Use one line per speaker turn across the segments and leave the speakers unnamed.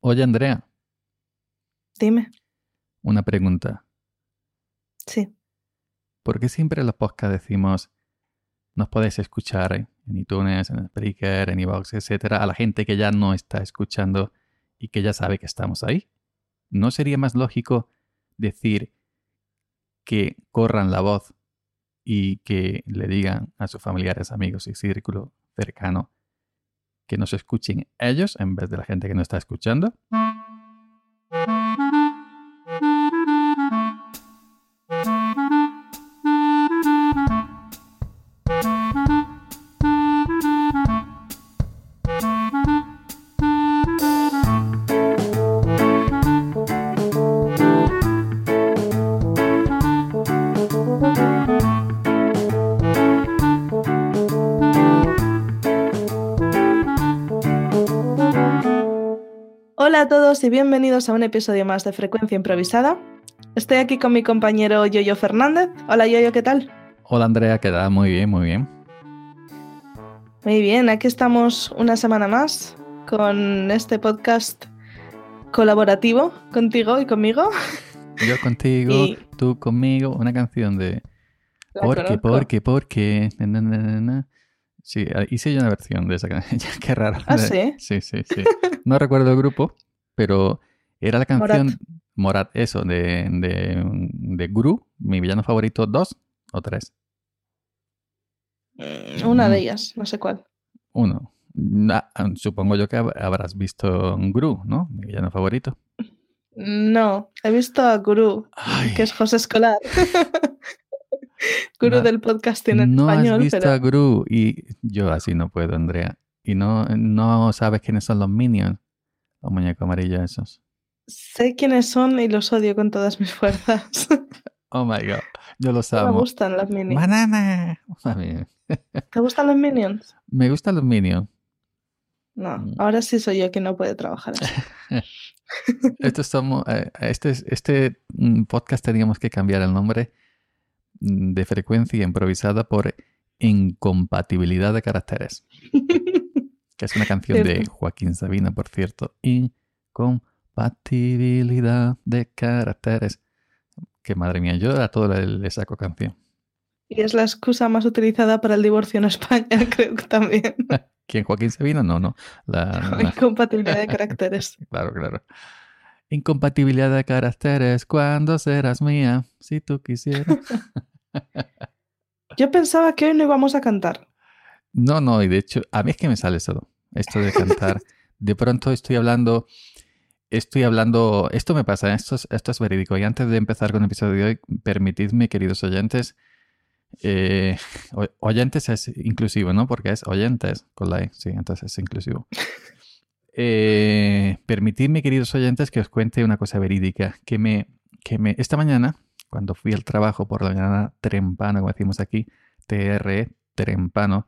Oye, Andrea,
Dime.
una pregunta.
Sí.
¿Por qué siempre en los podcasts decimos nos podéis escuchar en iTunes, en Spreaker, en iVoox, etcétera, a la gente que ya no está escuchando y que ya sabe que estamos ahí? ¿No sería más lógico decir que corran la voz y que le digan a sus familiares, amigos y círculo cercano que nos escuchen ellos en vez de la gente que no está escuchando?
Y bienvenidos a un episodio más de Frecuencia Improvisada. Estoy aquí con mi compañero Yoyo Fernández. Hola Yoyo, ¿qué tal?
Hola Andrea, ¿qué tal? Muy bien, muy bien.
Muy bien, aquí estamos una semana más con este podcast colaborativo contigo y conmigo.
Yo contigo,
Y-
tú conmigo, una canción de
La
¿Por qué,
conozco.
por qué, por qué? Na, na, na. Sí, ah, hice yo una versión de esa canción. Qué raro.
¿Ah, sí?
Sí, sí, sí. No recuerdo el grupo, pero era la canción
Morat.
Morat, eso, de, de, de Guru, mi villano favorito, dos o tres.
Mm, Una de ellas, no sé cuál.
Uno. Ah, supongo yo que hab- habrás visto Guru, ¿no? Mi villano favorito.
No, he visto a Guru,
Ay,
que es José Escolar. Guru
No-
del podcasting en
no
español,
has visto
pero
a Gru y yo así no puedo, Andrea. Y no, no sabes quiénes son los Minions, los muñecos amarillos esos.
sé quiénes son y los odio con todas mis fuerzas.
Oh my god, yo los
No me
amo.
gustan los Minions.
Banana.
¿Te gustan los Minions?
me gustan los Minions.
No,
Mm.
ahora sí soy yo quien no puede trabajar así.
Estos somos, eh, este, este mm, podcast teníamos que cambiar el nombre mm, de frecuencia improvisada por incompatibilidad de caracteres, que es una canción de. Joaquín Sabina, por cierto. Incompatibilidad de caracteres. Que madre mía, yo a todo le, le saco canción.
Y es la excusa más utilizada para el divorcio en España, creo que también.
¿Quién? ¿Joaquín Sabina? No, no. La, la-
Incompatibilidad de caracteres.
claro, claro. Incompatibilidad de caracteres, ¿cuándo serás mía? Si tú quisieras.
Yo pensaba que hoy no íbamos a cantar.
No, no, y de hecho, a mí es que me sale solo esto de cantar. De pronto estoy hablando, estoy hablando, esto me pasa, esto es, esto es verídico. Y antes de empezar con el episodio de hoy, permitidme, queridos oyentes, eh, oyentes es inclusivo, ¿no? Porque es oyentes con la E, sí, entonces es inclusivo. Eh, permitidme, queridos oyentes, que os cuente una cosa verídica, que me, que me, esta mañana, cuando fui al trabajo por la mañana trempano, como decimos aquí, TRE, trempano,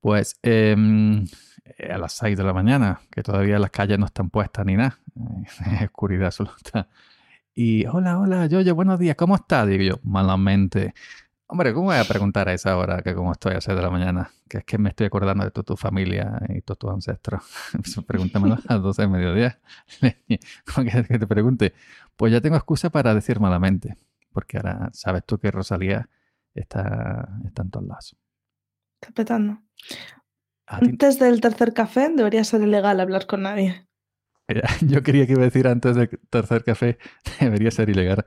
pues em, eh, a las 6 de la mañana, que todavía las calles no están puestas ni nada, oscuridad absoluta. Y hola, hola, Yoyo, buenos días, ¿cómo estás? Digo yo, malamente. Hombre, ¿cómo voy a preguntar a esa hora que cómo estoy a las 6 de la mañana? Que es que me estoy acordando de toda tu familia y todos tus ancestros. Pregúntamelo a las 12 del mediodía. ¿Cómo que te pregunte? Pues ya tengo excusa para decir malamente, porque ahora sabes tú que Rosalía está, está en todos lados.
Está petando. Antes del tercer café debería ser ilegal hablar con nadie.
Yo quería que iba a decir antes del tercer café, debería ser ilegal,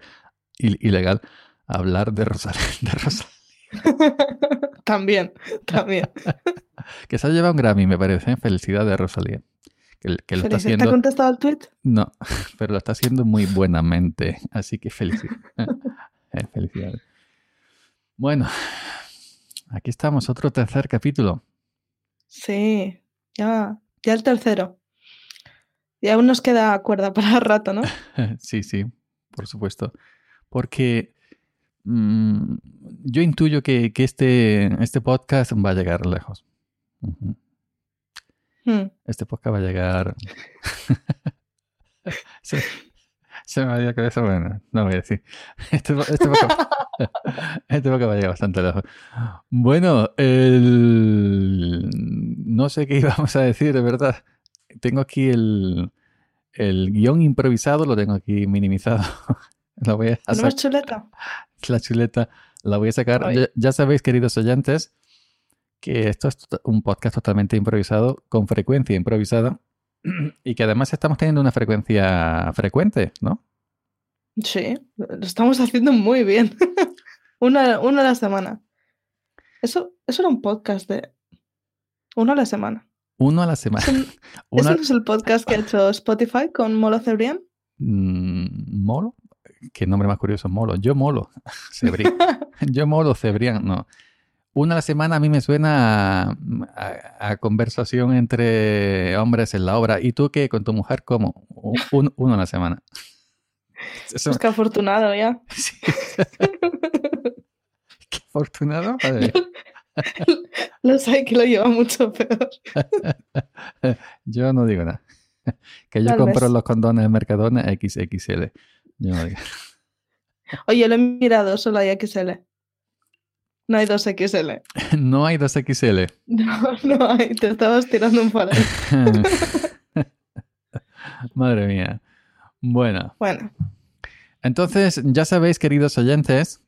il- ilegal hablar de Rosalía. De Rosalía.
también, también.
Que se ha llevado un Grammy, me parece. Felicidades de Rosalía. Que, que lo está
Feliz. ¿Te ha
haciendo.
contestado el tweet?
No, pero lo está haciendo muy buenamente. Así que felicidades. Eh, felicidades. Bueno, aquí estamos, otro tercer capítulo.
Sí, ya, ya el tercero. Y aún nos queda cuerda para rato, ¿no?
Sí, sí, por supuesto. Porque mm, yo intuyo que, que este, este podcast va a llegar lejos.
Hmm.
Este podcast va a llegar. se, se me ha ido la cabeza, bueno, no voy a decir. Este, este podcast, este podcast va a llegar bastante lejos. Bueno, el- no sé qué íbamos a decir, de verdad. Tengo aquí el, el guion improvisado lo tengo aquí minimizado. lo voy a
¿Tenemos chuleta?
La chuleta la voy a sacar. Ya, ya, sabéis, queridos oyentes, que esto es un podcast totalmente improvisado, con frecuencia improvisada, y que además estamos teniendo una frecuencia frecuente, ¿no?
Sí, lo estamos haciendo muy bien. una, a la semana. Eso, eso era un podcast de uno a la semana.
Uno a la semana.
¿Ese es el podcast que ha hecho Spotify con Molo Cebrián?
Mm, ¿Molo? Qué nombre más curioso, Molo. Yo Molo. Cebrián. Yo Molo Cebrián, no. Una a la semana a mí me suena a, conversación entre hombres en la obra. ¿Y tú qué? ¿Con tu mujer cómo? uno a la semana.
Eso... Es que afortunado ya.
Qué afortunado.
Lo sé que lo lleva mucho peor.
yo no digo nada. Que yo compro los condones de Mercadona XXL. Yo no digo.
Oye, lo he mirado, solo hay XL. No hay 2XL.
No hay 2XL.
No, no hay. Te estabas tirando un palo.
Madre mía. Bueno.
Bueno.
Entonces, ya sabéis, queridos oyentes,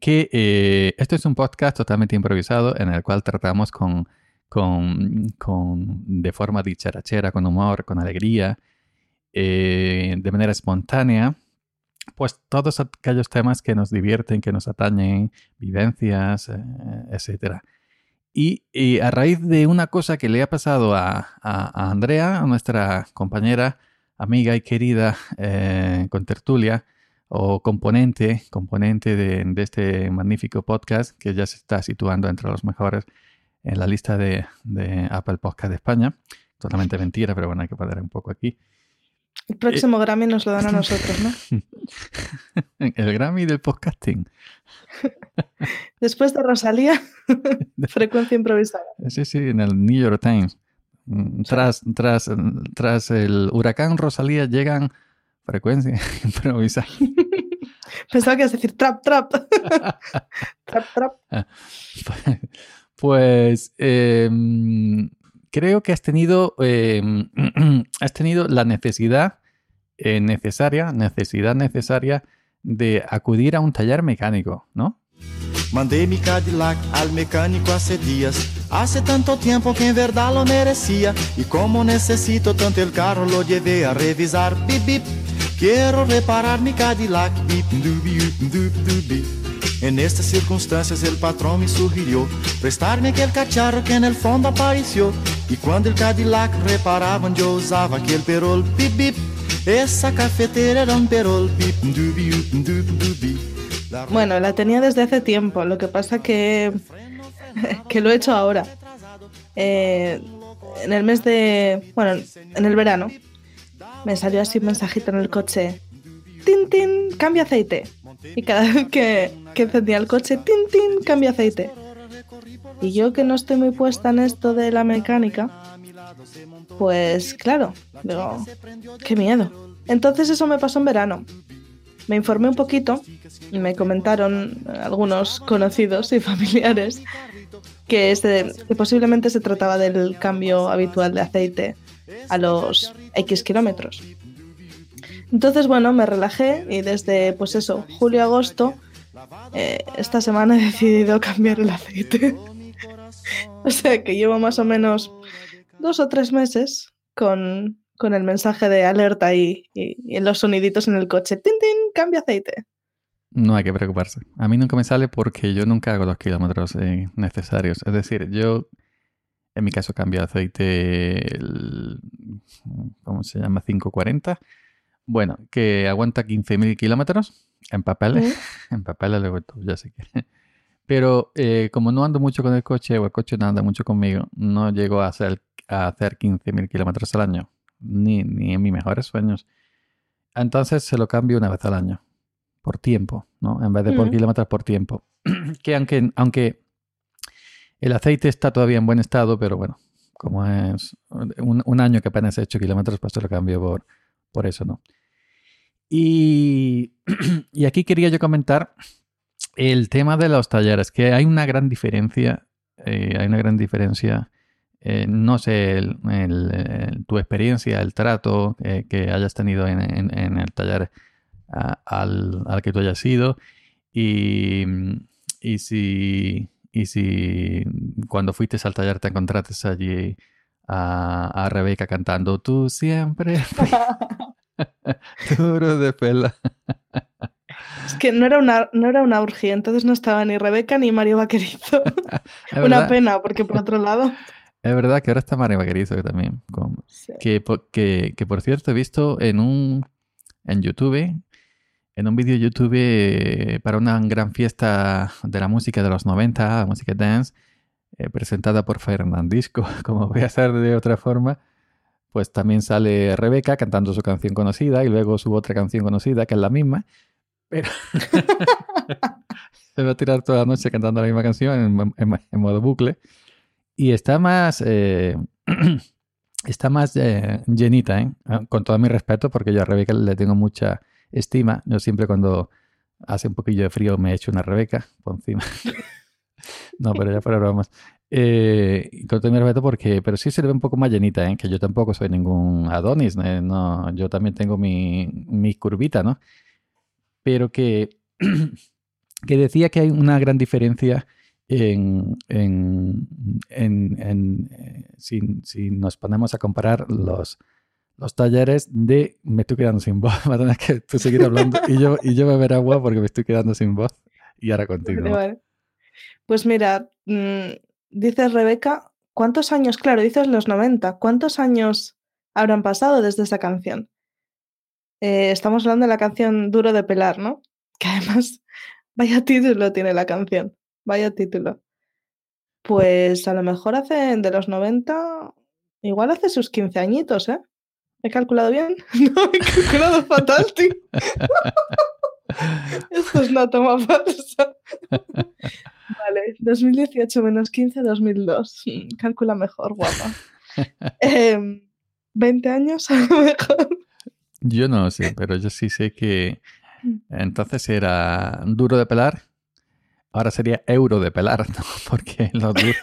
que eh, esto es un podcast totalmente improvisado en el cual tratamos con, con, con de forma dicharachera, con humor, con alegría, eh, de manera espontánea, pues todos aquellos temas que nos divierten, que nos atañen, vivencias, eh, etc. Y, a raíz de una cosa que le ha pasado a, Andrea, a nuestra compañera, amiga y querida eh, con tertulia, o componente, componente de, de, este magnífico podcast que ya se está situando entre los mejores en la lista de, de Apple Podcast de España. Totalmente mentira, pero bueno, hay que parar un poco aquí.
El próximo eh, Grammy nos lo dan a nosotros, ¿no?
El Grammy del podcasting.
Después de Rosalía, frecuencia improvisada.
Sí, sí, en el New York Times. Mm, tras, tras, tras el huracán Rosalía llegan frecuencia improvisada.
Pensaba que ibas a decir trap, trap. trap, trap. Ah,
pues eh, creo que has tenido, eh, has tenido la necesidad eh, necesaria, necesidad necesaria de acudir a un taller mecánico, ¿no?
Mandei mi Cadillac al mecánico hace días, hace tanto tiempo que en verdad lo merecía. Y como necesito tanto el carro, lo llevé a revisar. Bip, bip, quiero reparar mi Cadillac. Bip, En estas circunstancias el patrón me sugirió prestarme aquel cacharro que en el fondo apareció. Y cuando el Cadillac reparaban yo usaba aquel perol, bip bip. Esa cafetera era un perol, bip dubi, dubi,
Bueno, la tenía desde hace tiempo, lo que pasa que, que lo he hecho ahora. Eh, en el mes de... bueno, en el verano, me salió así un mensajito en el coche. Tin, tin, cambia aceite. Y cada vez que, que encendía el coche, tin, tin, cambia aceite. Y yo que no estoy muy puesta en esto de la mecánica, pues claro, digo, qué miedo. Entonces eso me pasó en verano. Me informé un poquito y me comentaron algunos conocidos y familiares que, este, que posiblemente se trataba del cambio habitual de aceite a los X kilómetros. Entonces, bueno, me relajé y desde, pues eso, julio-agosto, eh, esta semana he decidido cambiar el aceite. o sea que llevo más o menos dos o tres meses con, con el mensaje de alerta y, y, los soniditos en el coche. ¡Tin, tin! ¡Cambia aceite!
No hay que preocuparse. A mí nunca me sale porque yo nunca hago los kilómetros eh, necesarios. Es decir, yo en mi caso cambio aceite, el, ¿cómo se llama? 540 bueno, que aguanta 15.000 kilómetros en papeles. en papeles luego ya sé que. Pero eh, como no ando mucho con el coche o el coche no anda mucho conmigo, no llego a hacer, a hacer 15.000 kilómetros al año. Ni, ni en mis mejores sueños. Entonces se lo cambio una vez al año. Por tiempo, ¿no? En vez de por kilómetros, por tiempo. que aunque, aunque el aceite está todavía en buen estado, pero bueno, como es un, un año que apenas he hecho kilómetros, pues se lo cambio por, por eso, ¿no? Y, aquí quería yo comentar el tema de los talleres, que hay una gran diferencia, eh, hay una gran diferencia eh, no sé tu experiencia, el trato eh, que hayas tenido en, el taller al, al, que tú hayas ido. Y, y, si, y si cuando fuiste al taller te encontraste allí a, a Rebeca cantando Tú siempre duro de pela.
Es que no era una, no era una urgía, entonces no estaba ni Rebeca ni Mario Vaquerizo. una pena, porque por otro lado.
Es verdad que ahora está Mario Vaquerizo también. que, que, que, por cierto he visto en un en YouTube, en un vídeo YouTube eh, para una gran fiesta de la música de los 90, música dance, eh, presentada por Fernandisco, como voy a hacer de otra forma, pues también sale Rebeca cantando su canción conocida y luego su otra canción conocida, que es la misma, pero se va a tirar toda la noche cantando la misma canción en, modo bucle. Y está más, eh, está más eh, llenita, ¿eh? Ah, con todo mi respeto, porque yo a Rebeca le tengo mucha estima. Yo siempre cuando hace un poquillo de frío me echo una Rebeca por encima. no, pero ya fuera bromas. Con todo mi respeto, porque, pero sí se le ve un poco más llenita, ¿eh? que yo tampoco soy ningún Adonis, no, yo también tengo mi, mi curvita, ¿no? pero que, que decía que hay una gran diferencia en, en, en, eh, si, si, nos ponemos a comparar los, los talleres de me estoy quedando sin voz, va a tener que seguir hablando y yo, y yo beber agua porque me estoy quedando sin voz y ahora continúo.
Pues mira, mm, dices Rebeca, ¿cuántos años? Claro, dices los 90, ¿cuántos años habrán pasado desde esa canción? Eh, estamos hablando de la canción Duro de Pelar, ¿no? Que además, vaya título tiene la canción, vaya título. Pues a lo mejor hace de los 90, igual hace sus 15 añitos, ¿eh? ¿He calculado bien? No, he calculado fatal, tío. Esto es una toma falsa. Vale, 2018 menos 15, 2002. Calcula mejor, guapa. 20 em, años a lo mejor.
Yo no sé, pero yo sí sé que mm. entonces era duro de pelar. Ahora sería euro de pelar, ¿no? Porque los duros.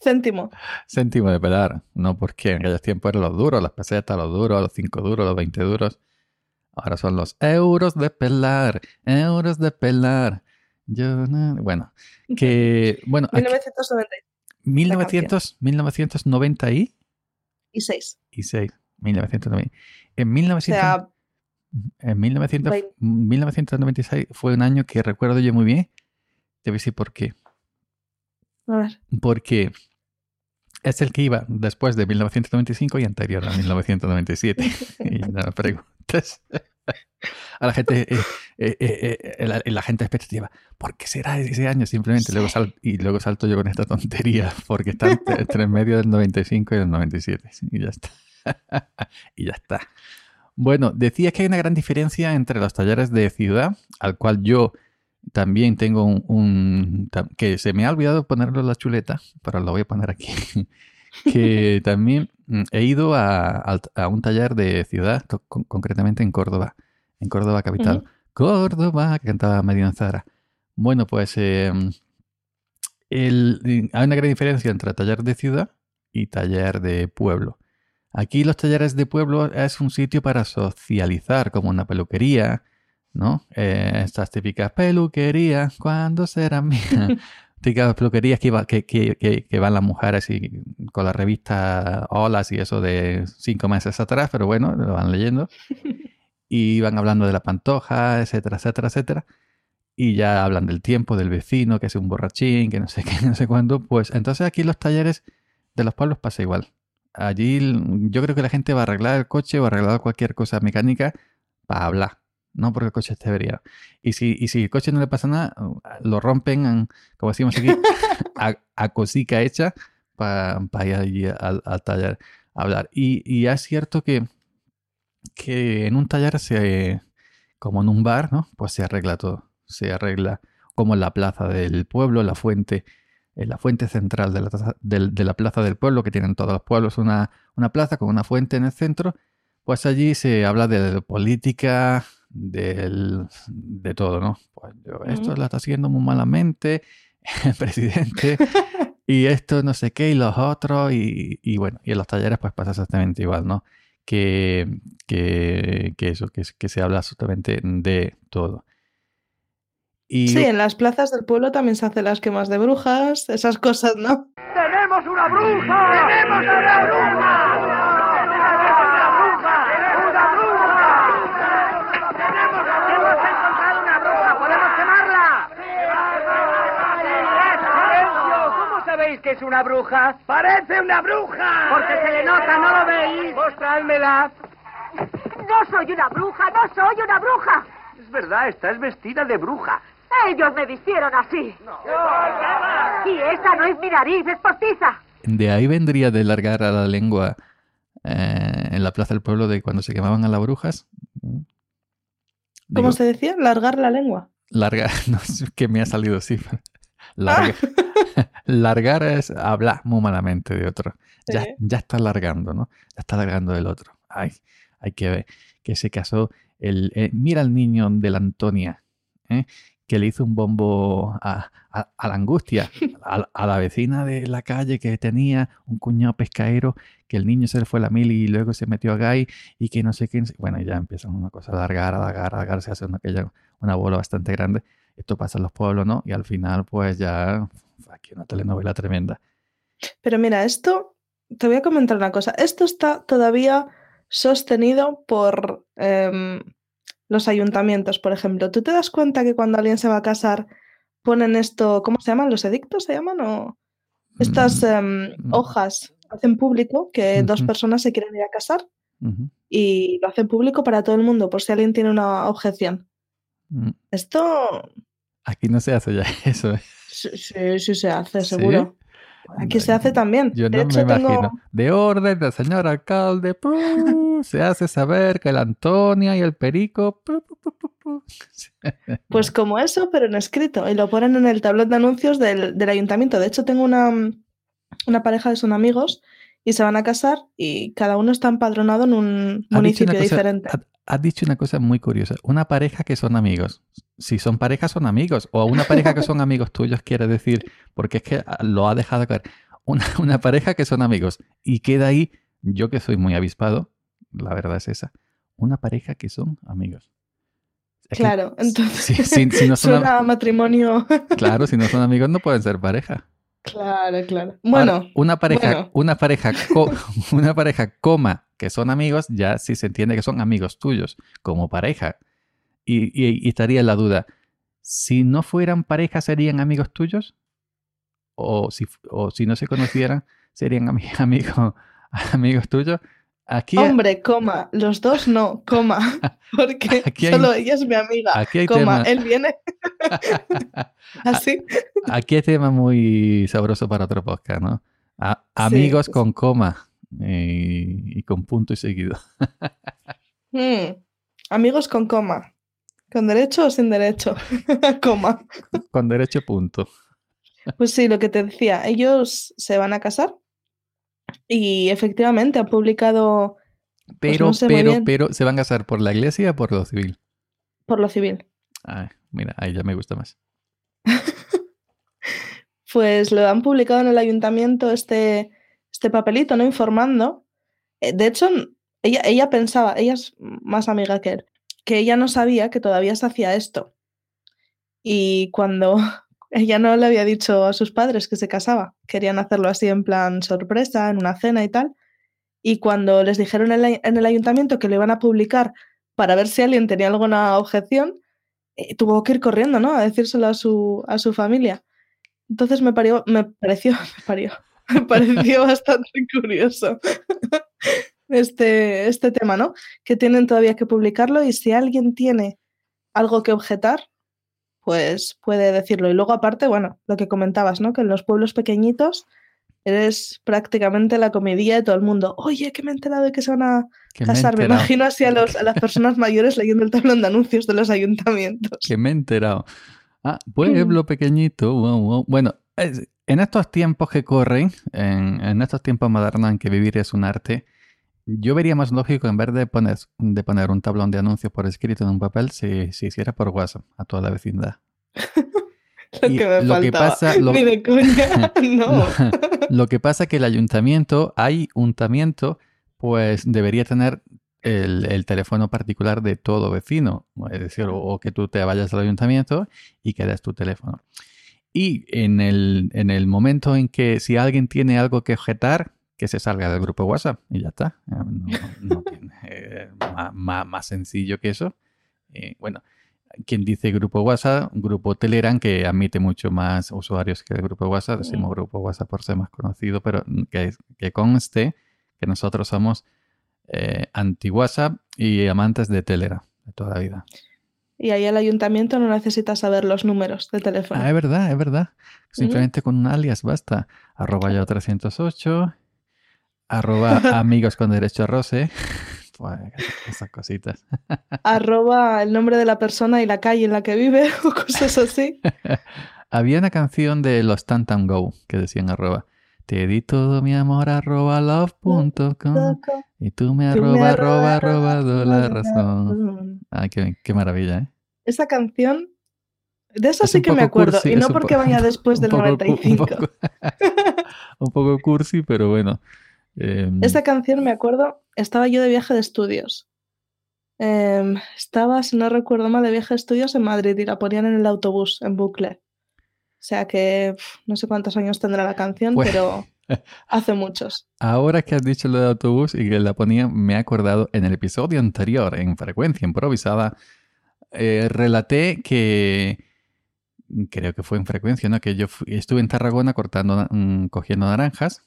Céntimo.
Céntimo de pelar, no porque en aquellos tiempos eran los duros, las pesetas, los duros, los 5 duros, los 20 duros. Ahora son los euros de pelar, euros de pelar. Yo no... Bueno, que. Bueno.
1990.
1900, 1990 y.
Y 6.
Y 6. 1990. En, 1900, en 1996 fue un año que recuerdo yo muy bien. Te voy a decir por qué.
A ver.
Porque es el que iba después de 1995 y anterior a 1997. y no me preguntes. A la gente, eh, eh, eh, la, la, gente expectativa, ¿por qué será ese año? Simplemente luego y luego salto yo con esta tontería, porque está entre medio del 95 y del 97. Y ya está. y ya está. Bueno, decía que hay una gran diferencia entre los talleres de ciudad, al cual yo también tengo un, que se me ha olvidado ponerlo en la chuleta, pero lo voy a poner aquí. Que también mm, he ido a, un taller de ciudad, concretamente en Córdoba, en Córdoba capital. Córdoba, que cantaba Medina Zara. Bueno, pues em, hay una gran diferencia entre taller de ciudad y taller de pueblo. Aquí los talleres de pueblo es un sitio para socializar, como una peluquería, ¿no? Eh, estas típicas peluquerías, ¿cuándo será mía? típicas peluquerías que, que, que, van las mujeres y con la revista Olas y eso de cinco meses atrás, pero bueno, lo van leyendo. Y van hablando de la pantoja, etcétera, etcétera, etcétera. Y ya hablan del tiempo, del vecino, que es un borrachín, que no sé qué, no sé cuándo. Pues entonces aquí los talleres de los pueblos pasa igual allí yo creo que la gente va a arreglar el coche o a arreglar cualquier cosa mecánica para hablar, no porque el coche esté averiado. Y si, y si el coche no le pasa nada, lo rompen, como decimos aquí, a, cosica hecha para ir allí al, taller a hablar. Y, y, es cierto que, que en un taller, se, como en un bar, ¿no? pues se arregla todo. Se arregla como en la plaza del pueblo, la fuente en la fuente central de la, plaza del pueblo, que tienen todos los pueblos una, una, plaza con una fuente en el centro, pues allí se habla de política, del, de todo, ¿no? Pues esto la está siguiendo muy malamente, el presidente y esto no sé qué, y los otros, y, y bueno, y en los talleres pues pasa exactamente igual, ¿no? Que, que, que eso, que, que se habla absolutamente de todo. Y
Sí, en las plazas del pueblo también se hacen las quemas de brujas, esas cosas, ¿no?
¡Tenemos una bruja! ¡Tenemos una bruja! ¡Una bruja! ¡Tenemos ¡Hemos encontrado una bruja! ¡Podemos quemarla! ¡Silencio! ¿Cómo sabéis que es una bruja? ¡Parece una bruja! Porque se le nota, ¿no lo veis? Mostrádmela.
No soy una bruja, no soy una bruja.
Es verdad, estás vestida de bruja.
Ellos me vistieron así. Y esa no es mi nariz, es postiza.
de ahí vendría de largar a la lengua eh, en la plaza del pueblo de cuando se quemaban a las brujas.
¿Cómo
Digo,
se decía? Largar la lengua.
Largar, no sé qué me ha salido así. Larga- largar es hablar muy malamente de otro. Ya,
Sí.
ya está largando, ¿no? Ya está largando el otro. Ay, hay que ver que se casó el... eh, mira al niño de la Antonia, ¿eh? que le hizo un bombo a, a- a la angustia, a, a la vecina de la calle que tenía un cuñado pescaero, que el niño se le fue a la mil y luego se metió a gay y que no sé qué. Bueno, ya empiezan una cosa a alargar, a alargar, a alargar, se hace una, aquella- una bola bastante grande. Esto pasa en los pueblos, ¿no? Y al final, pues ya, aquí una telenovela tremenda.
Pero mira, esto, te voy a comentar una cosa. Esto está todavía sostenido por em, los ayuntamientos, por ejemplo. ¿Tú te das cuenta que cuando alguien se va a casar ponen esto, ¿cómo se llaman? ¿Los edictos se llaman? ¿O estas
Mm,
em,
mm.
hojas hacen público que dos personas se quieren ir a casar y lo hacen público para todo el mundo, por si alguien tiene una objeción.
mm.
Esto
Aquí no se hace ya eso. ¿eh?
sí, sí, se hace,
¿Sí?
seguro. Aquí se hace también.
Yo
de
no
hecho,
me
tengo...
imagino. De orden del señor alcalde, ¡pru! se hace saber que la Antonia y el Perico. ¡pu, pu, pu, pu, pu!
Pues como eso, pero en escrito. Y lo ponen en el tablón de anuncios del, del ayuntamiento. De hecho, tengo una, una pareja que son amigos y se van a casar y cada uno está empadronado en un municipio
cosa-
diferente.
Ha- Has dicho una cosa muy curiosa. Una pareja que son amigos. Si son parejas, son amigos. O una pareja que son amigos tuyos, quiere decir, porque es que ah, lo ha dejado caer. Una, una pareja que son amigos. Y queda ahí, yo que soy muy avispado, la verdad es esa. Una pareja que son amigos. Es que
Claro, entonces
si- si- si no son am-
suena a matrimonio.
Claro, si no son amigos no pueden ser pareja.
claro, claro.
Ahora,
Bueno,
una pareja,
bueno.
una pareja, co- una pareja, coma, que son amigos, ya sí se entiende que son amigos tuyos como pareja. Y, y- y estaría la duda, si no fueran pareja, ¿serían amigos tuyos? O si, o si no se conocieran, ¿serían ami- amigos, amigos tuyos? Aquí,
hombre, coma. Los dos no, coma. Porque
hay-
solo ella es mi amiga.
aquí hay
Coma,
tema,
él viene así.
aquí hay tema muy sabroso para otro podcast, ¿no? A-
Sí,
amigos
sí.
con coma y, y con punto y seguido.
Mm, Amigos con coma. ¿Con derecho o sin derecho? coma.
Con derecho punto.
Pues sí, lo que te decía, ellos se van a casar y efectivamente han publicado
Pero,
no sé muy
pero,
bien.
pero, ¿se van a casar por la iglesia o por lo civil?
por lo civil.
Ay, mira, ahí ya me gusta más.
Pues lo han publicado en el ayuntamiento este, este papelito, ¿no? Informando. Eh, De hecho, ella, ella pensaba, ella es más amiga que él, que ella no sabía que todavía se hacía esto. Y cuando ella no le había dicho a sus padres que se casaba, querían hacerlo así en plan sorpresa, en una cena y tal. Y cuando les dijeron en, el ayuntamiento que lo iban a publicar para ver si alguien tenía alguna objeción, eh, tuvo que ir corriendo, ¿no? A decírselo a su, a su familia. Entonces me, parió, me pareció, me parió, me pareció bastante curioso este, este tema, ¿no? Que tienen todavía que publicarlo y si alguien tiene algo que objetar, pues puede decirlo. Y luego aparte, bueno, lo que comentabas, ¿no? Que en los pueblos pequeñitos eres prácticamente la comidilla de todo el mundo. Oye, que me he enterado de que se van a
me
casar. Me, imagino así a, los, a las personas mayores leyendo el tablón de anuncios de los ayuntamientos.
que me he enterado. Ah, pueblo pequeñito. wow, wow. Bueno, es- en estos tiempos que corren, en, en estos tiempos modernos en que vivir es un arte, yo vería más lógico en vez de poner, de poner un tablón de anuncios por escrito en un papel, si se hiciera por WhatsApp a toda la vecindad.
Lo
Y
que me
lo que
faltaba.
pasa- lo-
Ni de coña, no.
Lo que pasa es que el ayuntamiento, hay ayuntamiento, pues debería tener el, el teléfono particular de todo vecino. Es decir, o, o que tú te vayas al ayuntamiento y que des tu teléfono. Y en el, en el momento en que si alguien tiene algo que objetar, que se salga del grupo WhatsApp y ya está. Eh, No, no tiene, eh, más, más- más sencillo que eso. Eh, bueno, quien dice grupo WhatsApp, grupo Telegram, que admite mucho más usuarios que el grupo WhatsApp. Decimos grupo WhatsApp por ser más conocido, pero que, que conste que nosotros somos eh, anti-WhatsApp y amantes de Telegram de toda la vida.
Y ahí el ayuntamiento no necesita saber los números de teléfono.
Ah, es verdad, es verdad. Simplemente con un alias basta. Arroba yo 308, arroba amigos con derecho a roce. Esas cositas.
Arroba el nombre de la persona y la calle en la que vive o cosas así.
Había una canción de los Tantam Go que decían arroba. Te di todo mi amor arroba love.com y tú me
Tú me
arroba arroba
arroba,
robado la razón. Ay, qué, qué maravilla, ¿eh?
Esa canción, de esa
Es
sí que me acuerdo.
cursi,
y no porque
po-
vaya después
un
del
poco cu-
95.
Un poco, un poco cursi, pero bueno. Em,
Esta canción me acuerdo, estaba yo de viaje de estudios. Em, estaba, si no recuerdo mal, de viaje de estudios en Madrid y la ponían en el autobús, en bucle. O sea que no sé cuántos años tendrá la canción,
Pues-
pero hace muchos.
Ahora que has dicho lo de autobús y que la ponía, me he acordado en el episodio anterior, en Frecuencia Improvisada, eh, relaté que, creo que fue en Frecuencia, ¿no? Que yo fui- estuve en Tarragona cortando, mm, cogiendo naranjas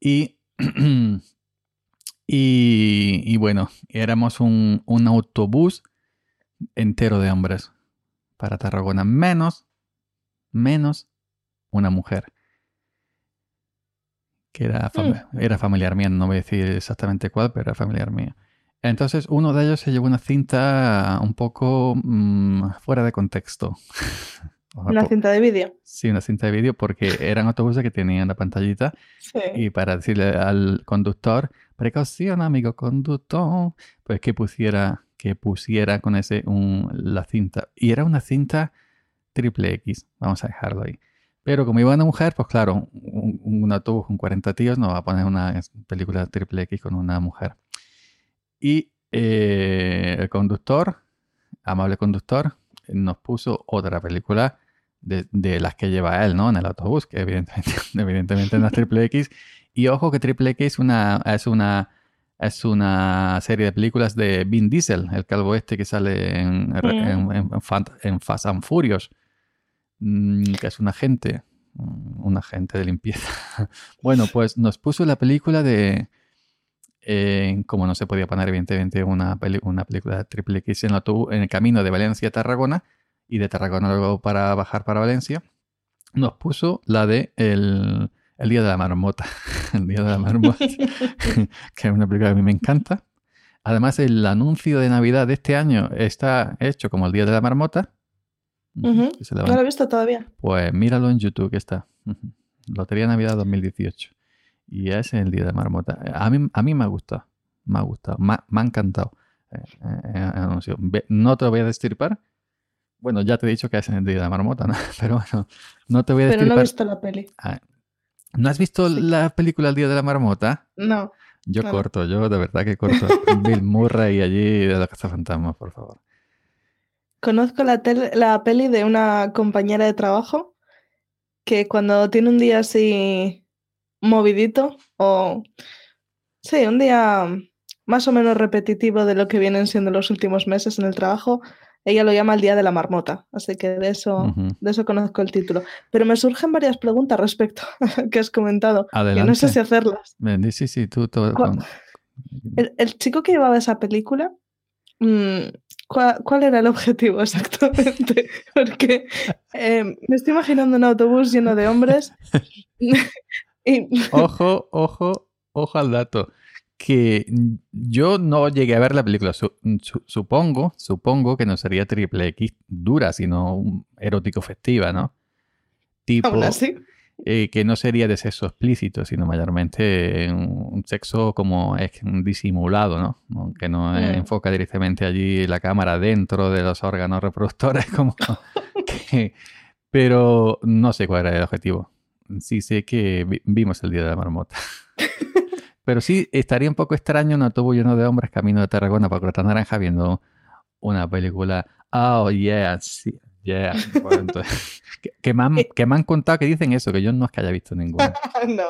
y, y, y bueno, éramos un, un autobús entero de hombres para Tarragona, menos, menos una mujer que era, fam- era familiar mía, no voy a decir exactamente cuál, pero era familiar mío. Entonces uno de ellos se llevó una cinta un poco mm, fuera de contexto.
Una cinta de vídeo.
Sí, una cinta de vídeo porque eran autobuses que tenían la pantallita
Sí.
y para decirle al conductor, precaución amigo conductor, pues que pusiera, que pusiera con ese un, la cinta. Y era una cinta triple X, vamos a dejarlo ahí. Pero como iba una mujer, pues claro, un, un autobús con 40 tíos no va a poner una película triple X con una mujer. Y eh, el conductor, amable conductor, nos puso otra película de, de las que lleva él, ¿no? En el autobús, que evidentemente, evidentemente no es triple X. Y ojo que triple X es una, es una, es una serie de películas de Vin Diesel, el calvo este que sale en, en, en, en en Fast and Furious, mm, que es un agente, mm, un agente de limpieza. bueno, pues nos puso la película de, eh, como no se podía poner evidentemente una, peli- una película de triple X en en el camino de Valencia a Tarragona y de Tarragona luego para bajar para Valencia, nos puso la de el, el Día de la Marmota. el Día de la Marmota, que es una película que a mí me encanta. Además, el anuncio de Navidad de este año está hecho como el Día de la Marmota. Que se
No lo he visto todavía.
Pues míralo en YouTube que está. Lotería Navidad 2018. Y ese es el día de marmota. A mí, a mí me ha gustado. Me ha gustado. Me, ha- me ha encantado. eh, eh. Ve- No te lo voy a destripar. Bueno, ya te he dicho que es el día de la marmota, ¿no? Pero bueno, no te voy a
Pero no
destripar.
he visto la peli.
Ah, ¿No has visto
Sí.
la película El día de la marmota?
No.
Yo corto, yo de verdad que corto. Bill Murray allí de la Casa Fantasma, por favor.
Conozco la, la peli de una compañera de trabajo que cuando tiene un día así movidito o sí, un día más o menos repetitivo de lo que vienen siendo los últimos meses en el trabajo, ella lo llama el día de la marmota, así que de eso, de eso conozco el título. Pero me surgen varias preguntas respecto a que has comentado, que no
Adelante.
sé si hacerlas.
Sí, sí, tú.
¿Cuál-
con-
El, el chico que llevaba esa película, mm, ¿cuál, cuál era el objetivo exactamente? Porque eh, me estoy imaginando un autobús lleno de hombres. y,
Ojo, ojo, ojo al dato. Que yo no llegué a ver la película. Su- su- supongo, supongo que no sería triple X dura, sino un erótico festiva, ¿no? Tipo,
aún así,
eh, que no sería de sexo explícito, sino mayormente un, sexo como es disimulado, ¿no? Que no
Mm.
enfoca directamente allí la cámara dentro de los órganos reproductores, como que- pero no sé cuál era el objetivo. Sí sé que vi- vimos el Día de la Marmota. Pero sí, estaría un poco extraño un autobús lleno de hombres camino de Tarragona para Crota Naranja viendo una película. Oh, yeah, sí, yeah. Bueno, entonces, que, que me han, que me han contado que dicen eso, que yo no es que haya visto ninguna.
no.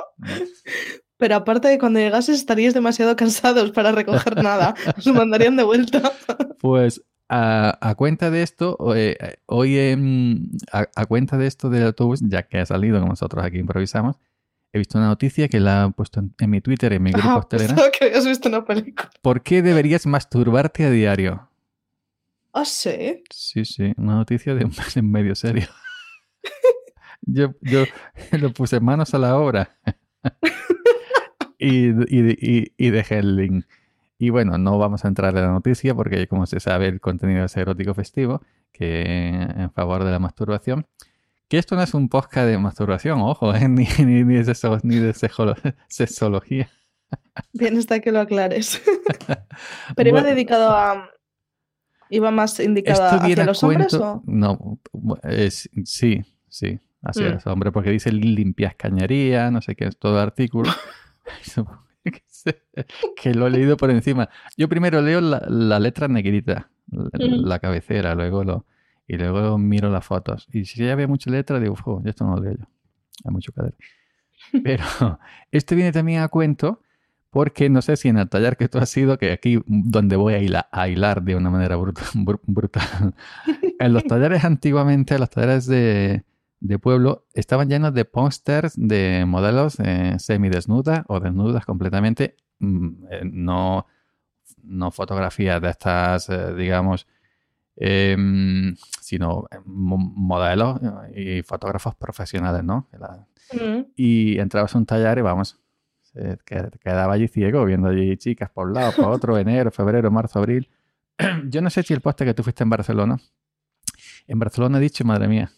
Pero aparte de cuando llegases estaríais demasiado cansados para recoger nada. Os mandarían de vuelta.
Pues a, a cuenta de esto, eh, hoy em, a, a cuenta de esto del autobús, ya que ha salido, como nosotros aquí improvisamos, he visto una noticia que la he puesto en, en mi Twitter, en mi grupo
Ah, pensaba que habías visto una película.
¿Por qué deberías masturbarte a diario?
Ah, sí.
Sí, sí, una noticia de un en medio serio. Yo, yo lo puse manos a la obra y, y- y- y dejé el link. Y bueno, no vamos a entrar en la noticia porque como se sabe el contenido es erótico festivo, que en favor de la masturbación. Que esto no es un podcast de masturbación, ojo, ¿eh? ni, ni, ni de, sexo- ni de sexolo- sexología.
Bien está que lo aclares. Pero iba
Bueno.
dedicado a. ¿Iba más indicado
Esto
hacia los hombres
cuento.
o.?
No, es- sí, sí, así
Mm.
es, hombre, porque dice limpias cañería, no sé qué, es todo artículo. Que lo he leído por encima. Yo primero leo la, la letra negrita, la,
Ujú.
la cabecera, luego lo. Y luego miro las fotos. Y si ya había mucha letra, digo, "Fu, esto no lo leo yo. Hay mucho leer. Pero esto viene también a cuento porque no sé si en el taller que tú has ido, que aquí donde voy a hilar, a hilar de una manera bruta- br- brutal, en los talleres antiguamente, los talleres de, de pueblo, estaban llenos de pósters de modelos eh, semidesnudas o desnudas completamente, mm, eh, no, no fotografías de estas, eh, digamos, em, sino eh, mo- modelos eh, y fotógrafos profesionales, ¿no? La-
Mm.
y entrabas a un taller y vamos, se qued- quedaba allí ciego, viendo allí chicas por un lado, por otro, enero, febrero, marzo, abril. Yo no sé si el poste que tú fuiste en Barcelona. En Barcelona he dicho, madre mía.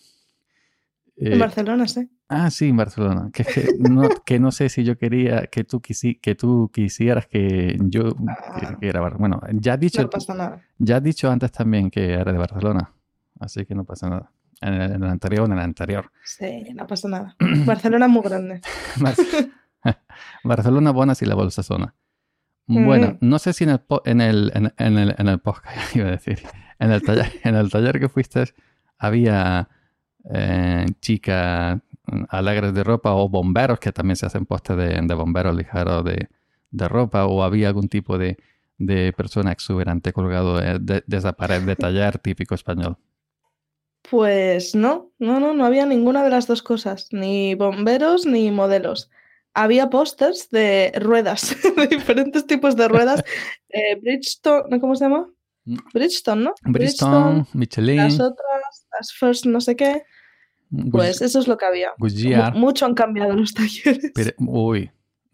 En
Eh,
Barcelona, sí.
ah, sí, en Barcelona. Que, que, no, que no sé si yo quería que tú, quisi- que tú quisieras que yo que- que grabara. Bueno, ya has dicho,
No pasa nada.
ya has dicho antes también que era de Barcelona. Así que no pasa nada. En el, en el anterior, en el anterior.
Sí, no pasa nada. Barcelona es muy grande.
Bar- Barcelona buena si la bolsa zona.
Mm.
Bueno, no sé si en el, en el, en, en el, en el podcast, iba a decir, en el taller, en el taller que fuiste había eh, chicas mm, alegres de ropa o bomberos que también se hacen postes de, de bomberos ligeros de, de ropa o había algún tipo de, de persona exuberante colgado de, de- de esa pared de taller típico español.
Pues no, no, no, no había ninguna de las dos cosas, ni bomberos ni modelos. Había pósters de ruedas, de diferentes tipos de ruedas. Eh, Bridgestone, ¿no? ¿cómo se llama?
Mm.
Bridgestone, ¿no?
Bridgestone, Michelin,
Las otras, las First no sé qué. Pues eso es lo que había.
Goodyear.
Mucho han cambiado los talleres.
Pero, uy,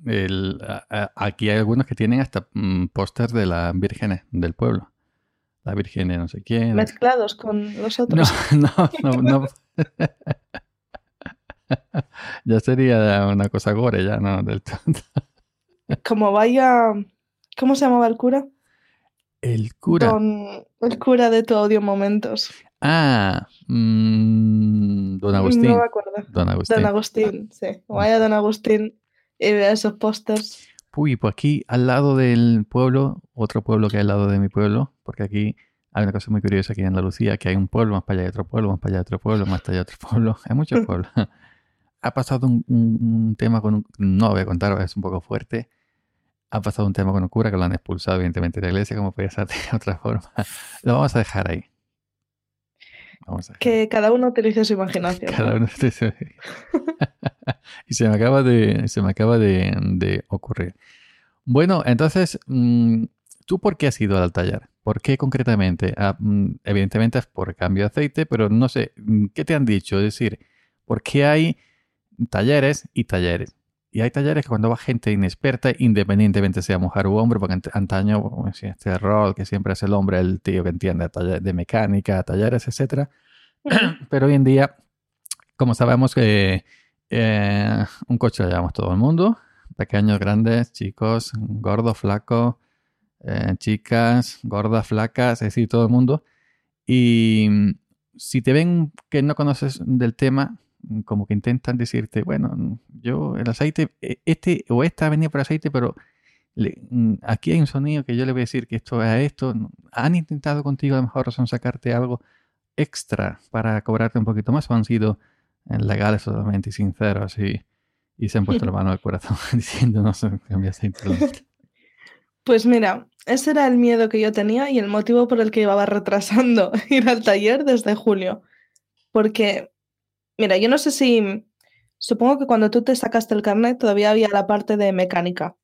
el- a- a- aquí hay algunos que tienen hasta mm, pósters de las vírgenes del pueblo. La virgen de no sé quién.
Mezclados con los
No,
otros.
no, no, no. ya sería una cosa gore, ya no del todo.
Como vaya. ¿Cómo se llamaba el cura?
El cura.
Don- el cura de tu audio momentos.
Ah, mm, don Agustín.
No me acuerdo.
Don Agustín.
Don Agustín, sí. Vaya Don Agustín y vea esos pósters.
Uy, pues aquí al lado del pueblo, otro pueblo que hay al lado de mi pueblo, porque aquí hay una cosa muy curiosa aquí en Andalucía, que hay un pueblo, más para allá hay otro pueblo, más para allá hay otro pueblo, más para allá hay otro pueblo, hay muchos pueblos. Ha pasado un, un- un tema con un, no voy a contar, es un poco fuerte. Ha pasado un tema con un cura que lo han expulsado evidentemente de la iglesia, como podía ser de otra forma. Lo vamos a dejar ahí. Vamos a dejar.
Que cada uno utilice su imaginación.
Cada
¿no?
uno de esos- y se me acaba de, se me acaba de, de ocurrir. Bueno, entonces, mm, ¿tú por qué has ido al taller? ¿Por qué concretamente? Ah, mm, evidentemente es por cambio de aceite, pero no sé, mm, ¿qué te han dicho? Es decir, ¿por qué hay talleres y talleres? Y hay talleres que cuando va gente inexperta, independientemente sea mujer u hombre, porque ant- antaño pues, este rol que siempre es el hombre, el tío que entiende de mecánica, talleres, etcétera. Pero hoy en día, como sabemos que eh, un coche lo llevamos todo el mundo, pequeños, grandes, chicos, gordos, flacos, eh, chicas, gordas, flacas, es decir, todo el mundo. Y mm, si te ven que no conoces del tema, como que intentan decirte, bueno, yo el aceite, e, este o esta ha venido por aceite, pero mm, aquí hay un sonido que yo le voy a decir que esto es esto. ¿Han intentado contigo a lo mejor razón sacarte algo extra para cobrarte un poquito más o han sido legales totalmente sinceros y, y se han puesto la mano al corazón diciendo no se cambia aceite?
Pues mira, ese era el miedo que yo tenía y el motivo por el que iba retrasando ir al taller desde julio. Porque, mira, yo no sé si, supongo que cuando tú te sacaste el carnet todavía había la parte de mecánica.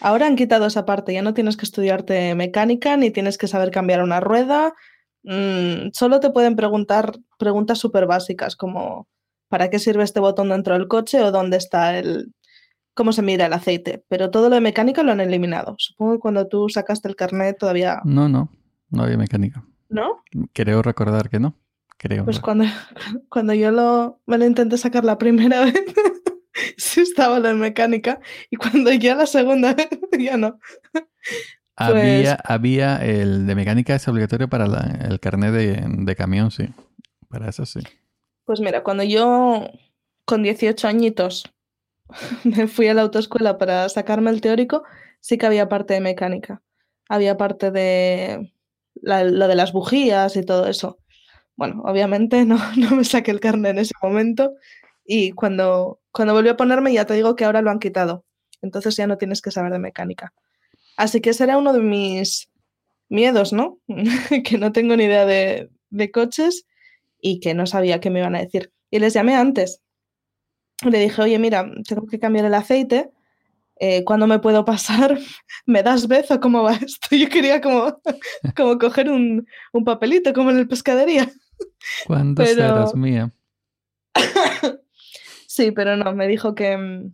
Ahora han quitado esa parte, ya no tienes que estudiarte mecánica ni tienes que saber cambiar una rueda. Mm, solo te pueden preguntar preguntas súper básicas como ¿para qué sirve este botón dentro del coche o dónde está el, cómo se mira el aceite, pero todo lo de mecánica lo han eliminado. Supongo que cuando tú sacaste el carnet todavía...
No, no, no había mecánica.
¿No?
Creo recordar que no. Creo.
Pues cuando, cuando yo lo, me lo intenté sacar la primera vez, sí estaba de mecánica, y cuando ya la segunda vez, ya no.
Había, pues había el de mecánica es obligatorio para el carnet de, de camión, sí. Para eso sí.
Pues mira, cuando yo con 18 añitos me fui a la autoescuela para sacarme el teórico, sí que había parte de mecánica. Había parte de lo de las bujías y todo eso. Bueno, obviamente no, no me saqué el carnet en ese momento y cuando, cuando volví a ponerme ya te digo que ahora lo han quitado. Entonces ya no tienes que saber de mecánica. Así que ese era uno de mis miedos, ¿no? que no tengo ni idea de, coches y que no sabía qué me iban a decir. Y les llamé antes le dije, oye, mira, tengo que cambiar el aceite. Eh, ¿Cuándo me puedo pasar? ¿Me das beso? ¿Cómo va esto? Yo quería como, como coger un papelito, como en el pescadería.
¿Cuándo pero... serás mía?
sí, pero no, me dijo que,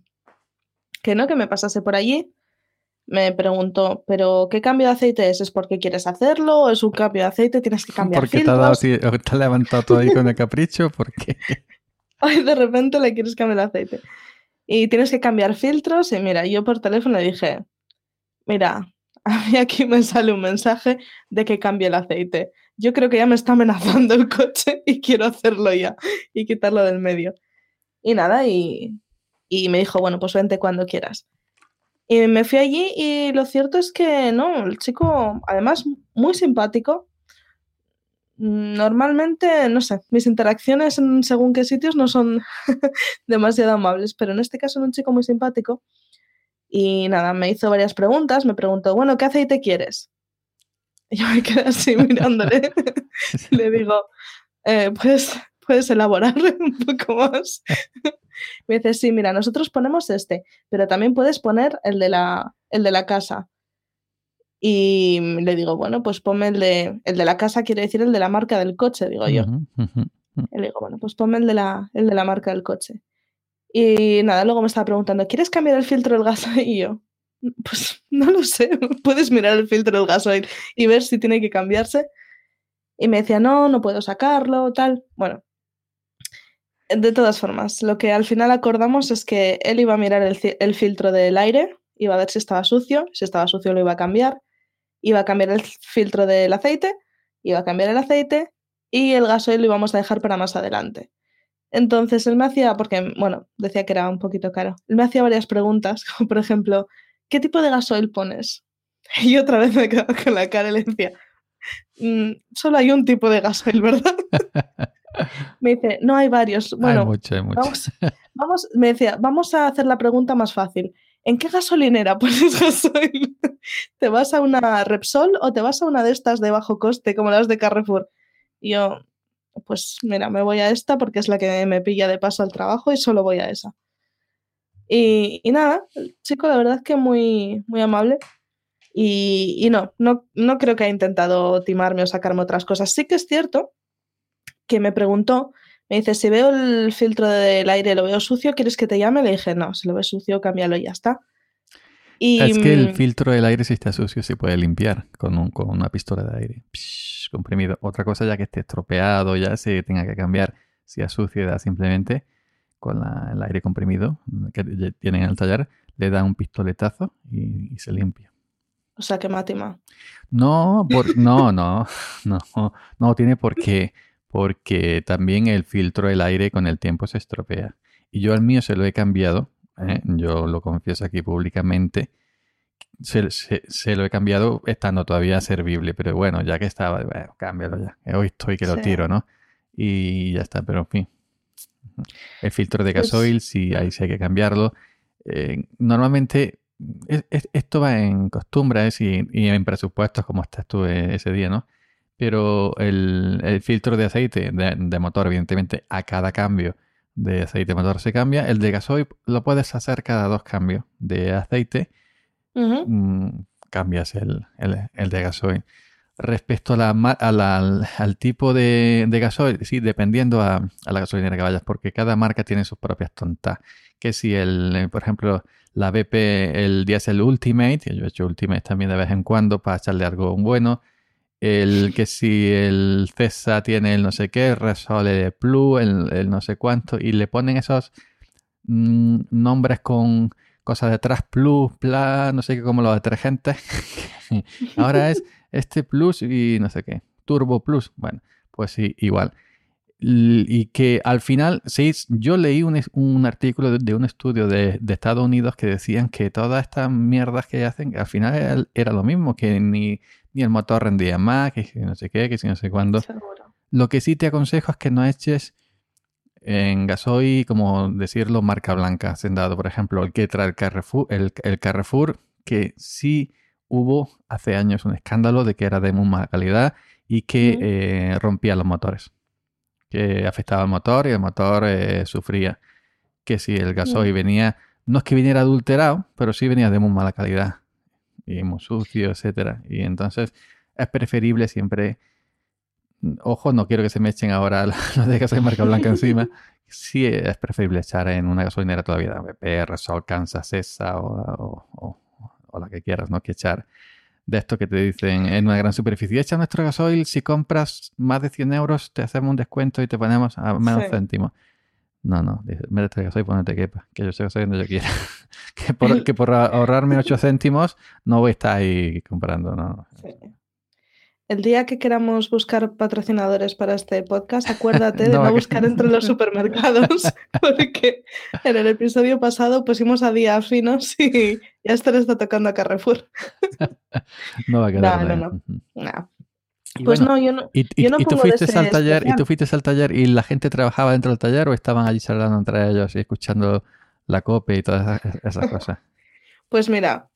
que no, que me pasase por allí. Me preguntó, ¿pero qué cambio de aceite es? ¿Es porque quieres hacerlo? ¿O es un cambio de aceite? ¿Tienes que cambiar
Porque te, ha dado, te ha levantado todo ahí con el capricho. ¿Por qué?
Ay, de repente le quieres cambiar el aceite. Y tienes que cambiar filtros. Y mira, yo por teléfono le dije, mira, a mí aquí me sale un mensaje de que cambie el aceite. Yo creo que ya me está amenazando el coche y quiero hacerlo ya y quitarlo del medio. Y nada, y, y me dijo, bueno, pues vente cuando quieras. Y me fui allí y lo cierto es que no, el chico, además, muy simpático, Normalmente, no sé, mis interacciones en según qué sitios no son demasiado amables, pero en este caso era un chico muy simpático y nada, me hizo varias preguntas, me preguntó, bueno, ¿qué aceite quieres? Y yo me quedé así mirándole, le digo, eh, pues puedes elaborar un poco más. me dice, sí, mira, nosotros ponemos este, pero también puedes poner el de la, el de la casa. Y le digo, bueno, pues ponme el de, el de la casa, quiere decir el de la marca del coche, digo yo. Y le digo, bueno, pues ponme el de, la, el de la marca del coche. Y nada, luego me estaba preguntando, ¿quieres cambiar el filtro del gasoil? Y yo, pues no lo sé, puedes mirar el filtro del gasoil y ver si tiene que cambiarse. Y me decía, no, no puedo sacarlo, tal. Bueno, de todas formas, lo que al final acordamos es que él iba a mirar el, filtro del aire, iba a ver si estaba sucio, si estaba sucio lo iba a cambiar iba a cambiar el filtro del aceite, iba a cambiar el aceite y el gasoil lo íbamos a dejar para más adelante. Entonces él me hacía, porque, bueno, decía que era un poquito caro, él me hacía varias preguntas, como por ejemplo, ¿qué tipo de gasoil pones? Y otra vez me quedaba con la cara y le decía, mm, solo hay un tipo de gasoil, ¿verdad? me dice, no hay varios. Bueno, Vamos, vamos, me decía, vamos a hacer la pregunta más fácil. ¿En qué gasolinera pones gasoil? ¿Te vas a una Repsol o te vas a una de estas de bajo coste como las de Carrefour? Y yo, pues mira, me voy a esta porque es la que me pilla de paso al trabajo y solo voy a esa. Y, nada, el chico la verdad es que muy, muy amable. Y, y no, no, no creo que haya intentado timarme o sacarme otras cosas. Sí que es cierto que me preguntó me dice, si veo el filtro del aire, lo veo sucio, ¿quieres que te llame? Le dije, no, si lo ves sucio, cámbialo y ya está.
Y, es que el mm, filtro del aire, si está sucio, se puede limpiar con, una pistola de aire comprimido. Otra cosa ya que esté estropeado, ya se tenga que cambiar, si es sucio, da simplemente con el aire comprimido que tienen en el taller, le da un pistoletazo y, se limpia.
O sea, que mátima.
No, no, no, no, no tiene por qué porque también el filtro del aire con el tiempo se estropea. Y yo al mío se lo he cambiado, ¿eh? yo lo confieso aquí públicamente, se, se- se lo he cambiado estando todavía servible, pero bueno, ya que estaba, bueno, cámbialo ya. Hoy estoy que lo
Sí.
tiro, ¿no? Y ya está, pero en fin. El filtro de
Pues-
gasoil, sí, ahí sí hay que cambiarlo. Eh, normalmente es- es- esto va en costumbres y, y en presupuestos, como estás tú eh, ese día, ¿no? Pero el, el filtro de aceite de, de motor, evidentemente, a cada cambio de aceite de motor se cambia. El de gasoil lo puedes hacer cada dos cambios de aceite mm, cambias el, el- el de gasoil. Respecto a la a al, tipo de, de gasoil, sí, dependiendo a, la gasolinera que vayas, porque cada marca tiene sus propias tontas. Que si el, eh, por ejemplo, la BP, el Diesel Ultimate, yo he hecho Ultimate también de vez en cuando para echarle algo bueno. El que si el CESA tiene el no sé qué, el Repsol el Plus, el, no sé cuánto, y le ponen esos mm, nombres con cosas detrás, Plus, Pla, no sé qué, como los detergentes. Ahora es este Plus y no sé qué, Turbo Plus. Bueno, pues sí, igual. Y que al final, sí, yo leí un, un artículo de, de un estudio de, de Estados Unidos que decían que todas estas mierdas que hacen, al final era, era lo mismo, que ni, ni el motor rendía más, que si no sé qué, que si no sé cuándo.
Seguro.
Lo que sí te aconsejo es que no eches en gasoil, como decirlo, marca blanca, sendado, por ejemplo, el que trae el Carrefour, el, el Carrefour, que sí hubo hace años un escándalo de que era de muy mala calidad y que eh, rompía los motores, que afectaba al motor y el motor eh, sufría. Que si el gasoil venía, no es que viniera adulterado, pero sí venía de muy mala calidad y muy sucio, etcétera. Y entonces es preferible siempre Ojo, no quiero que se me echen ahora los de gasoil marca blanca encima. Sí es preferible echar en una gasolinera todavía, BP, Repsol, Kansas, esa o, o- o- o la que quieras, ¿no? Que echar de esto que te dicen en una gran superficie. Echa nuestro gasoil, si compras más de 100 euros te hacemos un descuento y te ponemos a menos
Sí.
céntimos. No, no, métete gasoil, ponete quepa, que yo sé gasoil donde yo quiera. que, por, que por ahorrarme 8 céntimos no voy a estar ahí comprando, no.
Sí. El día que queramos buscar patrocinadores para este podcast, acuérdate de
No,
buscar entre los supermercados, porque en el episodio pasado pusimos a día finos y ya esto le está tocando a Carrefour.
No va a quedar
No, no, no. Pues
bueno,
no, yo no.
¿Y,
Yo no
y tú fuiste al taller y tú fuiste al taller y la gente trabajaba dentro del taller o estaban allí charlando entre ellos y escuchando la cope y todas esas, esas cosas?
Pues mira,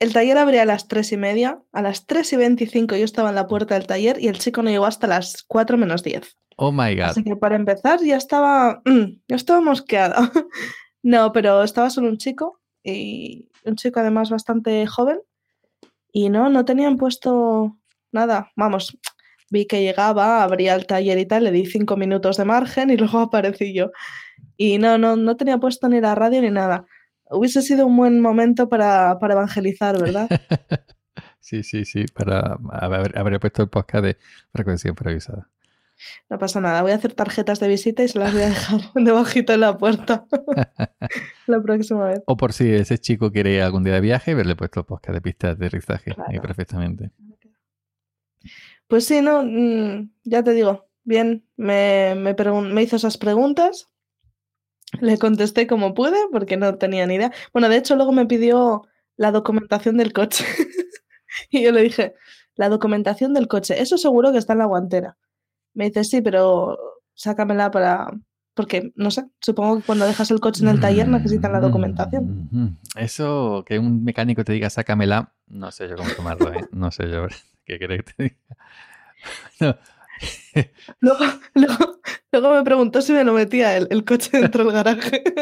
el taller abría a las 3 y media, a las 3 y 25 yo estaba en la puerta del taller y el chico no llegó hasta las 4 menos 10.
Oh my god.
Así que para empezar ya estaba, mm, ya estaba mosqueada. No, pero estaba solo un chico y un chico además bastante joven y no, no tenían puesto nada. Vamos, vi que llegaba, abría el taller y tal, le di cinco minutos de margen y luego aparecí yo. Y no, no, no tenía puesto ni la radio ni nada. Hubiese sido un buen momento para, para evangelizar, ¿verdad?
Sí, sí, sí, para haber, haber puesto el podcast de frecuencia improvisada.
No pasa nada, voy a hacer tarjetas de visita y se las voy a dejar debajito de la puerta la próxima vez.
O por si ese chico quiere ir algún día de viaje, verle puesto el podcast de pista de aterrizaje. Ahí perfectamente.
Pues sí, no, mm, ya te digo, bien, me, me hizo esas preguntas, le contesté como pude porque no tenía ni idea. Bueno, de hecho luego me pidió la documentación del coche y yo le dije, la documentación del coche, eso seguro que está en la guantera. Me dice, sí, pero sácamela para... Porque, no sé, supongo que cuando dejas el coche en el taller necesitan la documentación.
Mm, Eso, que un mecánico te diga sácamela, no sé yo cómo tomarlo, ¿eh? No sé yo qué querés que te diga. No.
Luego, luego, luego me preguntó si me lo metía el, el coche dentro del garaje.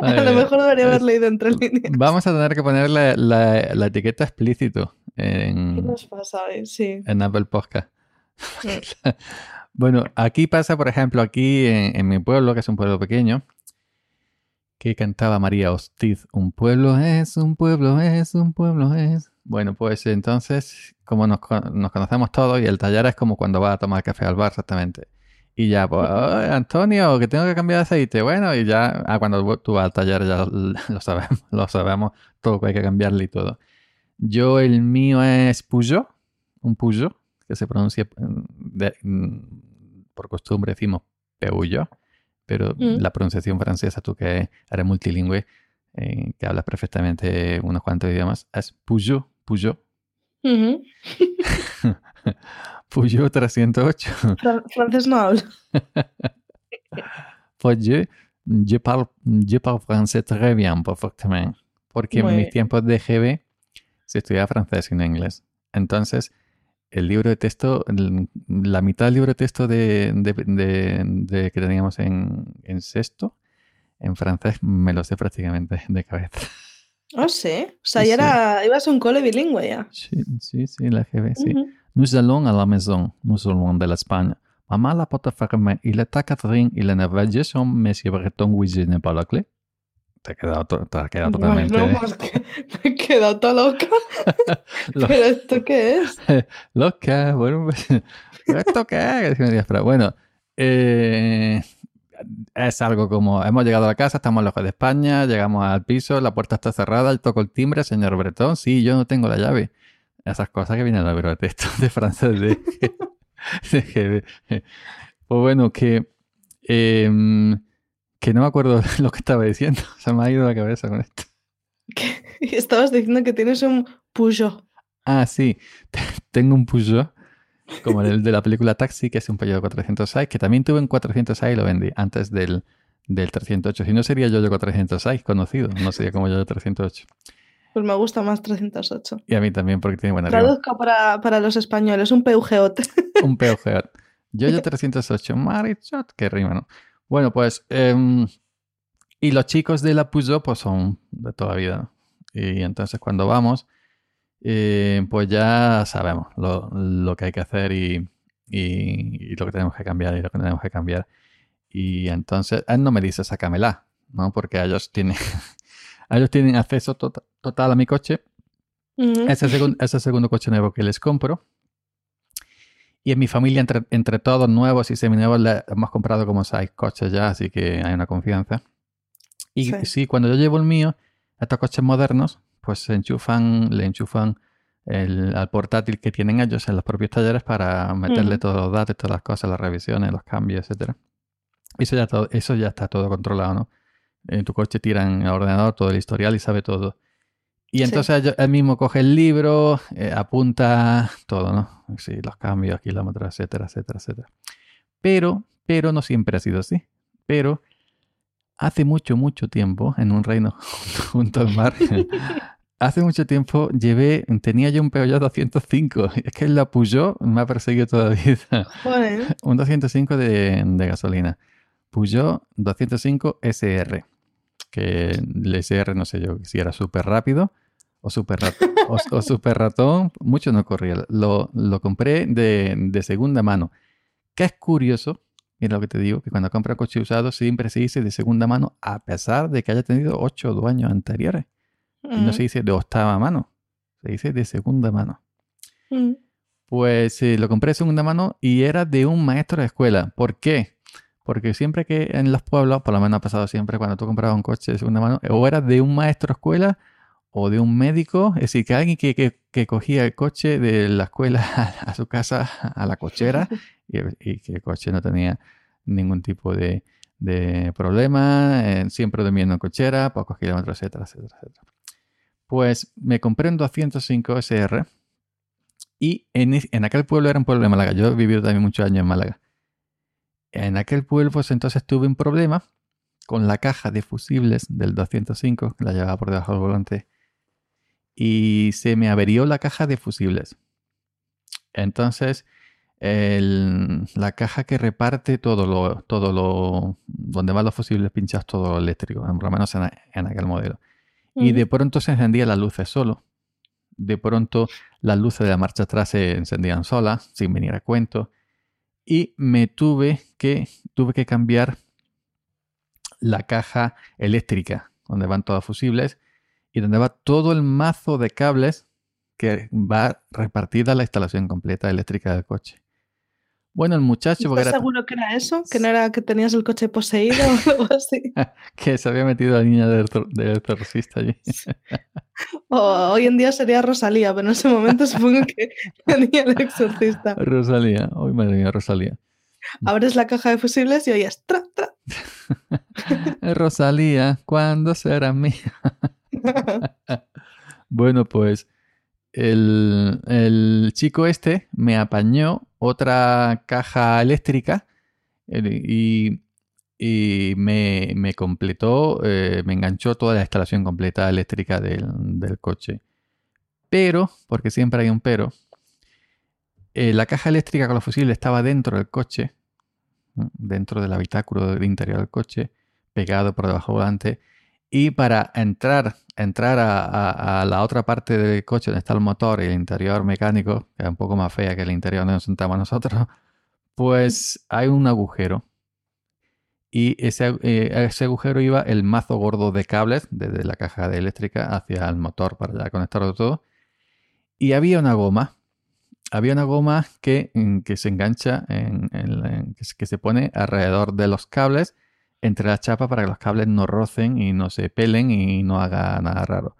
A lo mejor debería haber leído entre líneas.
Vamos a tener que poner la, la- la etiqueta explícito
¿Qué
en,
nos pasa hoy? Sí.
en Apple Podcast. Bueno, aquí pasa, por ejemplo, aquí en, en mi pueblo, que es un pueblo pequeño, que cantaba María Hostiz, un pueblo es, un pueblo es, un pueblo es. Bueno, pues entonces, como nos, nos conocemos todos y el taller es como cuando vas a tomar café al bar, exactamente. Y ya, pues, "Oye, Antonio, que tengo que cambiar de aceite. Bueno, y ya, ah, cuando tú vas al taller ya lo sabemos, lo sabemos, todo que hay que cambiarle y todo. Yo, el mío es Peugeot, un Peugeot, que se pronuncia mm, de- mm, por costumbre decimos Peugeot, pero
Mm.
la pronunciación francesa, tú que eres multilingüe, eh, que hablas perfectamente unos cuantos idiomas, es Peugeot, Peugeot,
Ujú.
Peugeot 308.
Fran- francés no hablo.
Pues yo, yo, parle, yo parle français très bien, perfectamente. Porque
Muy
en mis tiempos de GB se estudiaba francés y no inglés. Entonces, el libro de texto, la mitad del libro de texto de, de- de- de que teníamos en, en sexto, en francés, me lo sé prácticamente de cabeza.
Oh, sí. O sea,
Sí,
ya
sí.
era, ibas a un cole bilingüe ya.
Sí, sí, sí, la GB, sí.
Ujú.
Nous allons à la maison, nous allons de l'Espagne. Maman la porte fermée, il est à Catherine, il pas son monsieur Breton, oui, je n'ai pas la clé. Te ha quedado, te ha quedado totalmente.
Bueno, es que me he quedado toda loca.
Lo-
¿Pero esto qué es?
loca, bueno, ¿esto qué es? Fra. Bueno, eh, es algo como, hemos llegado a la casa, estamos lejos de España, llegamos al piso, la puerta está cerrada, yo toco el timbre, señor Bretón, sí, yo no tengo la llave. Esas cosas que vienen en el libro de texto de francés de, de GB. Pues bueno, que, em, que no me acuerdo lo que estaba diciendo, se me ha ido la cabeza con esto.
Que- Estabas diciendo que tienes un Peugeot.
Ah, sí. Tengo un Peugeot, como el de la película Taxi, que es un Peugeot 406, que también tuve un 406 y lo vendí antes del, del 308. Si no sería yo 406 conocido, no sería como yo 308.
Pues me gusta más 308.
Y a mí también, porque tiene buena.
Traduzco para, para los españoles, un Peugeot.
Un Peugeot. Yo 308. Marichot, qué rima, ¿no? Bueno, pues... em, y los chicos de la Peugeot, pues son de toda vida. Y entonces cuando vamos, eh, pues ya sabemos lo, lo que hay que hacer y, y- y lo que tenemos que cambiar y lo que tenemos que cambiar. Y entonces él no me dice sácamela, ¿no? Porque ellos tienen, ellos tienen acceso tota- total a mi coche
Ujú.
ese, segun- ese segundo coche nuevo que les compro. Y en mi familia, entre, entre todos nuevos y seminuevos, le hemos comprado como seis coches ya, así que hay una confianza. Y
Sí.
sí, cuando yo llevo el mío, estos coches modernos, pues se enchufan, le enchufan el, al portátil que tienen ellos en los propios talleres para meterle
Ujú.
todos los datos, todas las cosas, las revisiones, los cambios, etcétera. Eso ya, todo, eso ya está todo controlado, ¿no? En tu coche tiran el ordenador todo el historial y sabe todo. Y
Sí.
entonces yo- él mismo coge el libro, eh, apunta todo, ¿no? Sí, los cambios, kilómetros, etcétera, etcétera, etcétera. Pero, pero no siempre ha sido así. Pero hace mucho, mucho tiempo, en un reino junto al mar, hace mucho tiempo llevé, tenía yo un Peugeot 205. Es que la Peugeot me ha perseguido toda la vida.
Joder.
Un 205 de, de gasolina. Peugeot 205 SR. Que el SR no sé yo si era súper rápido o súper o, o súper ratón. Mucho no corría. Lo, lo compré de, de segunda mano. Que es curioso, mira lo que te digo, que cuando compra coche usado siempre se dice de segunda mano a pesar de que haya tenido ocho dueños anteriores. Y no se dice de octava mano. Se dice de segunda mano.
Ujú.
Pues eh, lo compré de segunda mano y era de un maestro de escuela. ¿Por qué? Porque siempre que en los pueblos, por lo menos ha pasado siempre cuando tú comprabas un coche de segunda mano, o era de un maestro escuela o de un médico, es decir, que alguien que, que- cogía el coche de la escuela a, su casa, a la cochera, y, que el coche no tenía ningún tipo de, problema, eh, siempre durmiendo en cochera, pocos kilómetros, etcétera, etcétera, etcétera. Pues me compré un 205 SR y en, en aquel pueblo era un pueblo de Málaga. Yo he vivido también muchos años en Málaga. En aquel pueblo, pues entonces tuve un problema con la caja de fusibles del 205, que la llevaba por debajo del volante, y se me averió la caja de fusibles. Entonces, el- la caja que reparte todo lo, todo lo, donde van los fusibles pinchados, todo lo eléctrico, por lo menos en, en aquel modelo. Y de pronto se encendían las luces solo. De pronto las luces de la marcha atrás se encendían solas, sin venir a cuento. Y me tuve que, tuve que cambiar la caja eléctrica, donde van todos los fusibles, y donde va todo el mazo de cables que va repartida la instalación completa eléctrica del coche. Bueno, el muchacho,
¿Estás
era
seguro que era eso? ¿Que no era que tenías el coche poseído o algo así?
que se había metido la niña del, exorcista allí.
Hoy en día sería Rosalía, pero en ese momento supongo que tenía el exorcista.
Rosalía, hoy madre mía, Rosalía.
Abres la caja de fusibles y oyes tra, tra.
Rosalía, ¿cuándo será mía? bueno, pues el, el chico este me apañó otra caja eléctrica y, y me, me completó, eh, me enganchó toda la instalación completa eléctrica del, del coche. Pero, porque siempre hay un pero, eh, la caja eléctrica con los fusibles estaba dentro del coche, dentro del habitáculo del interior del coche, pegado por debajo volante. Y para entrar, entrar a, la otra parte del coche donde está el motor y el interior mecánico, que es un poco más fea que el interior donde nos sentamos nosotros, pues hay un agujero. Y ese, eh, ese agujero iba el mazo gordo de cables desde la caja eléctrica hacia el motor para ya conectarlo todo. Y había una goma. Había una goma que, mm, que se engancha, en, que se pone alrededor de los cables, entre la chapa para que los cables no rocen y no se pelen y no haga nada raro.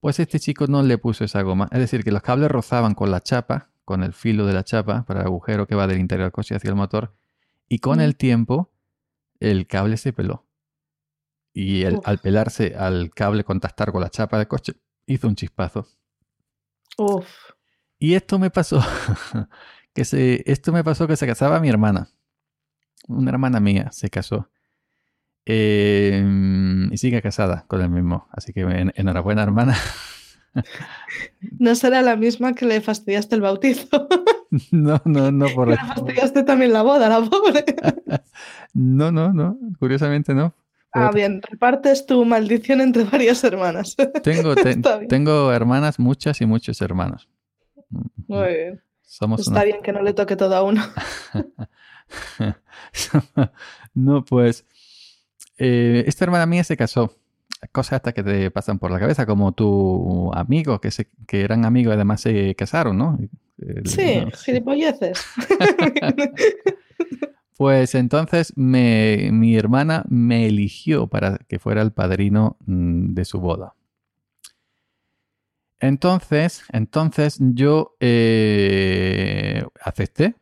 Pues este chico no le puso esa goma. Es decir, que los cables rozaban con la chapa, con el filo de la chapa, para el agujero que va del interior del coche hacia el motor. Y con el tiempo, el cable se peló. Y el- al pelarse al cable contactar con la chapa del coche, hizo un chispazo.
Uf.
Y esto me pasó, que se, esto me pasó que se casaba mi hermana. Una hermana mía se casó. Eh, y sigue casada con el mismo. Así que en- enhorabuena, hermana.
No será la misma que le fastidiaste el bautizo.
No, no, no, por
le fastidiaste también la boda, la pobre.
No, no, no. Curiosamente no.
Ah, bien, repartes tu maldición entre varias hermanas.
Tengo, te- tengo hermanas, muchas y muchos hermanos.
Muy bien.
Somos
Está
una
bien que no le toque todo a uno.
no, pues eh, esta hermana mía se casó. Cosas hasta que te pasan por la cabeza, como tu amigo, que, se, que eran amigos y además se casaron, ¿no?
Sí,
no,
gilipolleces.
Pues entonces me- mi hermana me eligió para que fuera el padrino mm, de su boda. Entonces, entonces yo eh, acepté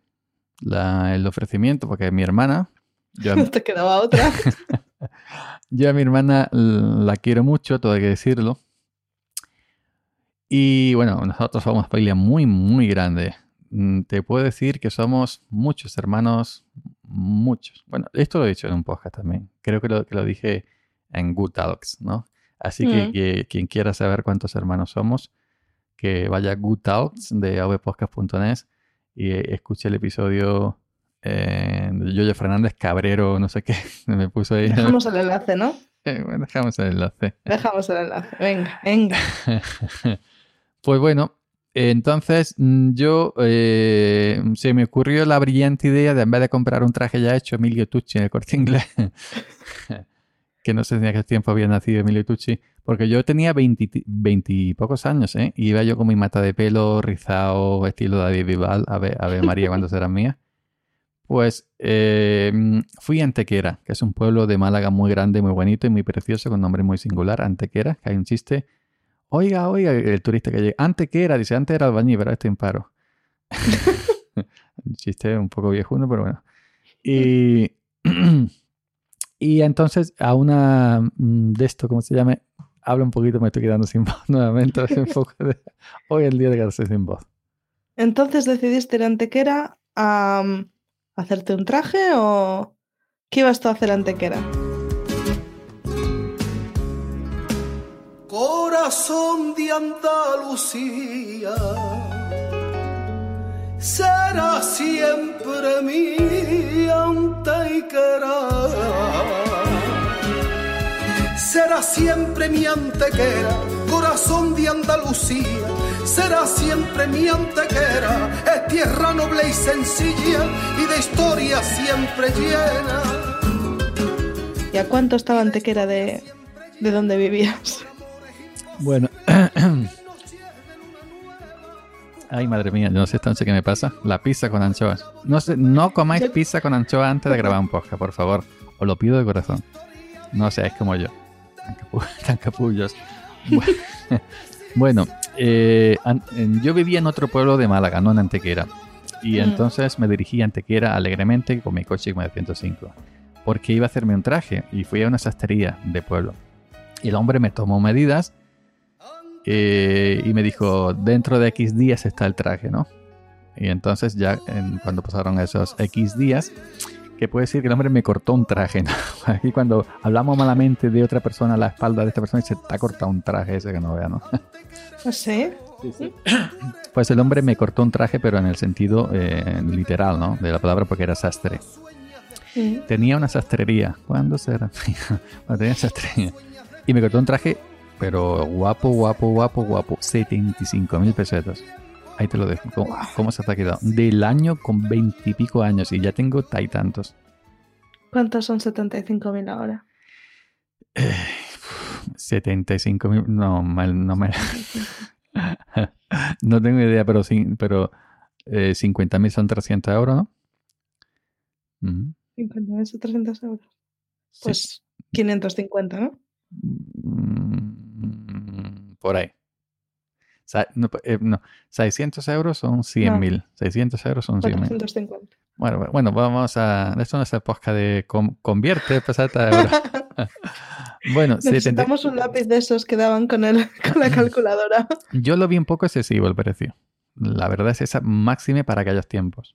la- el ofrecimiento porque mi hermana, yo,
No te quedaba otra.
Yo a mi hermana la quiero mucho, todo hay que decirlo. Y bueno, nosotros somos una familia muy, muy grande. Mm, Te puedo decir que somos muchos hermanos, muchos. Bueno, esto lo he dicho en un podcast también. Creo que lo, que lo dije en Good Talks, ¿no? Así que,
Mm.
que quien quiera saber cuántos hermanos somos, que vaya a Good Talks de avpodcast.net y escuche el episodio eh, Yoyo Fernández Cabrero, no sé qué, me puso ahí.
Dejamos el enlace, ¿no?
Eh, bueno, dejamos el enlace.
Dejamos el enlace. Venga, venga.
Pues bueno, entonces mm, yo eh, se me ocurrió la brillante idea de en vez de comprar un traje ya hecho Emilio Tucci en el corte inglés, que no sé si en aquel tiempo había nacido Emilio Tucci, porque yo tenía 20, y pocos años, ¿eh? Y iba yo con mi mata de pelo rizado, estilo David Vival, a ver, a ver María cuando será mía. Pues eh, fui a Antequera, que es un pueblo de Málaga muy grande, muy bonito y muy precioso, con nombre muy singular, Antequera, que hay un chiste. Oiga, oiga, el turista que llega. Antequera, dice, antes era albañil, pero estoy en paro. un chiste un poco viejuno, pero bueno. Y, y entonces a una mm, de esto, ¿cómo se llama? Habla un poquito, me estoy quedando sin voz nuevamente. Hoy es el día de quedarse sin voz.
Entonces decidiste ir a Antequera a hacerte un traje o qué ibas tú a hacer Antequera?
Corazón de Andalucía, será siempre mi antequera. Será siempre mi antequera, corazón de Andalucía, será siempre mi antequera. Es tierra noble y sencilla y de historia siempre llena.
¿Y a cuánto estaba Antequera de, de donde vivías?
Bueno. Ay, madre mía, yo no sé esta noche qué me pasa. La pizza con anchoas. No sé, no comáis
Yo-
pizza con anchoas antes de grabar un podcast, por favor. Os lo pido de corazón. No seáis como yo. Tan, capu- tan capullos. Bu- Bueno, eh, an- yo vivía en otro pueblo de Málaga, no en Antequera. Y
Mm.
entonces me dirigí a Antequera alegremente con mi coche como de 105. Porque iba a hacerme un traje y fui a una sastrería de pueblo. Y el hombre me tomó medidas eh, y me dijo, dentro de X días está el traje, ¿no? Y entonces ya en- cuando pasaron esos X días, que puede decir que el hombre me cortó un traje, ¿no? Aquí cuando hablamos malamente de otra persona a la espalda de esta persona, se te ha cortado un traje ese que no vea, ¿no?
¿Ah, ¿Sí?
Pues el hombre me cortó un traje, pero en el sentido eh, literal, ¿no? De la palabra porque era sastre.
Mm.
Tenía una sastrería. ¿Cuándo será? bueno, tenía sastrería. Y me cortó un traje, pero guapo, guapo, guapo, guapo. 75 mil pesetas. Ahí te lo dejo. ¿Cómo, cómo se te ha quedado? Del año con 20 y pico años y ya tengo y tantos.
¿Cuántos son 75.000 ahora?
75 mil. No, mal, no me. no tengo idea, pero sí, pero eh, 50 mil son 300 euros, ¿no? Ujú.
50.000 o 300 euros.
Sí.
Pues 550, ¿no?
Mm, por ahí. Sa- no, eh, no, 600 euros son 100 mil. 600 euros son 100 mil.
450.
Bueno, bueno, vamos a. Esto no es el podcast de convierte peseta a euros. bueno, 70
Necesitamos un lápiz de esos que daban con, el, con la calculadora.
yo lo vi un poco excesivo el precio. La verdad es esa máxime para aquellos tiempos.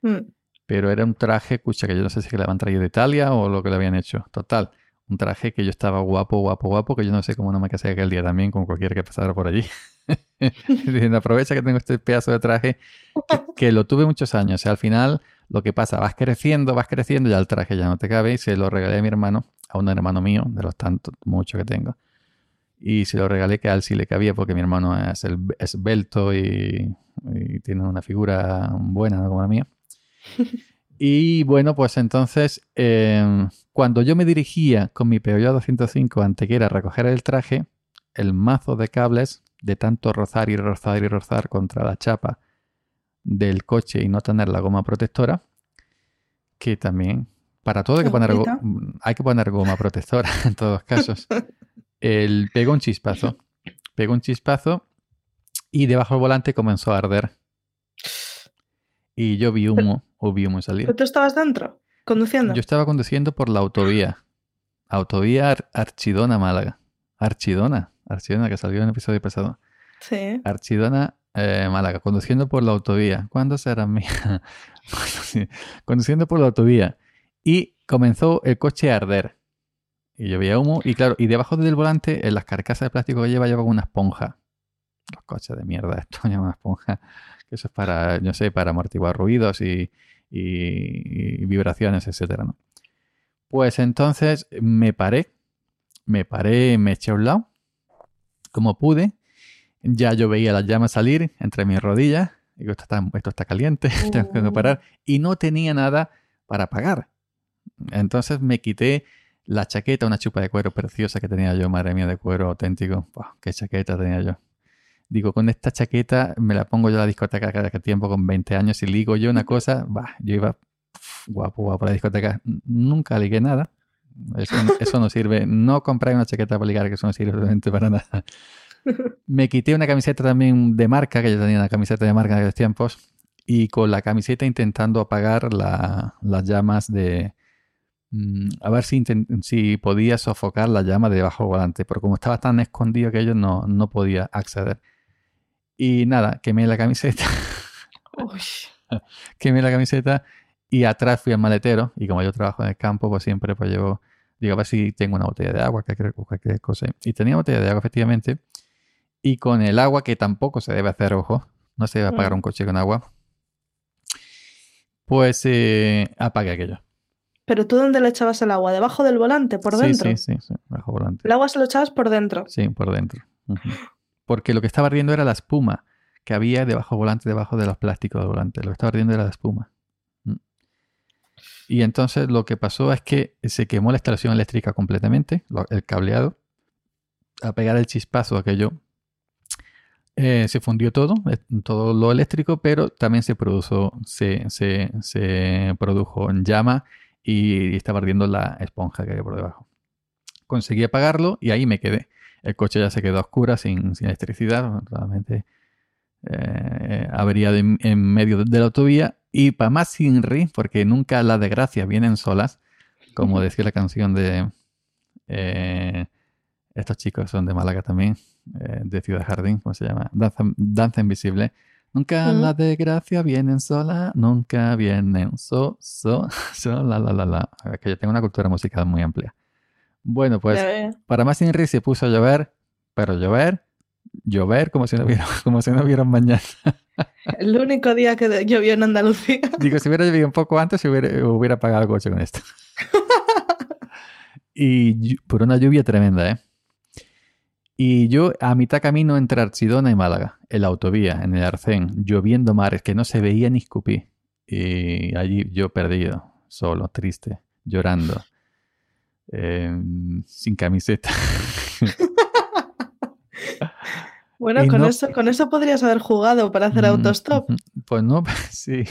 Mm.
Pero era un traje, escucha, que yo no sé si le habían traído de Italia o lo que le habían hecho. Total, un traje que yo estaba guapo, guapo, guapo, que yo no sé cómo no me casé aquel día también con cualquiera que pasara por allí. Diciendo, aprovecha que tengo este pedazo de traje, que, que lo tuve muchos años. O sea, al final, lo que pasa, vas creciendo, vas creciendo, ya el traje ya no te cabe y se lo regalé a mi hermano, a un hermano mío, de los tantos, muchos que tengo. Y se lo regalé que a él sí le cabía porque mi hermano es el- esbelto y, y tiene una figura buena, ¿no? como la mía. Y bueno, pues entonces, eh, cuando yo me dirigía con mi Peugeot 205 a Antequera a recoger el traje, el mazo de cables de tanto rozar y rozar y rozar contra la chapa del coche y no tener la goma protectora, que también, para todo hay que poner,
Ojita.
hay que poner goma protectora en todos los casos. El, pegó un chispazo, pegó un chispazo y debajo del volante comenzó a arder. Y yo vi humo, o vi humo salir.
¿Pero tú estabas dentro? ¿Conduciendo?
Yo estaba conduciendo por la autovía. Autovía Ar- Archidona, Málaga. Archidona. Archidona, que salió en el episodio pasado.
Sí.
Archidona, eh, Málaga. Conduciendo por la autovía. ¿Cuándo será mía? conduciendo por la autovía. Y comenzó el coche a arder. Y yo veía humo. Y claro, y debajo del volante, en las carcasas de plástico que lleva, lleva una esponja. Los coches de mierda, esto lleva una esponja. Que eso es para, no sé, para amortiguar ruidos y, y- y vibraciones, etcétera, ¿no? Pues entonces me paré, me paré, me eché a un lado, como pude. Ya yo veía las llamas salir entre mis rodillas. Digo, esto está, esto está caliente, tengo que
Oh.
parar. Y no tenía nada para apagar. Entonces me quité la chaqueta, una chupa de cuero preciosa que tenía yo, madre mía, de cuero auténtico. Qué chaqueta tenía yo. Digo, con esta chaqueta me la pongo yo a la discoteca cada tiempo con 20 años y ligo yo una cosa, bah, yo iba guapo, guapo a la discoteca. Nunca ligué nada. Eso, no- eso no sirve. No compré una chaqueta para que eso no sirve realmente para nada. Me quité una camiseta también de marca, que yo tenía una camiseta de marca en aquellos tiempos, y con la camiseta intentando apagar la- las llamas de... mm, A ver si, si podía sofocar la llama de debajo del volante, pero como estaba tan escondido que yo no, no podía acceder. Y nada, quemé la camiseta,
Uy.
quemé la camiseta y atrás fui al maletero. Y como yo trabajo en el campo, pues siempre pues llevo, digo, a ver si tengo una botella de agua, cualquier, cualquier cosa. Y tenía botella de agua, efectivamente. Y con el agua, que tampoco se debe hacer, ojo, no se debe apagar un coche con agua, pues eh, apagué aquello.
¿Pero tú dónde le echabas el agua? ¿Debajo del volante? ¿Por dentro?
Sí, sí, sí, bajo volante.
El agua se lo echabas por dentro.
Sí, por dentro. Porque lo que estaba ardiendo era la espuma que había debajo del volante, debajo de los plásticos del volante. Lo que estaba ardiendo era la espuma. Y entonces lo que pasó es que se quemó la instalación eléctrica completamente, el cableado. A pegar el chispazo aquello, eh, se fundió todo, eh, todo lo eléctrico, pero también se produjo, se, produjo en llama y estaba ardiendo la esponja que había por debajo. Conseguí apagarlo y ahí me quedé. El coche ya se quedó a oscuras, sin, electricidad. Realmente eh, averiado en, en medio de la autovía y para más sin ri, porque nunca las desgracias vienen solas, como decía la canción de eh, estos chicos son de Málaga también, eh, de Ciudad Jardín, ¿cómo se llama? Danza, Danza Invisible. Nunca
Mm.
las desgracias vienen solas, nunca vienen so, so, so, la, la, la, la. Es Que yo tengo una cultura musical muy amplia. Bueno, pues para más sin ri se puso a llover, pero llover, llover como si no hubiera, como si no hubiera mañana.
El único día que llovió en Andalucía.
Digo, si hubiera llovido un poco antes, hubiera, hubiera pagado el coche con esto. y por una lluvia tremenda, ¿eh? Y yo a mitad camino entre Archidona y Málaga, en la autovía, en el Arcén, lloviendo mares, que no se veía ni escupí. Y allí yo perdido, solo, triste, llorando, eh, sin camiseta.
Bueno, con,
no-
eso, con eso podrías haber jugado para hacer autostop.
Mm, Pues no, sí.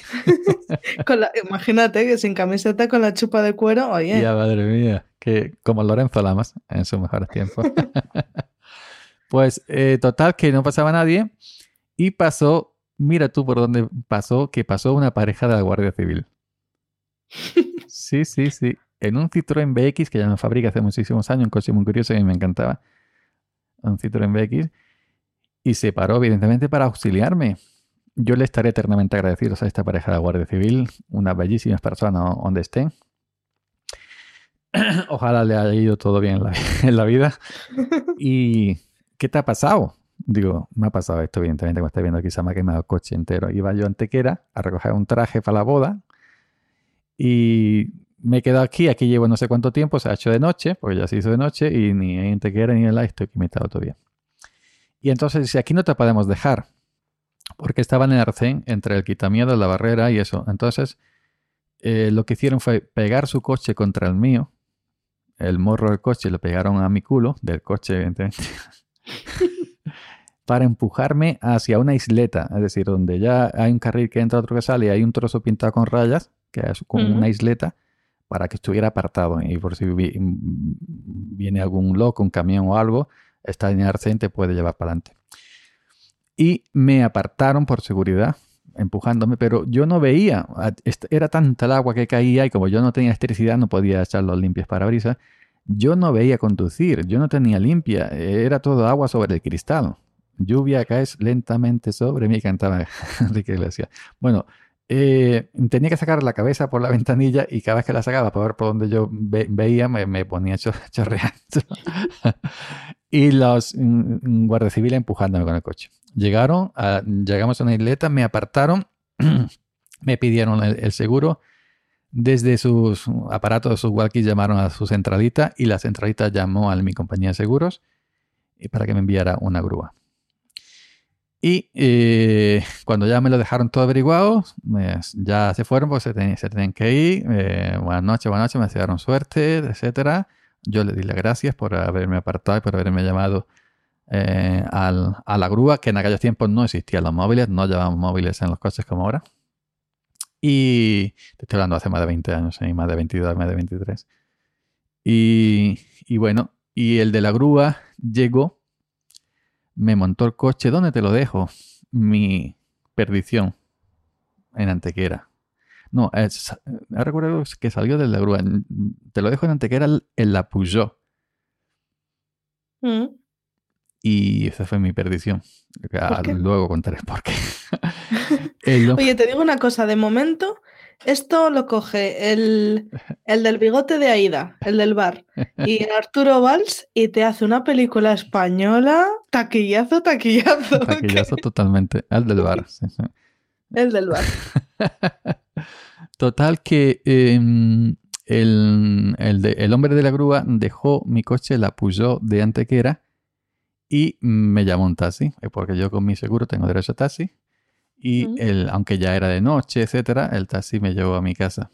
Con la- imagínate que sin camiseta con la chupa de cuero, oye.
Ya, madre mía. Que como Lorenzo Lamas en sus mejores tiempos. pues eh, total que no pasaba nadie. Y pasó, mira tú por dónde pasó, que pasó una pareja de la Guardia Civil. Sí, sí, sí. En un Citroën BX que ya no fabrica hace muchísimos años, un coche muy curioso que me encantaba. Un Citroën BX. Y se paró, evidentemente, para auxiliarme. Yo le estaré eternamente agradecido a esta pareja de la Guardia Civil, unas bellísimas personas donde estén. Ojalá le haya ido todo bien en la, vida. ¿Y qué te ha pasado? Digo, me ha pasado esto, evidentemente, como estáis viendo aquí, se me ha quemado el coche entero. Iba yo a Antequera a recoger un traje para la boda y me he quedado aquí. Aquí llevo no sé cuánto tiempo, se ha hecho de noche, porque ya se hizo de noche y ni en Antequera ni en la estoy aquí metido todavía. Y entonces dice, aquí no te podemos dejar, porque estaba en el arcén entre el quitamiedo, la barrera y eso. Entonces, eh, lo que hicieron fue pegar su coche contra el mío, el morro del coche lo pegaron a mi culo, del coche, evidentemente, para empujarme hacia una isleta, es decir, donde ya hay un carril que entra, otro que sale, y hay un trozo pintado con rayas, que es como una isleta, para que estuviera apartado. Y por si vi- viene algún loco, un camión o algo, línea arcén te puede llevar para adelante. Y me apartaron por seguridad, empujándome, pero yo no veía, era tanta el agua que caía y como yo no tenía electricidad, no podía echar los limpios parabrisas, yo no veía conducir, yo no tenía limpia, era todo agua sobre el cristal. Lluvia cae lentamente sobre mí, cantaba Enrique Iglesias. Bueno, eh, tenía que sacar la cabeza por la ventanilla y cada vez que la sacaba para ver por donde yo ve- veía, me, me ponía cho- chorreando. y los mm, mm, guardias civiles empujándome con el coche. Llegaron, a- llegamos a una isleta, me apartaron, me pidieron el, el seguro. Desde sus aparatos, de sus walkies, llamaron a su centralita y la centralita llamó a mi compañía de seguros y para que me enviara una grúa. Y eh, cuando ya me lo dejaron todo averiguado, me- ya se fueron porque se, ten- se tenían que ir. eh, buenas noches, buenas noches, me desearon suerte, etcétera. Yo le di las gracias por haberme apartado y por haberme llamado eh, al- a la grúa, que en aquellos tiempos no existían los móviles, no llevábamos móviles en los coches como ahora. Y te estoy hablando hace más de 20 años, más de 22, más de 23. Y, y bueno, y el de la grúa llegó, me montó el coche. ¿Dónde te lo dejo? Mi perdición en Antequera. No, es, recuerdo que salió de la grúa. Te lo dejo en Antequera en la Peugeot.
Mm.
Y esa fue mi perdición. Luego contaré por qué.
Oye, te digo una cosa, de momento, esto lo coge el, el del bigote de Aida, el del bar, y Arturo Valls, y te hace una película española, taquillazo, taquillazo.
Taquillazo totalmente. Al del bar. sí, sí.
El del bar.
Total que em, el, el de- el hombre de la grúa dejó mi coche, la Peugeot de Antequera, y me llamó un taxi, eh, porque yo con mi seguro tengo derecho a taxi. Y el, aunque ya era de noche, etcétera, el taxi me llevó a mi casa.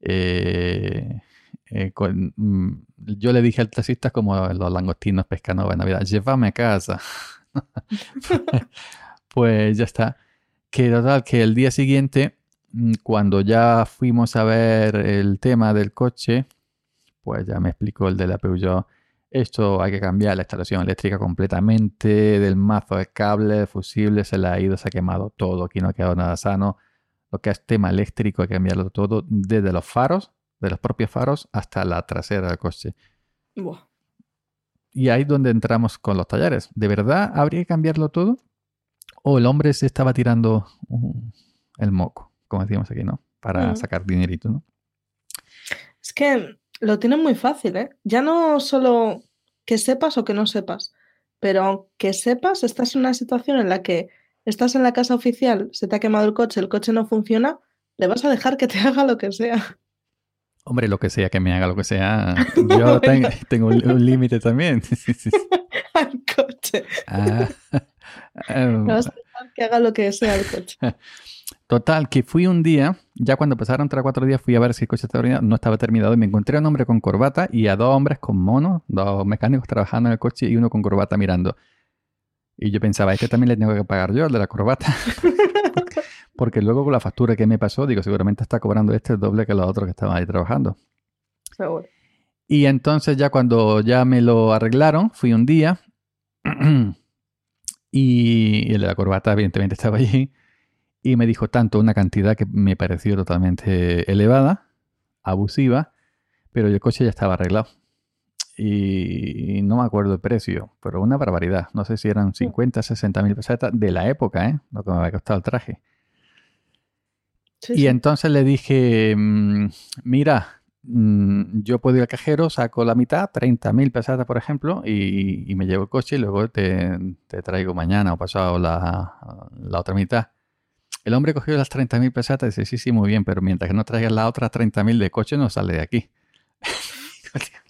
Eh, eh, con- mm, yo le dije al taxista como los langostinos pescanova en Navidad, llévame a casa. pues ya está. Que total, que el día siguiente, mm, cuando ya fuimos a ver el tema del coche, pues ya me explicó el de la Peugeot Esto hay que cambiar la instalación eléctrica completamente, del mazo de cable, fusible, se le ha ido, se ha quemado todo, aquí no ha quedado nada sano. Lo que es tema eléctrico hay que cambiarlo todo, desde los faros, de los propios faros, hasta la trasera del coche.
Buah.
Y ahí es donde entramos con los talleres. ¿De verdad habría que cambiarlo todo? ¿O el hombre se estaba tirando el moco, como decíamos aquí, ¿no? Para
Mm.
sacar dinerito, ¿no?
Es que lo tienen muy fácil, ¿eh? Ya no solo que sepas o que no sepas, pero aunque sepas, estás en una situación en la que estás en la casa oficial, se te ha quemado el coche, el coche no funciona, le vas a dejar que te haga lo que sea.
Hombre, lo que sea, que me haga lo que sea. Yo ten- tengo un, un límite también.
Al coche.
Ah,
Le vas a dejar que haga lo que sea el coche.
Total, que fui un día, ya cuando pasaron 3 o 4 días, fui a ver si el coche estaba terminado, no estaba terminado y me encontré a un hombre con corbata y a dos hombres con mono, dos mecánicos trabajando en el coche y uno con corbata mirando. Y yo pensaba, este también le tengo que pagar yo, el de la corbata. Porque luego con la factura que me pasó, digo, seguramente está cobrando este el doble que los otros que estaban ahí trabajando.
Seguro.
Y entonces ya cuando ya me lo arreglaron, fui un día y el de la corbata evidentemente estaba allí y me dijo tanto una cantidad que me pareció totalmente elevada, abusiva, pero el coche ya estaba arreglado. Y no me acuerdo el precio, pero una barbaridad. No sé si eran 50, 60 mil pesetas de la época, ¿eh? Lo que me había costado el traje.
Sí,
Y
sí.
entonces le dije, mm, mira, mm, yo puedo ir al cajero, saco la mitad, 30 mil pesetas, por ejemplo, y, y me llevo el coche y luego te, te traigo mañana o pasado la, la otra mitad. El hombre cogió las 30 mil pesetas y dice, sí, sí, muy bien, pero mientras que no traigas las otras 30 mil de coche, no sale de aquí.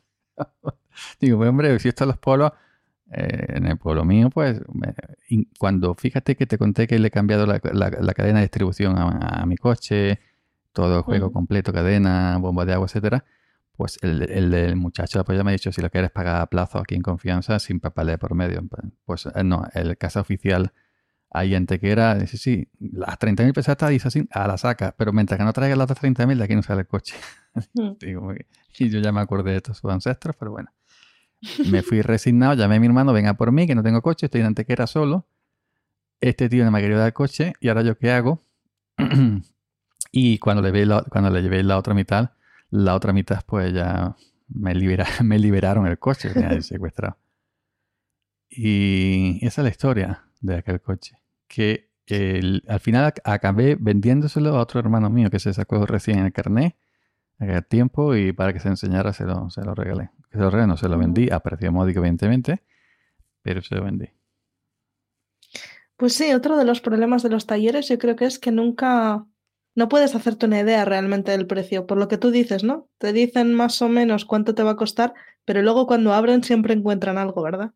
Digo, "Pues, hombre, si esto es los polos, eh, en el pueblo mío, pues, me- cuando fíjate que te conté que le he cambiado la, la- la cadena de distribución a, a mi coche, todo el juego completo, cadena, bomba de agua, etcétera, pues el, el muchacho pues ya me ha dicho si lo quieres pagar a plazo aquí en confianza sin papeleo por medio. Pues eh, no, el casa oficial ahí en Tequera dice, sí, las 30.000 pesetas dice así, a la saca, pero mientras que no traiga las otras 30.000 de aquí no sale el coche.
Mm.
Digo, y yo ya me acordé de estos sus ancestros, pero bueno. Me fui resignado, llamé a mi hermano, venga por mí, que no tengo coche, estoy en Antequera solo. Este tío no me quería dar el coche, y ahora yo qué hago. y cuando le, ve la- cuando le llevé la otra mitad, la otra mitad, pues ya me, libera, me liberaron el coche que ahí secuestrado. Y esa es la historia de aquel coche. Que el- al final ac- acabé vendiéndoselo a otro hermano mío que se sacó recién el carnet aquel tiempo y para que se enseñara se lo, se lo regalé. Se lo regalé, no se lo vendí a precio módico, evidentemente, pero se lo vendí.
Pues sí, otro de los problemas de los talleres yo creo que es que nunca, no puedes hacerte una idea realmente del precio, por lo que tú dices, ¿no? Te dicen más o menos cuánto te va a costar, pero luego cuando abren siempre encuentran algo, ¿verdad?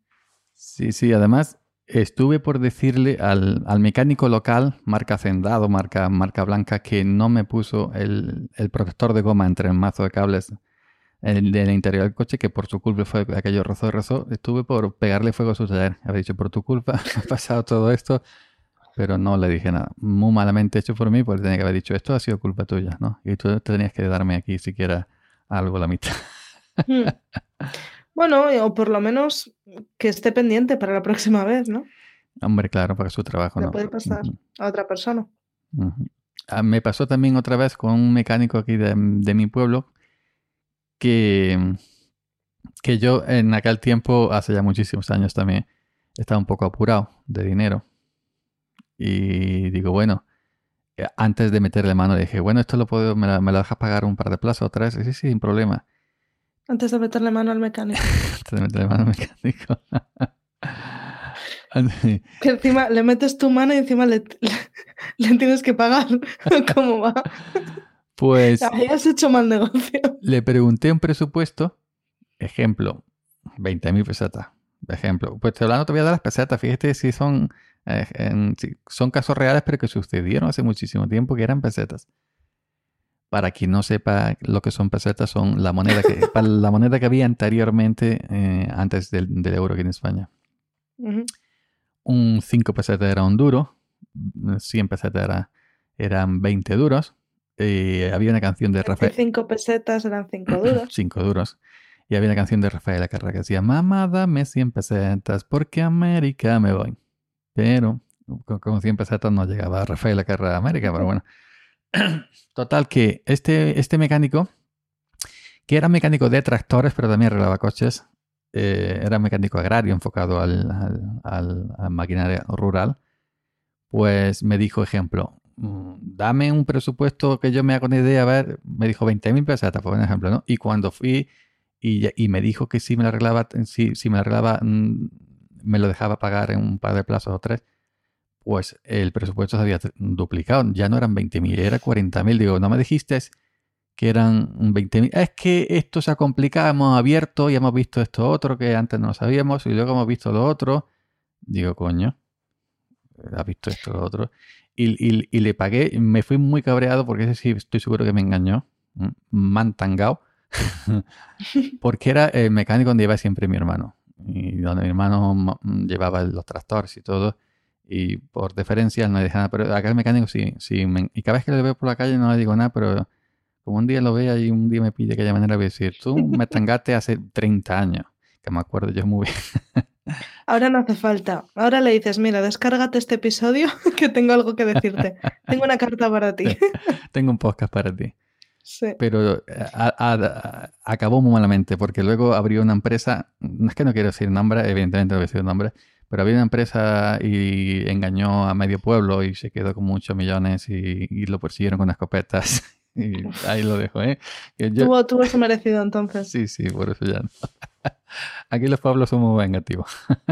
Sí, sí, además estuve por decirle al, al mecánico local, marca Hacendado, marca, marca blanca, que no me puso el, el protector de goma entre el mazo de cables el del interior del coche, que por su culpa fue aquello rozó rozó. Estuve por pegarle fuego a su taller. Había dicho, por tu culpa ha pasado todo esto, pero no le dije nada. Muy malamente hecho por mí, porque tenía que haber dicho, esto ha sido culpa tuya, ¿no? Y tú tenías que darme aquí siquiera algo la mitad.
Bueno, o por lo menos que esté pendiente para la próxima vez, ¿no?
Hombre, claro, para su trabajo,
Le
¿no?
puede pasar. A otra persona.
Ah, me pasó también otra vez con un mecánico aquí de, de mi pueblo que, que yo en aquel tiempo, hace ya muchísimos años también, estaba un poco apurado de dinero. Y digo, bueno, eh, antes de meterle mano le dije, bueno, esto lo puedo, me la, me la dejas pagar un par de plazos otra vez. Sí, sí, sin problema.
Antes de meterle mano al mecánico.
Antes de meterle mano al mecánico.
Que encima le metes tu mano y encima le, le, tienes que pagar. ¿Cómo va?
Pues
Ahí has hecho mal negocio.
le pregunté un presupuesto, ejemplo, 20.000 pesetas, ejemplo. Pues te hablando todavía de las pesetas, fíjate si son, eh, en- si son casos reales, pero que sucedieron hace muchísimo tiempo que eran pesetas. Para quien no sepa lo que son pesetas, son la moneda que, la moneda que había anteriormente, eh, antes del, del euro aquí en España.
Ujú.
Un 5 pesetas era un duro, 100 pesetas era, eran 20 duros. eh, había una canción de Rafael.
25 pesetas eran 5 duros.
5 duros. Y había una canción de Rafael Carrera que decía, mamá, dame 100 pesetas porque a América me voy. Pero con, con 100 pesetas no llegaba Rafael Carrera a América, pero bueno. Total que este, este mecánico, que era mecánico de tractores, pero también arreglaba coches, eh, era mecánico agrario enfocado al, al, maquinaria rural, pues me dijo, ejemplo, mm, dame un presupuesto que yo me haga una idea, a ver, me dijo 20.000 pesetas, por ejemplo, ¿no? Y cuando fui y, y me dijo que si me lo arreglaba, me lo arreglaba, mm, me lo dejaba pagar en un par de plazos o tres, pues el presupuesto se había duplicado, ya no eran 20.000, era 40.000. Digo, no me dijiste que eran 20.000. Es que esto se ha complicado, hemos abierto y hemos visto esto otro que antes no sabíamos y luego hemos visto lo otro. Digo, coño, has visto esto lo otro. Y, y- le pagué, me fui muy cabreado porque ese sí estoy seguro que me engañó. Mantangao. porque era el mecánico donde iba siempre mi hermano. Y donde mi hermano ma- llevaba los tractores y todo. Y por deferencia él no le dije nada. Pero acá el mecánico sí, sí. me- y cada vez que lo veo por la calle no le digo nada, pero como un día lo vea y un día me pide de aquella manera, voy a decir, tú me tangaste hace 30 años. Que me acuerdo yo muy bien.
Ahora no hace falta. Ahora le dices, mira, descárgate este episodio que tengo algo que decirte. Tengo una carta para ti.
Tengo un podcast para ti.
Sí.
pero eh, a- a- a- acabó muy malamente porque luego abrió una empresa, no es que no quiero decir nombre, evidentemente no voy a decir nombre, pero abrió una empresa y engañó a medio pueblo y se quedó con muchos millones y, y lo persiguieron con escopetas y ahí lo dejo, ¿eh? Yo-
Tuvo, tuvo su merecido entonces.
Sí, sí, por eso ya no. Aquí los pueblos somos vengativos.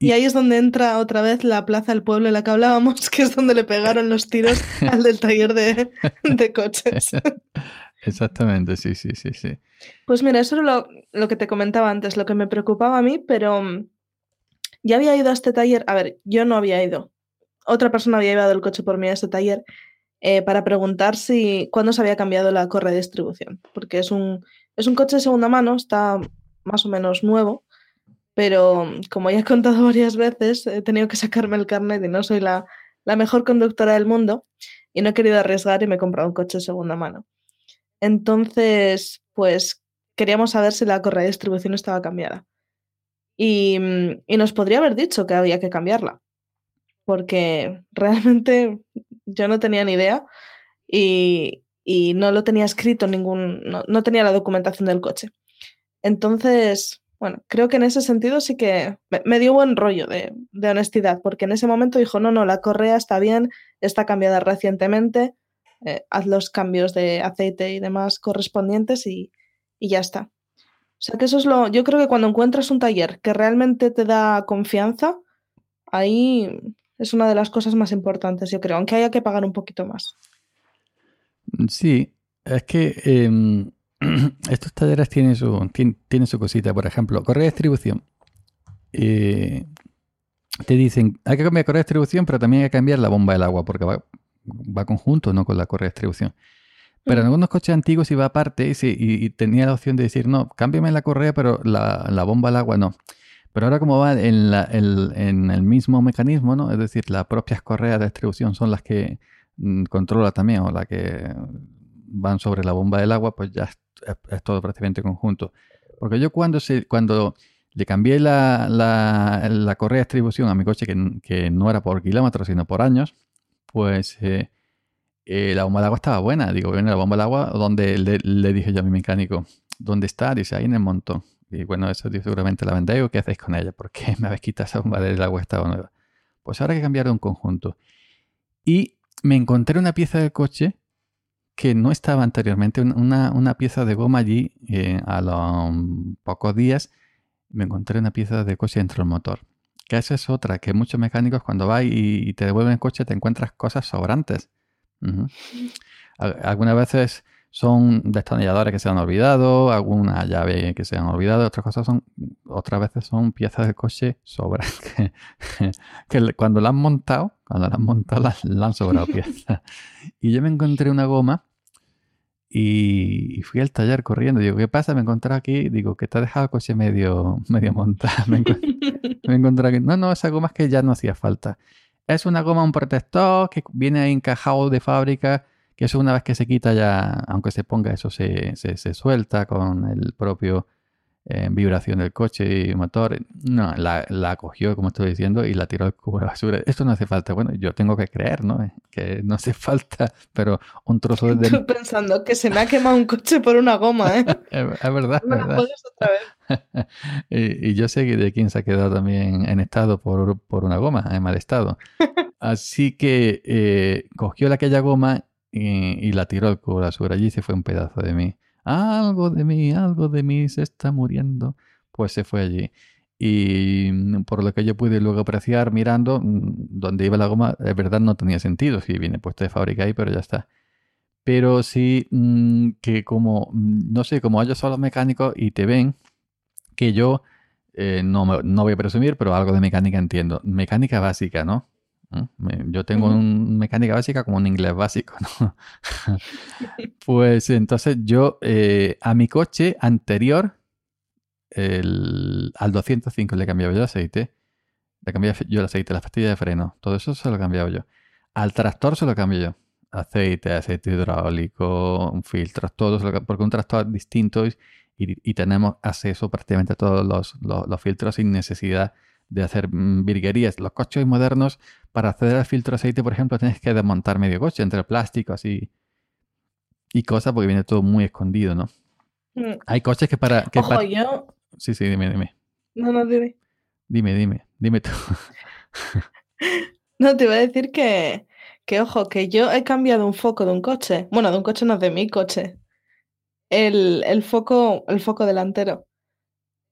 Y ahí es donde entra otra vez la plaza del pueblo en la que hablábamos, que es donde le pegaron los tiros al del taller de, de coches.
Exactamente, sí, sí, sí, sí.
Pues mira, eso era lo, lo que te comentaba antes, lo que me preocupaba a mí, pero mm, ya había ido a este taller. A ver, yo no había ido. Otra persona había llevado el coche por mí a este taller eh, para preguntar si cuándo se había cambiado la correa de distribución. Porque es un, es un coche de segunda mano, está más o menos nuevo, pero mm, como ya he contado varias veces, he tenido que sacarme el carnet y no soy la, la mejor conductora del mundo y no he querido arriesgar y me he comprado un coche de segunda mano. Entonces, pues queríamos saber si la correa de distribución estaba cambiada. Y, mm, y nos podría haber dicho que había que cambiarla, porque realmente yo no tenía ni idea y, y no lo tenía escrito ningún, no, no tenía la documentación del coche. Entonces, bueno, creo que en ese sentido sí que me, me dio buen rollo de, de honestidad, porque en ese momento dijo, no, no, la correa está bien, está cambiada recientemente, eh, haz los cambios de aceite y demás correspondientes y, y ya está. O sea que eso es lo. Yo creo que cuando encuentras un taller que realmente te da confianza, ahí es una de las cosas más importantes, yo creo, aunque haya que pagar un poquito más.
Sí, es que em, estos talleres tienen su, tien- tienen su cosita. Por ejemplo, correa de distribución. Eh, te dicen, hay que cambiar correa de distribución, pero también hay que cambiar la bomba del agua, porque va, va conjunto, ¿no? Con la correa de distribución. Pero en algunos coches antiguos iba aparte y, sí, y- y tenía la opción de decir, no, cámbiame la correa, pero la, la bomba del agua no. Pero ahora como va en, la- el, en el mismo mecanismo, ¿no? Es decir, las propias correas de distribución son las que mm, controla también o las que van sobre la bomba del agua, pues ya es, es- es todo prácticamente conjunto. Porque yo cuando, se, cuando le cambié la, la- la correa de distribución a mi coche, que, que no era por kilómetros, sino por años, pues eh, eh, la bomba de agua estaba buena. Digo, bueno, la bomba de agua, donde le, dije yo a mi mecánico, ¿dónde está? Dice, ahí en el montón. Y bueno, eso seguramente la vendéis o qué hacéis con ella, porque me habéis quitado esa bomba del agua, estaba nueva. Pues ahora hay que cambiar un conjunto. Y me encontré una pieza del coche que no estaba anteriormente, un- una, una pieza de goma allí, eh, a los pocos días, me encontré una pieza de coche dentro del motor. Que esa es otra, que muchos mecánicos cuando vas y, y te devuelven el coche te encuentras cosas sobrantes. Algunas veces son destornilladores que se han olvidado, alguna llave que se han olvidado, otras cosas son, otras veces son piezas del coche sobras que, cuando la han montado, cuando la han montado, la, la han sobrado piezas. Y yo me encontré una goma y, fui al taller corriendo. Digo, ¿qué pasa? Me encontré aquí, digo, que te ha dejado el coche medio, medio montado. Me, me encontré aquí. No, no, esa goma es que ya no hacía falta. Es una goma, un protector que viene encajado de fábrica, que eso una vez que se quita ya, aunque se ponga, eso se, se, se suelta con el propio eh, vibración del coche y motor. No, la, la, cogió, como estoy diciendo, y la tiró al cubo de basura. Esto no hace falta. Bueno, yo tengo que creer, ¿no? Que no hace falta, pero un trozo de...
Estoy pensando que se me ha quemado un coche por una goma, ¿eh?
es, verdad.
No me
verdad.
otra vez.
y, y, yo sé que de quién se ha quedado también en estado por, por una goma, en mal estado. Así que eh, cogió aquella goma y, y, la tiró al cubo de basura. Allí se fue un pedazo de mí algo de mí, algo de mí se está muriendo, pues se fue allí. Y mm, por lo que yo pude luego apreciar mirando, mm, donde iba la goma, es verdad no tenía sentido, si viene puesto de fábrica ahí, pero ya está. Pero sí mmm, que como, no sé, como ellos son los mecánicos y te ven, que yo, eh, no, no voy a presumir, pero algo de mecánica entiendo. Mecánica básica, ¿no? Yo tengo un mecánica básica como un inglés básico, ¿no? pues entonces yo eh, a mi coche anterior, el, al 205 le cambiaba yo el aceite, le cambiaba yo el aceite, la pastilla de freno, todo eso se lo cambiaba yo. Al tractor se lo cambio yo. Aceite, aceite hidráulico, filtros, todo, porque un tractor es distinto y, y, tenemos acceso prácticamente a todos los, los, los filtros sin necesidad de hacer virguerías. Los coches modernos, para acceder al filtro de aceite, por ejemplo, tienes que desmontar medio coche entre plásticos y, y cosas porque viene todo muy escondido, ¿no? Mm. Hay coches que para... Que
Ojo,
para...
yo...
Sí, sí, dime, dime.
No, no, dime.
Dime, dime, dime tú.
no, te iba a decir que, que, ojo, que yo he cambiado un foco de un coche. Bueno, de un coche no es de mi coche. El, el, foco, el foco delantero.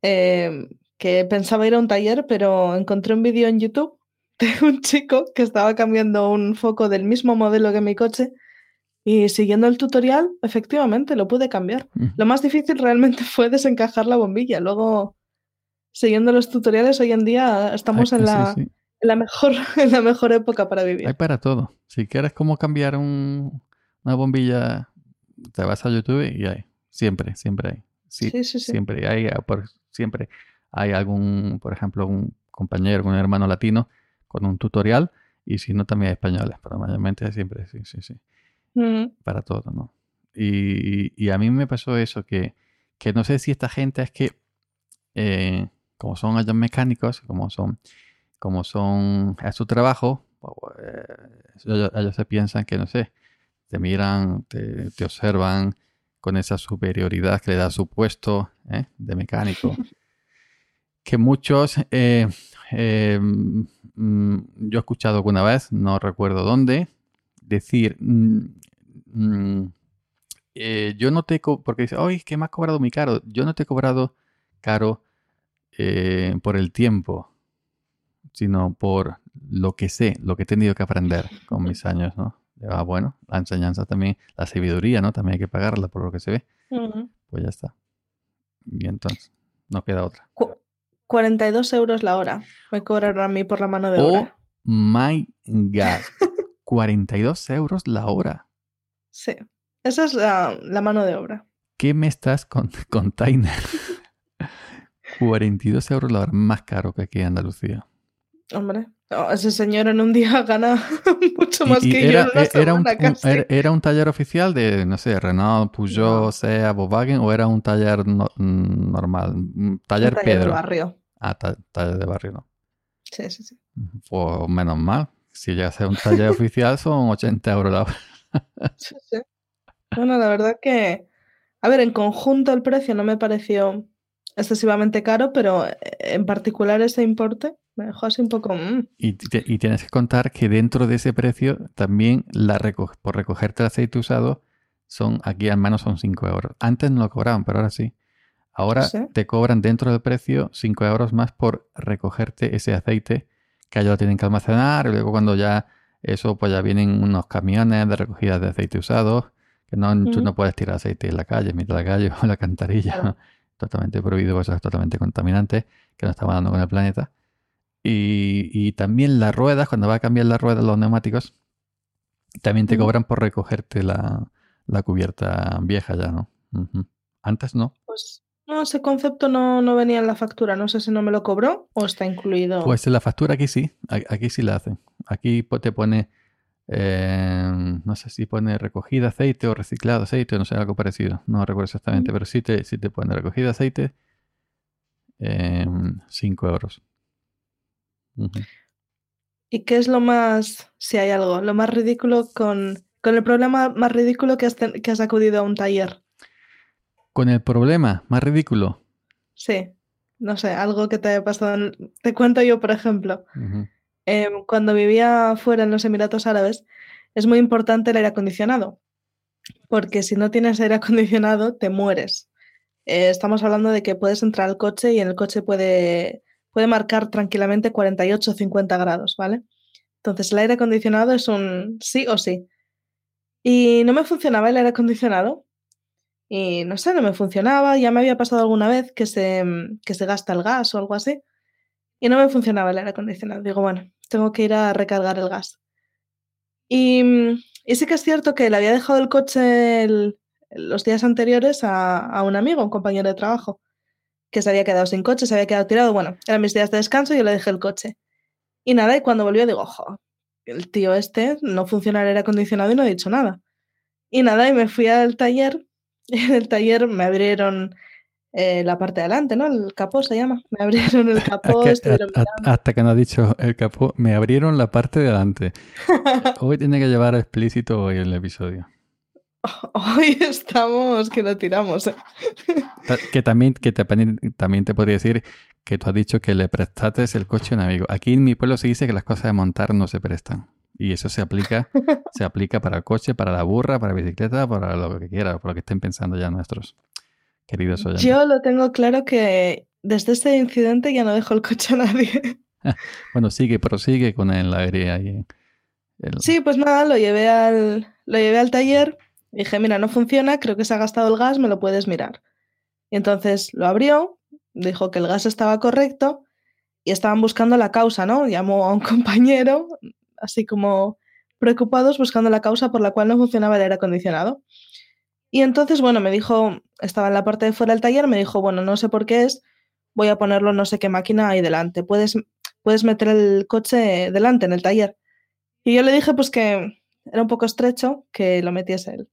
Eh, que pensaba ir a un taller, pero encontré un vídeo en YouTube de un chico que estaba cambiando un foco del mismo modelo que mi coche y siguiendo el tutorial, efectivamente, lo pude cambiar. Uh -huh. Lo más difícil realmente fue desencajar la bombilla. Luego, siguiendo los tutoriales, hoy en día estamos
Ay,
en, la,
sí, sí.
en, la mejor, en la mejor época para vivir.
Hay para todo. Si quieres cómo cambiar un, una bombilla, te vas a YouTube y hay. Siempre, siempre hay. Sí,
sí, sí, sí.
Siempre hay, por, siempre hay algún, por ejemplo, un compañero, un hermano latino con un tutorial y si no también hay españoles, pero mayormente siempre sí, sí, sí. Para todo, ¿no? Y, y, a mí me pasó eso, que, que no sé si esta gente es que, eh, como son ellos mecánicos, como son, como son, es su trabajo, pues, ellos, ellos, se piensan que, no sé, te miran, te, te observan con esa superioridad que le da su puesto ¿eh? de mecánico. que muchos, eh, eh, mm, yo he escuchado alguna vez, no recuerdo dónde, decir, mm, mm, eh, yo no te, porque dice, oye, que me has cobrado muy caro, yo no te he cobrado caro por el tiempo, sino por lo que sé, lo que he tenido que aprender con mis años, ¿no? Ah, bueno, la enseñanza también, la sabiduría, ¿no? También hay que pagarla por lo que se ve.
Uh -huh.
Pues ya está. Y entonces, no queda otra.
Cu 42 euros la hora. Me cobraron a mí por la mano de
oh
obra.
my God. 42 euros la hora.
Sí. Esa es la, la mano de obra.
¿Qué me estás con, container? 42 euros la hora, más caro que aquí en Andalucía.
Hombre, oh, ese señor en un día gana mucho más
y, y
que
era,
yo. En una
era, un,
casi.
un, era, un, taller oficial de, no sé, Renault, Peugeot,
No.
Sea, Volkswagen o era un taller no, mm, normal? Un Taller,
taller
Pedro.
de barrio.
Ah, ta- taller de barrio, no.
Sí, sí, sí.
Pues menos mal. Si llega a ser un taller oficial son 80 euros la hora.
Sí, sí. Bueno, la verdad que, a ver, en conjunto el precio no me pareció excesivamente caro, pero eh, en particular ese importe me dejó así un poco... mm.
Y, te- y tienes que contar que dentro de ese precio también la reco- por recogerte el aceite usado son, aquí al menos son 5 euros. Antes no lo cobraban, pero ahora sí. Ahora
¿Sí?
te cobran dentro del precio 5 euros más por recogerte ese aceite que ellos lo tienen que almacenar y luego cuando ya eso pues ya vienen unos camiones de recogida de aceite usado que no, tú no puedes tirar aceite en la calle, en mitad de la calle o en la cantarilla.
Claro.
Totalmente prohibido, eso es totalmente contaminante que nos estamos dando con el planeta. Y, y también las ruedas, cuando va a cambiar las ruedas, los neumáticos, también te cobran por recogerte la, la cubierta vieja ya, ¿no? Antes no.
Pues no, ese concepto no, no venía en la factura. No sé si no me lo cobró o está incluido.
Pues en la factura aquí sí, aquí sí la hacen. Aquí te pone Eh, no sé si pone recogida aceite o reciclado aceite, no sé, algo parecido. No recuerdo exactamente, pero sí te, sí te pone recogida aceite. 5 euros.
¿Y qué es lo más, si hay algo, lo más ridículo con, con el problema más ridículo que has, ten- que has acudido a un taller?
Con el problema más ridículo.
Sí, no sé, algo que te haya pasado. en- Te cuento yo, por ejemplo. Em, cuando vivía fuera en los Emiratos Árabes, es muy importante el aire acondicionado, porque si no tienes aire acondicionado, te mueres. Eh, estamos hablando de que puedes entrar al coche y en el coche puede, puede marcar tranquilamente 48 o 50 grados, ¿vale? Entonces el aire acondicionado es un sí o sí. Y no me funcionaba el aire acondicionado. Y no sé, no me funcionaba. Ya me había pasado alguna vez que se, que se gasta el gas o algo así. Y no me funcionaba el aire acondicionado. Digo, bueno, tengo que ir a recargar el gas. Y, sí que es cierto que le había dejado el coche los días anteriores a, a un amigo, un compañero de trabajo, que se había quedado sin coche, se había quedado tirado. Bueno, eran mis días de descanso y yo le dejé el coche. Y nada, y cuando volvió digo, ojo, el tío este no funciona el aire acondicionado y no ha dicho nada. Y nada, y me fui al taller. Y en el taller me abrieron eh, la parte de adelante, ¿no? El capó se llama. Me abrieron el capó,
que hasta que no ha dicho el capó, me abrieron la parte de adelante. Hoy tiene que llevar explícito hoy el episodio.
Hoy estamos que lo tiramos. ¿eh?
Que también, que te, también te podría decir que tú has dicho que le prestaste el coche a un amigo. Aquí en mi pueblo se dice que las cosas de montar no se prestan. Y eso se aplica, se aplica para el coche, para la burra, para la bicicleta, para lo que quiera, por lo que estén pensando ya nuestros queridos oyentes.
Yo lo tengo claro que desde ese incidente ya no dejo el coche a nadie.
Bueno, sigue, prosigue con el aire ahí. El-
Sí, pues nada, lo llevé al, lo llevé al taller. Dije, mira, no funciona, creo que se ha gastado el gas, me lo puedes mirar. Y entonces lo abrió, dijo que el gas estaba correcto y estaban buscando la causa, ¿no? Llamó a un compañero, así como preocupados buscando la causa por la cual no funcionaba el aire acondicionado. Y entonces, bueno, me dijo, estaba en la parte de fuera del taller, me dijo, bueno, no sé por qué es, voy a ponerlo no sé qué máquina ahí delante. Puedes, puedes meter el coche delante en el taller. Y yo le dije, pues que era un poco estrecho, que lo metiese él.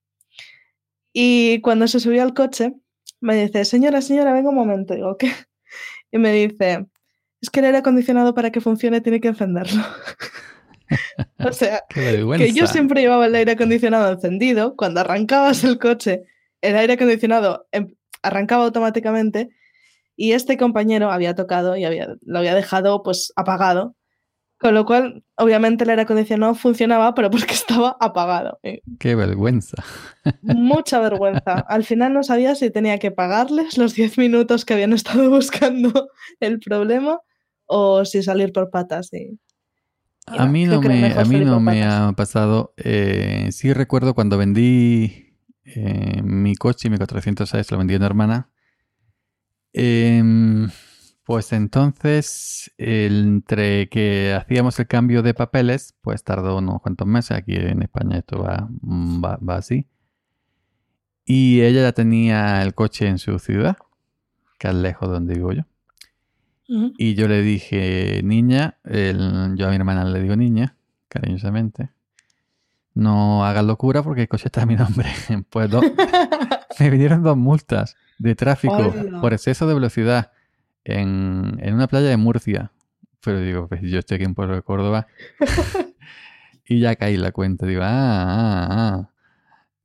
Y cuando se subió al coche, me dice, señora, señora, venga un momento. Digo, ¿qué? Y me dice, es que el aire acondicionado para que funcione tiene que encenderlo. o sea, que yo siempre llevaba el aire acondicionado encendido. Cuando arrancabas el coche, el aire acondicionado em- arrancaba automáticamente. Y este compañero había tocado y había, lo había dejado pues apagado. Con lo cual, obviamente el aire acondicionado funcionaba, pero porque estaba apagado. Y
¡Qué vergüenza!
mucha vergüenza. Al final no sabía si tenía que pagarles los 10 minutos que habían estado buscando el problema o si salir por patas. Y,
A mí no me, a mí no me ha pasado. eh, sí recuerdo cuando vendí eh, mi coche, mi 406, lo vendí a una hermana. Em, pues entonces, entre que hacíamos el cambio de papeles, pues tardó unos cuantos meses. Aquí en España esto va, va, va así. Y ella ya tenía el coche en su ciudad, que es lejos de donde vivo yo.
Ujú.
Y yo le dije, niña, el- yo a mi hermana le digo niña, cariñosamente, no hagas locura porque el coche está a mi nombre. Pues dos- me vinieron dos multas de tráfico por exceso de velocidad en, en una playa de Murcia. Pero digo, pues yo estoy aquí en Pueblo de Córdoba y ya caí la cuenta. Digo, ah, ah, ah.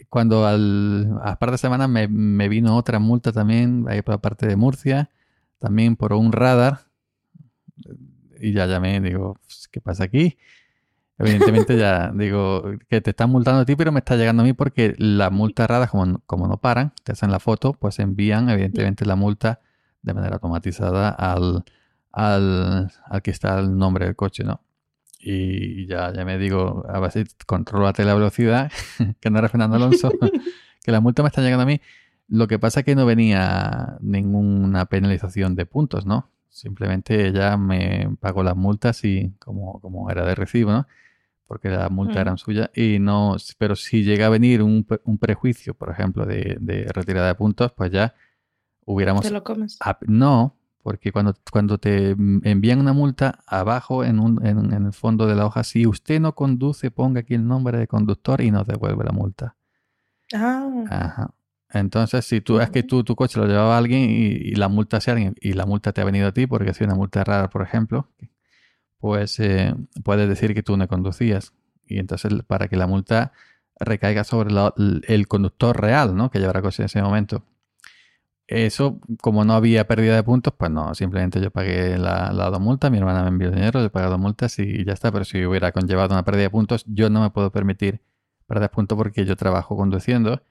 Cuando al, a par de semanas me, me vino otra multa también, ahí por la parte de Murcia, también por un radar. Y ya llamé, digo, "Pues, ¿qué pasa aquí? Evidentemente ya digo que te están multando a ti, pero me está llegando a mí porque la multa radar, como, como no paran, te hacen la foto, pues envían evidentemente la multa de manera automatizada al, al, al que está el nombre del coche, ¿no? Y ya, ya me digo, a ver si controlate la velocidad, que no era Fernando Alonso, que la multa me está llegando a mí. Lo que pasa es que no venía ninguna penalización de puntos, ¿no? Simplemente ella me pagó las multas y como, como era de recibo, ¿no? Porque las multas
Mm.
eran suyas y no, pero si llega a venir un, un prejuicio, por ejemplo, de, de retirada de puntos, pues ya hubiéramos
Te lo comes.
no, porque cuando, cuando te envían una multa, abajo en, un, en, en el fondo de la hoja, si usted no conduce, ponga aquí el nombre de conductor y nos devuelve la multa.
Ah,
Ajá. Entonces, si tú es que tú, tu coche lo llevaba a alguien y, y la multa hacia alguien y la multa te ha venido a ti porque ha sido una multa rara, por ejemplo, pues eh, puedes decir que tú no conducías. Y entonces, para que la multa recaiga sobre la- el conductor real, ¿no? Que llevará coche en ese momento. Eso, como no había pérdida de puntos, pues no, simplemente yo pagué la, la dos multas, mi hermana me envió el dinero, yo pagué dos multas y ya está. Pero si hubiera conllevado una pérdida de puntos, yo no me puedo permitir perder puntos porque yo trabajo conduciendo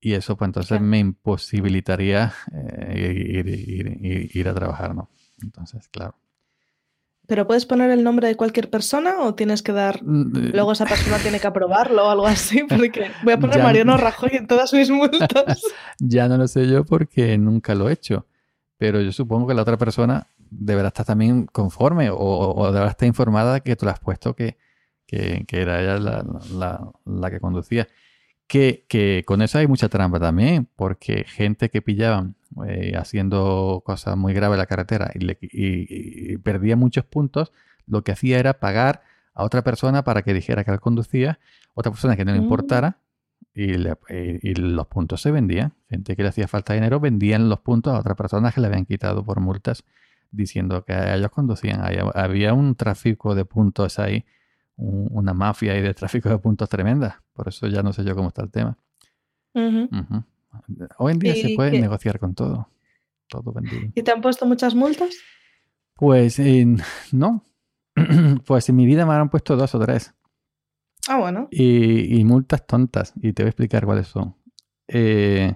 y eso pues entonces
Claro.
me imposibilitaría eh, ir, ir- ir- ir a trabajar, ¿no? Entonces, claro.
¿Pero puedes poner el nombre de cualquier persona o tienes que dar...
Mm, eh,
Luego esa persona tiene que aprobarlo o algo así, porque voy a poner
Ya-
Mariano Rajoy en todas mis multas.
Ya no lo sé yo porque nunca lo he hecho. Pero yo supongo que la otra persona deberá estar también conforme o, o- deberá estar informada de que tú le has puesto que, que- que era ella la, la- la que conducía. Que, que con eso hay mucha trampa también, porque gente que pillaban eh, haciendo cosas muy graves en la carretera y, le- y- y perdía muchos puntos, lo que hacía era pagar a otra persona para que dijera que él conducía, otra persona que no le
Mm.
importara, y, le- y- los puntos se vendían. Gente que le hacía falta dinero vendían los puntos a otras personas que le habían quitado por multas diciendo que ellos conducían. Había un tráfico de puntos ahí, un- una mafia ahí de tráfico de puntos tremenda. Por eso ya no sé yo cómo está el tema. Hoy en día se
¿Y
puede
qué?
negociar con todo. Todo vendido.
¿Y te han puesto muchas multas?
Pues eh, no. pues en mi vida me han puesto dos o tres.
Ah, bueno.
Y, y multas tontas. Y te voy a explicar cuáles son. Eh,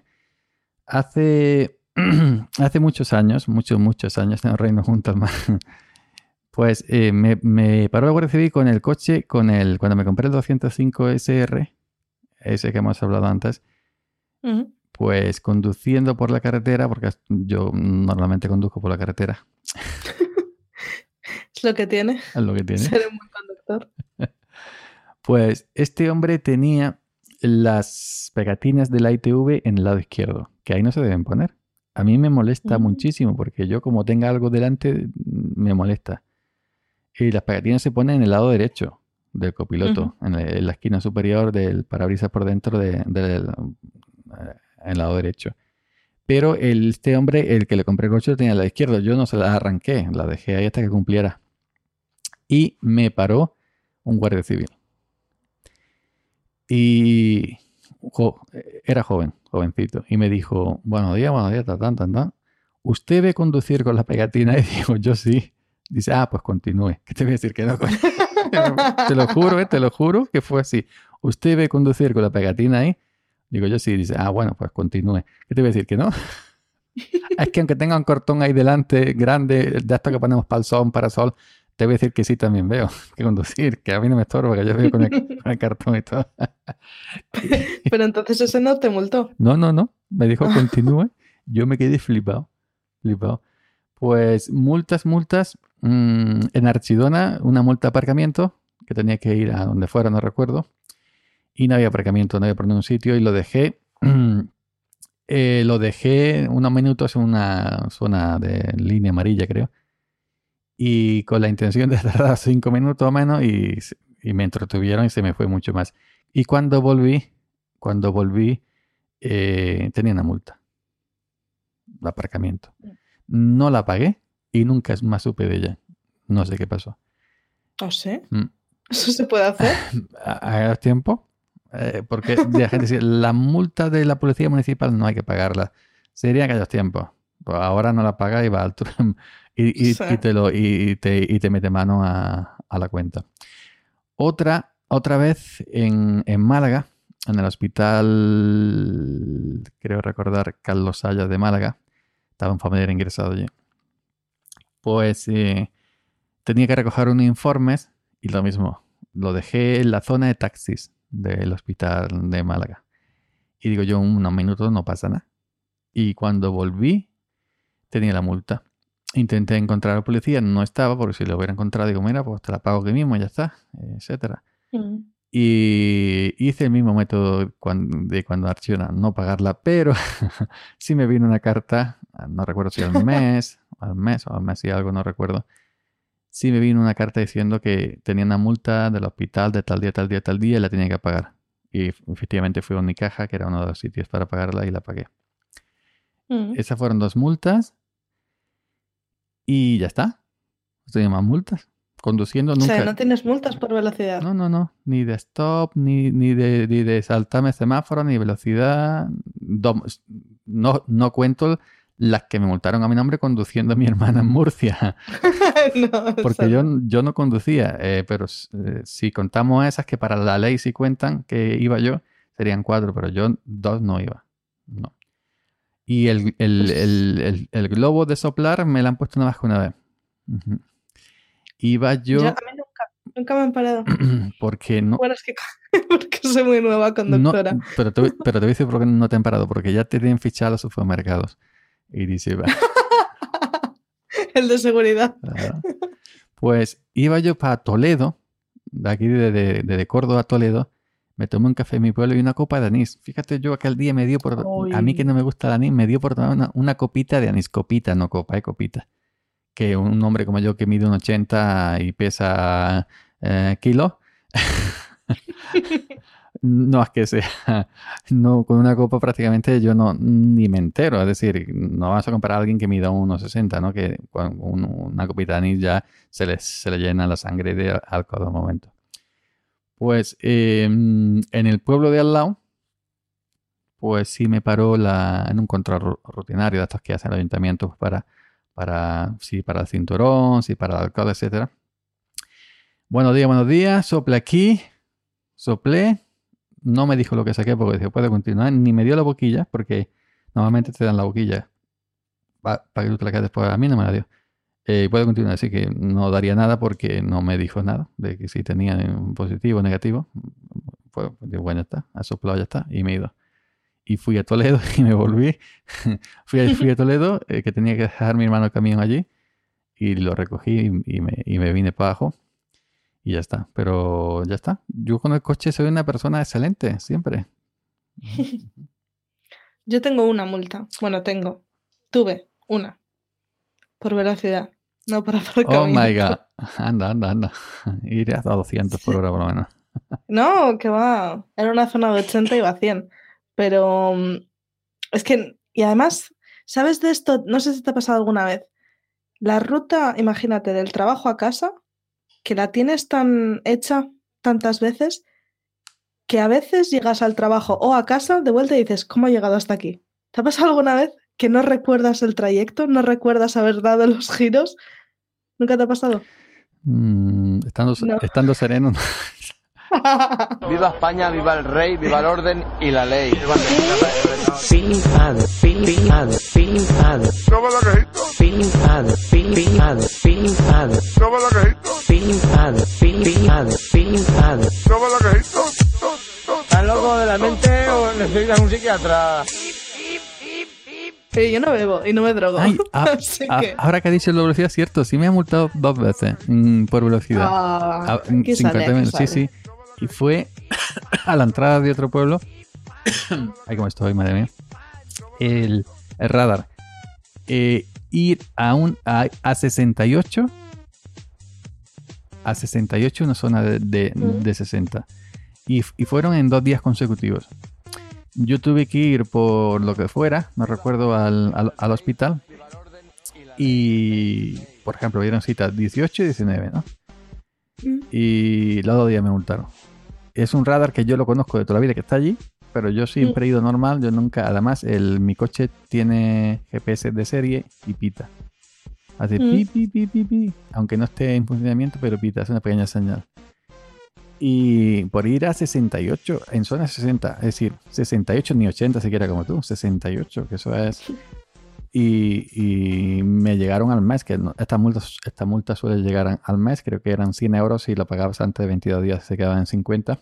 hace, hace muchos años, muchos, muchos años en el Reino Junto al Mar, pues eh, me, me paró la Guardia Civil con el coche, con el, cuando me compré el 205 SR, ese que hemos hablado antes, pues conduciendo por la carretera, porque yo normalmente conduzco por la carretera,
Es lo que tiene
es lo que tiene.
ser un buen conductor.
Pues este hombre tenía las pegatinas de la ITV en el lado izquierdo, que ahí no se deben poner. A mí me molesta muchísimo porque yo como tenga algo delante me molesta. Y las pegatinas se ponen en el lado derecho del copiloto, en, la, en la esquina superior del parabrisas por dentro de- del eh, en el lado derecho. Pero el- este hombre, el que le compré el coche, lo tenía al lado izquierdo. Yo no se la arranqué, la dejé ahí hasta que cumpliera. Y me paró un guardia civil. Y jo- era joven, jovencito. Y me dijo, buenos días, buenos días, tan, tan, tan. ¿Usted ve conducir con la pegatina? Y digo, yo sí. Dice, ah, pues continúe. ¿Qué te voy a decir que no? te lo juro, eh, te lo juro que fue así. ¿Usted ve conducir con la pegatina ahí? Digo, yo sí. Dice, ah, bueno, pues continúe. ¿Qué te voy a decir que no? es que aunque tenga un cortón ahí delante, grande, de esto que ponemos para el sol, para sol, te voy a decir que sí también veo que conducir, que a mí no me estorba, que yo veo con el, con el cartón y todo.
Pero entonces ese no te multó.
No, no, no. Me dijo continúe. Yo me quedé flipado. Flipado. Pues multas, multas. Mm, en Archidona, una multa de aparcamiento, que tenía que ir a donde fuera, no recuerdo. Y no había aparcamiento, no había por ningún sitio. Y lo dejé. eh, lo dejé unos minutos en una zona de línea amarilla, creo. Y con la intención de tardar cinco minutos o menos. Y, y me entretuvieron y se me fue mucho más. Y cuando volví, cuando volví, eh, tenía una multa de aparcamiento. No la pagué y nunca más supe de ella. No sé qué pasó.
No sé.
Mm.
¿Eso se puede hacer?
¿A, a tiempo? Eh, porque la gente dice, la multa de la policía municipal no hay que pagarla. Sería en aquellos tiempos. Pues ahora no la paga y va al y, y-
Sí.
y te lo y, y te, y te mete mano a, a la cuenta. Otra, otra vez en, en Málaga, en el hospital, creo recordar, Carlos Sayas de Málaga, estaba un familiar ingresado allí. Pues tenía que recoger unos informes y lo mismo, lo dejé en la zona de taxis del hospital de Málaga. Y digo yo, unos minutos no pasa nada. Y cuando volví, tenía la multa. Intenté encontrar a la policía, no estaba, porque si lo hubiera encontrado, digo, mira, pues te la pago aquí mismo, ya está, etcétera.
Mm.
Y hice el mismo método de cuando archivas no pagarla, pero sí me vino una carta, no recuerdo si al mes, al mes o al mes y algo, no recuerdo. Sí me vino una carta diciendo que tenía una multa del hospital de tal día, tal día, tal día y la tenía que pagar. Y efectivamente fui a Unicaja, que era uno de los sitios para pagarla, y la pagué.
Mm.
Esas fueron dos multas. Y ya está. No tenía más multas. Conduciendo
O
nunca.
sea, no tienes multas por velocidad.
No, no, no. Ni de stop, ni, ni, de, ni de saltarme semáforo, ni velocidad. No, no cuento las que me multaron a mi nombre conduciendo a mi hermana en Murcia.
No,
Porque yo,
no.
yo no conducía. eh, pero eh, si contamos esas que para la ley sí cuentan que iba yo, serían cuatro, pero yo dos no iba. No. Y el, el,
Pues-
el, el- globo de soplar me lo han puesto nada más que una vez. Ujú. Iba yo,
Yo- a mí nunca, nunca me han parado.
porque no,
Bueno, es que porque soy muy nueva
no,
conductora.
pero, te, voy- pero te voy a decir por qué no te han parado, porque ya te tienen fichado los supermercados. Y dice, va,
El de seguridad.
claro. Pues iba yo para Toledo, de aquí de, de, de Córdoba a Toledo, me tomé un café en mi pueblo y una copa de anís. Fíjate, yo aquel día me dio por, a mí que no me gusta el anís, me dio por tomar una, una copita de anís, copita, no copa, eh, copita. Que un hombre como yo que mide un 80 y pesa eh, kilos, no es que sea, no, con una copa prácticamente yo no ni me entero, es decir, no vas a comparar a alguien que mida unos 60, ¿no? Que con un- una copita de ya se le, se le llena la sangre de alcohol de momento. Pues eh, en el pueblo de al lado, pues sí me paró la, en un control ru- rutinario de estos que hace el ayuntamiento para, para, sí, para el cinturón, sí, para el alcohol, etcétera. Buenos días, buenos días, sople aquí, soplé, no me dijo lo que saqué porque dijo, puede continuar, ni me dio la boquilla, porque normalmente te dan la boquilla pa- para que tú te la quedes después, a mí no me la dio. Eh, puede continuar, así que no daría nada porque no me dijo nada de que si tenía un positivo o negativo. Pues bueno, ya está, ha soplado, ya está, y me he ido. Y fui a Toledo y me volví. fui, a, fui a Toledo, eh, que tenía que dejar mi hermano el camión allí, y lo recogí y, y me, y me vine para abajo. Y ya está, pero ya está. Yo con el coche soy una persona excelente, siempre.
Yo tengo una multa. Bueno, tengo. Tuve una. Por velocidad. No por
Oh
aparcamiento.
my god. Anda, anda, anda. Iré a 200 por hora por lo menos.
No, que va. Era una zona de 80 y iba a 100. Pero mm, es que, y además, ¿sabes de esto? No sé si te ha pasado alguna vez. La ruta, imagínate, del trabajo a casa, que la tienes tan hecha tantas veces que a veces llegas al trabajo o a casa de vuelta y dices, ¿cómo he llegado hasta aquí? ¿Te ha pasado alguna vez que no recuerdas el trayecto? ¿No recuerdas haber dado los giros? ¿Nunca te ha pasado?
Mm, estando,
No.
estando sereno.
Viva España, viva el rey, viva el orden y la ley.
Pin pad, pin pin pad, pin pad. Pin pad, pin pin pad, pin pad. Pin pad, pin pin pad, pin pad.
¿Están locos de la mente o necesitan un psiquiatra?
Eh, yo no bebo y no me drogo.
Ay, ah,
Así
ah,
que-
ahora que ha dicho la velocidad, cierto, sí me ha multado dos veces mm, por velocidad.
Ah,
Ah, mm,
aquí
50
sale,
sí,
sale.
sí. Y fue a la entrada de otro pueblo. Ay, cómo estoy, madre mía. El, el radar. Eh, ir a, un, a, a 68. A 68, una zona de, de, de 60. Y, y fueron en dos días consecutivos. Yo tuve que ir por lo que fuera, me recuerdo, al, al, al hospital. Y, por ejemplo, dieron cita 18 y 19, ¿no? Y los dos días me multaron. Es un radar que yo lo conozco de toda la vida que está allí, pero yo siempre he ido normal, yo nunca, además el, mi coche tiene GPS de serie y pita. Hace
Mm.
pi, pi, pi, pi, pi, aunque no esté en funcionamiento, pero pita, es una pequeña señal. Y por ir a 68, en zona 60, es decir, 68 ni 80 siquiera como tú, 68, que eso es... Y, y me llegaron al mes, que no- esta, multa, esta multa suele llegar al mes, creo que eran 100 euros si lo pagabas antes de 22 días se quedaban en 50.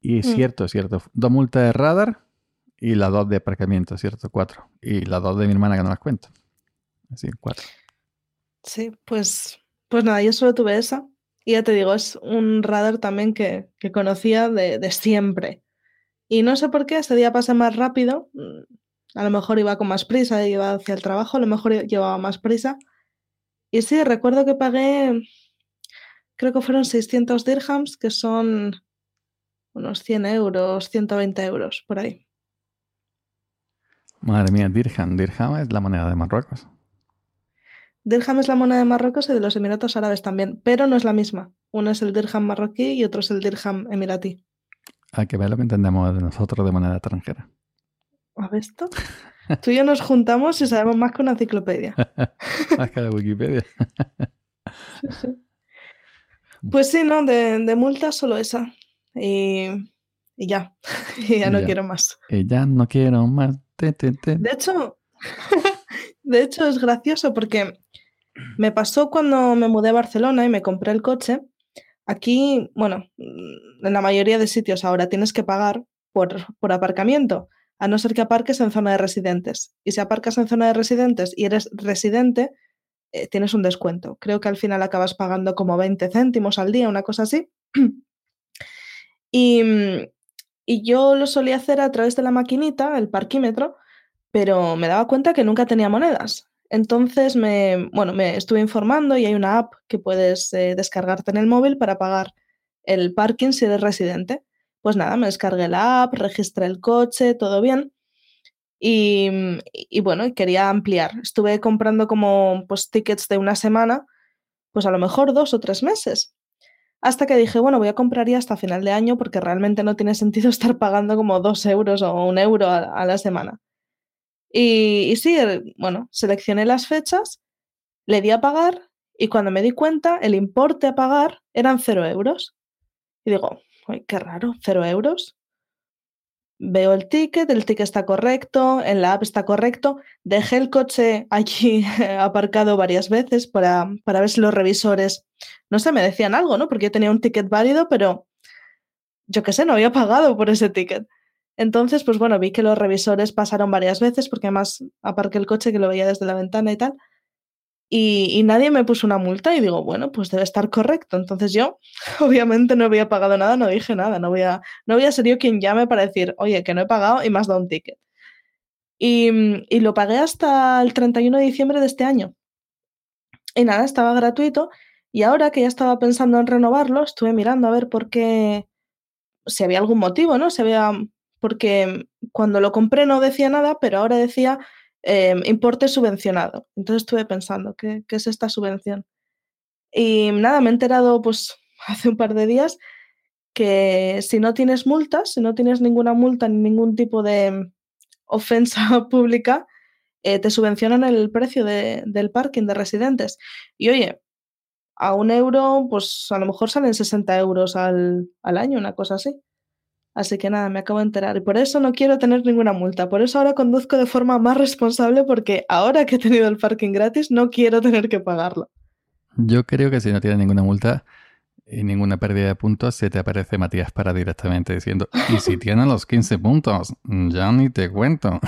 Y es
Mm.
cierto, es cierto, dos multas de radar y las dos de aparcamiento, ¿cierto? Cuatro. Y las dos de mi hermana que no las cuento. Así, cuatro.
Sí, pues, pues nada, yo solo tuve esa. Y ya te digo, es un radar también que, que conocía de, de, siempre. Y no sé por qué, ese día pasé más rápido. A lo mejor iba con más prisa, iba hacia el trabajo, a lo mejor llevaba más prisa. Y sí, recuerdo que pagué, creo que fueron 600 dirhams, que son unos 100 euros, 120 euros, por ahí.
Madre mía, dirham. Dirham es la moneda de Marruecos.
Dirham es la moneda de Marruecos y de los Emiratos Árabes también, pero no es la misma. Uno es el dirham marroquí y otro es el dirham emiratí.
Hay que ver lo que entendemos de nosotros de moneda extranjera.
¿Has visto? Tú y yo nos juntamos y sabemos más que una enciclopedia.
más que la Wikipedia.
sí, sí. Pues sí, ¿no? De, de multa solo esa. Y, y ya. y ya no
Ya.
quiero más.
Y ya no quiero más. Te, te, te.
De hecho, de hecho es gracioso porque me pasó cuando me mudé a Barcelona y me compré el coche. Aquí, bueno, en la mayoría de sitios ahora tienes que pagar por, por aparcamiento, a no ser que aparques en zona de residentes. Y si aparcas en zona de residentes y eres residente, eh, tienes un descuento. Creo que al final acabas pagando como 20 céntimos al día, una cosa así. y, mm, y yo lo solía hacer a través de la maquinita, el parquímetro, pero me daba cuenta que nunca tenía monedas. Entonces me, bueno, me estuve informando y hay una app que puedes eh, descargarte en el móvil para pagar el parking si eres residente. Pues nada, me descargué la app, registré el coche, todo bien. Y, bueno, quería ampliar. Estuve comprando como pues tickets de una semana, pues a lo mejor dos o tres meses. Hasta que dije, bueno, voy a comprar ya hasta final de año porque realmente no tiene sentido estar pagando como dos euros o un euro a, la semana. Y, y sí, bueno, seleccioné las fechas, le di a pagar y cuando me di cuenta, el importe a pagar eran cero euros. Y digo, "Uy, qué raro, cero euros. Veo el ticket, el ticket está correcto, en la app está correcto. Dejé el coche allí aparcado varias veces para, para ver si los revisores, no sé, me decían algo, ¿no? Porque yo tenía un ticket válido, pero yo qué sé, no había pagado por ese ticket. Entonces, pues bueno, vi que los revisores pasaron varias veces, porque además aparqué el coche que lo veía desde la ventana y tal. Y, nadie me puso una multa y digo, bueno, pues debe estar correcto. Entonces yo, obviamente, no había pagado nada, no dije nada, no voy a, no voy a ser yo quien llame para decir, oye, que no he pagado y has dado un ticket. Y, y lo pagué hasta el 31 de diciembre de este año. Y nada, estaba gratuito. Y ahora que ya estaba pensando en renovarlo, estuve mirando a ver por qué, si había algún motivo, ¿no? Si había, porque cuando lo compré no decía nada, pero ahora decía eh, importe subvencionado. Entonces estuve pensando, ¿qué, ¿qué, es esta subvención? Y nada, me he enterado pues hace un par de días que si no tienes multas, si no tienes ninguna multa ni ningún tipo de ofensa pública, eh, te subvencionan el precio de, del parking de residentes. Y oye, a un euro, pues a lo mejor salen 60 euros al, al año, una cosa así. Así que nada, me acabo de enterar. Y por eso no quiero tener ninguna multa. Por eso ahora conduzco de forma más responsable porque ahora que he tenido el parking gratis no quiero tener que pagarlo.
Yo creo que si no tienes ninguna multa y ninguna pérdida de puntos, se te aparece Matías para directamente diciendo, y si tienes los 15 puntos, ya ni te cuento.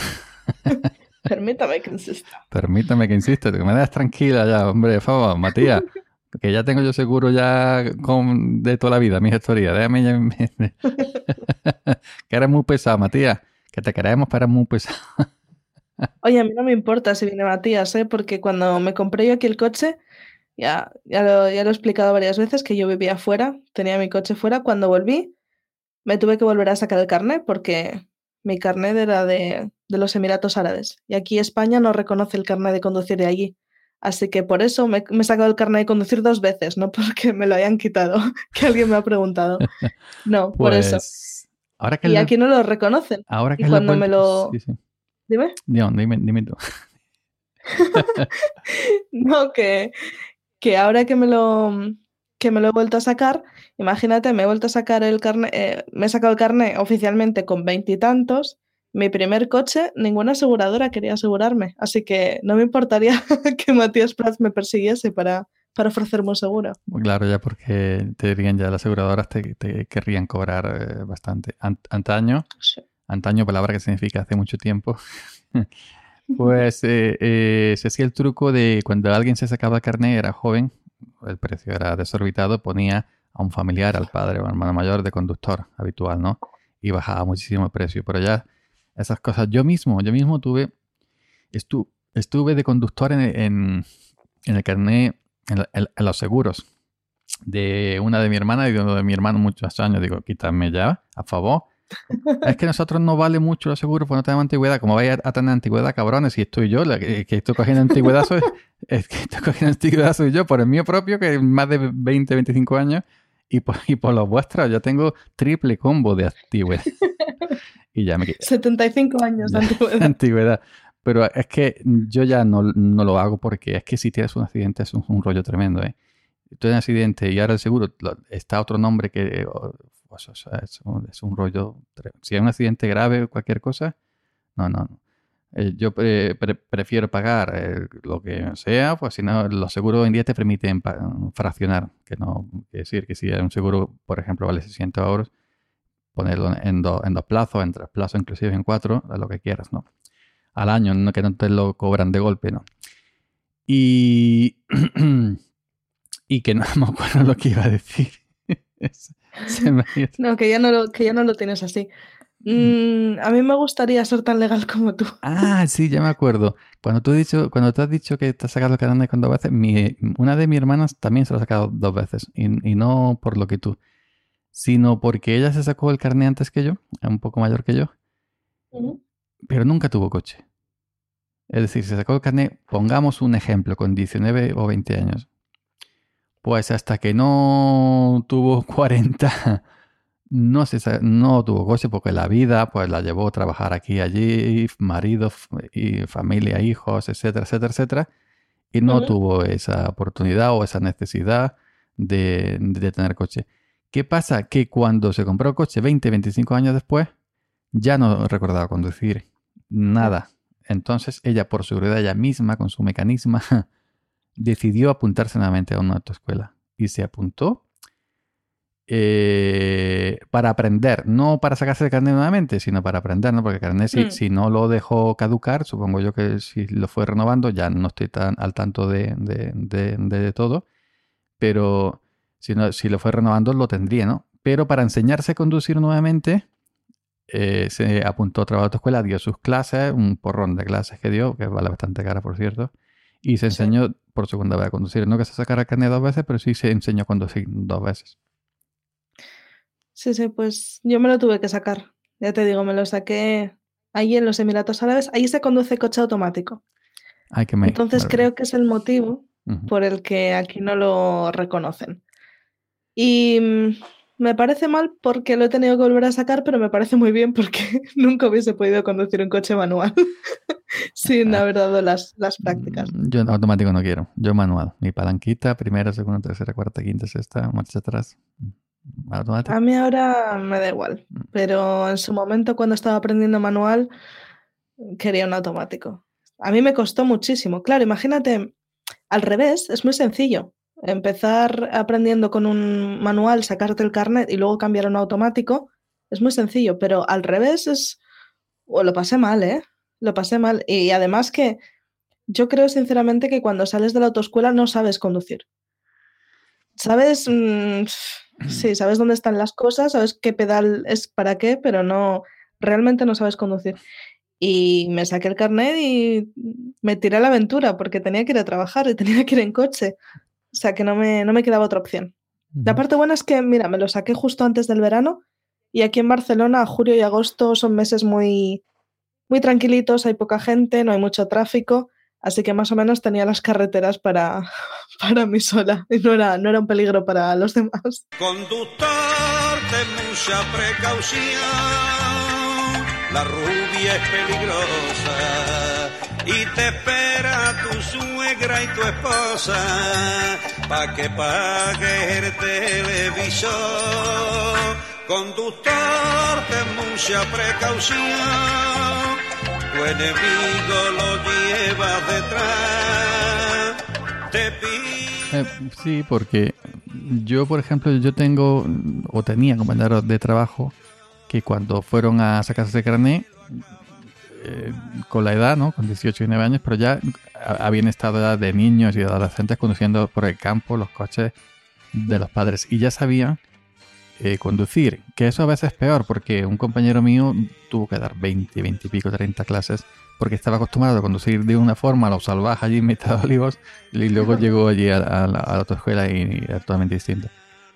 Permítame que insista.
Permítame que insista, que me das tranquila ya, hombre, por favor, Matías. Que ya tengo yo seguro ya con, de toda la vida mi historia. Déjame que eres muy pesado, Matías. Que te queremos, pero eres muy pesado.
Oye, a mí no me importa si viene Matías, ¿eh? porque cuando me compré yo aquí el coche, ya, ya, lo, ya lo he explicado varias veces que yo vivía fuera, tenía mi coche fuera. Cuando volví, me tuve que volver a sacar el carnet porque mi carnet era de, de los Emiratos Árabes. Y aquí España no reconoce el carnet de conducir de allí. Así que por eso me, me, he sacado el carnet de conducir dos veces, no porque me lo hayan quitado, que alguien me ha preguntado. No,
pues,
por eso.
Ahora que
y aquí no lo reconocen.
Ahora que
y cuando me lo...
Sí, sí.
Dime.
No, dime, dime tú.
no, que, que ahora que me lo que me lo he vuelto a sacar, imagínate, me he vuelto a sacar el carnet, eh, me he sacado el carnet oficialmente con veintitantos mi primer coche, ninguna aseguradora quería asegurarme, así que no me importaría que Matías Prats me persiguiese para, para ofrecerme un seguro.
Claro, ya porque te dirían ya las aseguradoras te, te querrían cobrar eh, bastante. Ant antaño,
sí.
antaño, palabra que significa hace mucho tiempo, pues eh, eh, se hacía el truco de cuando alguien se sacaba carnet, era joven, el precio era desorbitado, ponía a un familiar, al padre o hermano mayor de conductor habitual, ¿no? Y bajaba muchísimo el precio. Pero ya esas cosas, yo mismo, yo mismo tuve, estuve de conductor en, en, el carnet, en, los seguros de una de mi hermana y de uno de mi hermano muchos años. Digo, quítame ya, a favor. es que nosotros no vale mucho los seguros porque no tenemos antigüedad. Como vais a, tener antigüedad, cabrones, y estoy yo, que, estoy cogiendo antigüedad, soy, es que estoy cogiendo antigüedad soy yo, por el mío propio, que es más de 20, 25 años, y por, y por los vuestros, yo tengo triple combo de antigüedad. y ya me
75 años de antigüedad.
antigüedad. Pero es que yo ya no, no, lo hago porque es que si tienes un accidente es un, rollo tremendo, ¿eh? Tú tienes un accidente y ahora el seguro está otro nombre que pues, es, un, rollo. Si hay un accidente grave o cualquier cosa, no, no, no. Eh, yo prefiero pagar eh, lo que sea, pues si no, los seguros hoy en día te permiten fraccionar, que no, quiere decir que si un seguro, por ejemplo, vale 600 euros, ponerlo en, en dos plazos, en tres plazos, inclusive en cuatro, lo que quieras, ¿no? Al año, no que no te lo cobran de golpe, ¿no? Y, y que no me acuerdo lo que iba a decir.
no, que ya no, lo, que ya no lo tienes así. Mm, a mí me gustaría ser tan legal como tú.
Ah, sí, ya me acuerdo. Cuando tú, has dicho, cuando tú has dicho que te has sacado el carnet con dos veces, mi, una de mis hermanas también se lo ha sacado dos veces. Y, no por lo que tú, sino porque ella se sacó el carnet antes que yo, un poco mayor que yo, pero nunca tuvo coche. Es decir, se sacó el carnet, pongamos un ejemplo, con 19 o 20 años. Pues hasta que no tuvo 40, no, se, no tuvo coche porque la vida pues la llevó a trabajar aquí allí, marido y familia, hijos, etcétera, etcétera, etcétera. Y no tuvo esa oportunidad o esa necesidad de, de, tener coche. ¿Qué pasa? Que cuando se compró coche 20, 25 años después, ya no recordaba conducir nada. Entonces ella, por seguridad ella misma, con su mecanismo, decidió apuntarse nuevamente a una autoescuela y se apuntó eh, para aprender, no para sacarse el carnet nuevamente, sino para aprender, ¿no? Porque el carnet, si, mm. si, no lo dejó caducar, supongo yo que si lo fue renovando, ya no estoy tan al tanto de, de, todo, pero si, no, si lo fue renovando, lo tendría, ¿no? Pero para enseñarse a conducir nuevamente, eh, se apuntó a otra autoescuela, dio sus clases, un porrón de clases que dio, que vale bastante cara, por cierto, y se enseñó por segunda vez a conducir. No que se sacara carne dos veces, pero sí se enseñó a conducir dos veces.
Sí, sí, pues yo me lo tuve que sacar. Ya te digo, me lo saqué ahí en los Emiratos Árabes. Ahí se conduce coche automático. Entonces creo que es el motivo por el que aquí no lo reconocen. Y mm, me parece mal porque lo he tenido que volver a sacar, pero me parece muy bien porque nunca hubiese podido conducir un coche manual sin haber dado las, las prácticas.
Mm, yo automático no quiero, yo manual. Mi palanquita, primera, segunda, tercera, cuarta, quinta, sexta, marcha atrás.
Automático. A mí ahora me da igual, mm. pero en su momento cuando estaba aprendiendo manual quería un automático. A mí me costó muchísimo. Claro, imagínate, al revés, es muy sencillo empezar aprendiendo con un manual, sacarte el carnet y luego cambiar a un automático, es muy sencillo, pero al revés es... O lo pasé mal, ¿eh? Lo pasé mal. Y además que yo creo sinceramente que cuando sales de la autoescuela no sabes conducir. Sabes, mm, sí, sabes dónde están las cosas, sabes qué pedal es para qué, pero no, realmente no sabes conducir. Y me saqué el carnet y me tiré a la aventura porque tenía que ir a trabajar y tenía que ir en coche. O sea que no me, no me quedaba otra opción. La parte buena es que, mira, me lo saqué justo antes del verano y aquí en Barcelona julio y agosto son meses muy, muy tranquilitos, hay poca gente, no hay mucho tráfico, así que más o menos tenía las carreteras para, para mí sola y no era, no era un peligro para los demás.
Conductor de mucha precaución, la rubia es peligrosa y te espera tu suegra y tu esposa pa' que pague el televisor. Conductor de mucha precaución, tu enemigo lo lleva detrás. Te
eh, sí, porque yo, por ejemplo, yo tengo o tenía compañeros de trabajo que cuando fueron a sacarse carnet eh, con la edad, ¿no? Con 18 y 9 años, pero ya ha- habían estado de niños y adolescentes conduciendo por el campo los coches de los padres y ya sabían eh, conducir, que eso a veces es peor porque un compañero mío tuvo que dar 20, 20 y pico, 30 clases porque estaba acostumbrado a conducir de una forma a lo salvaje allí en de olivos y luego llegó allí a, a la, a la autoescuela y, y era totalmente distinto.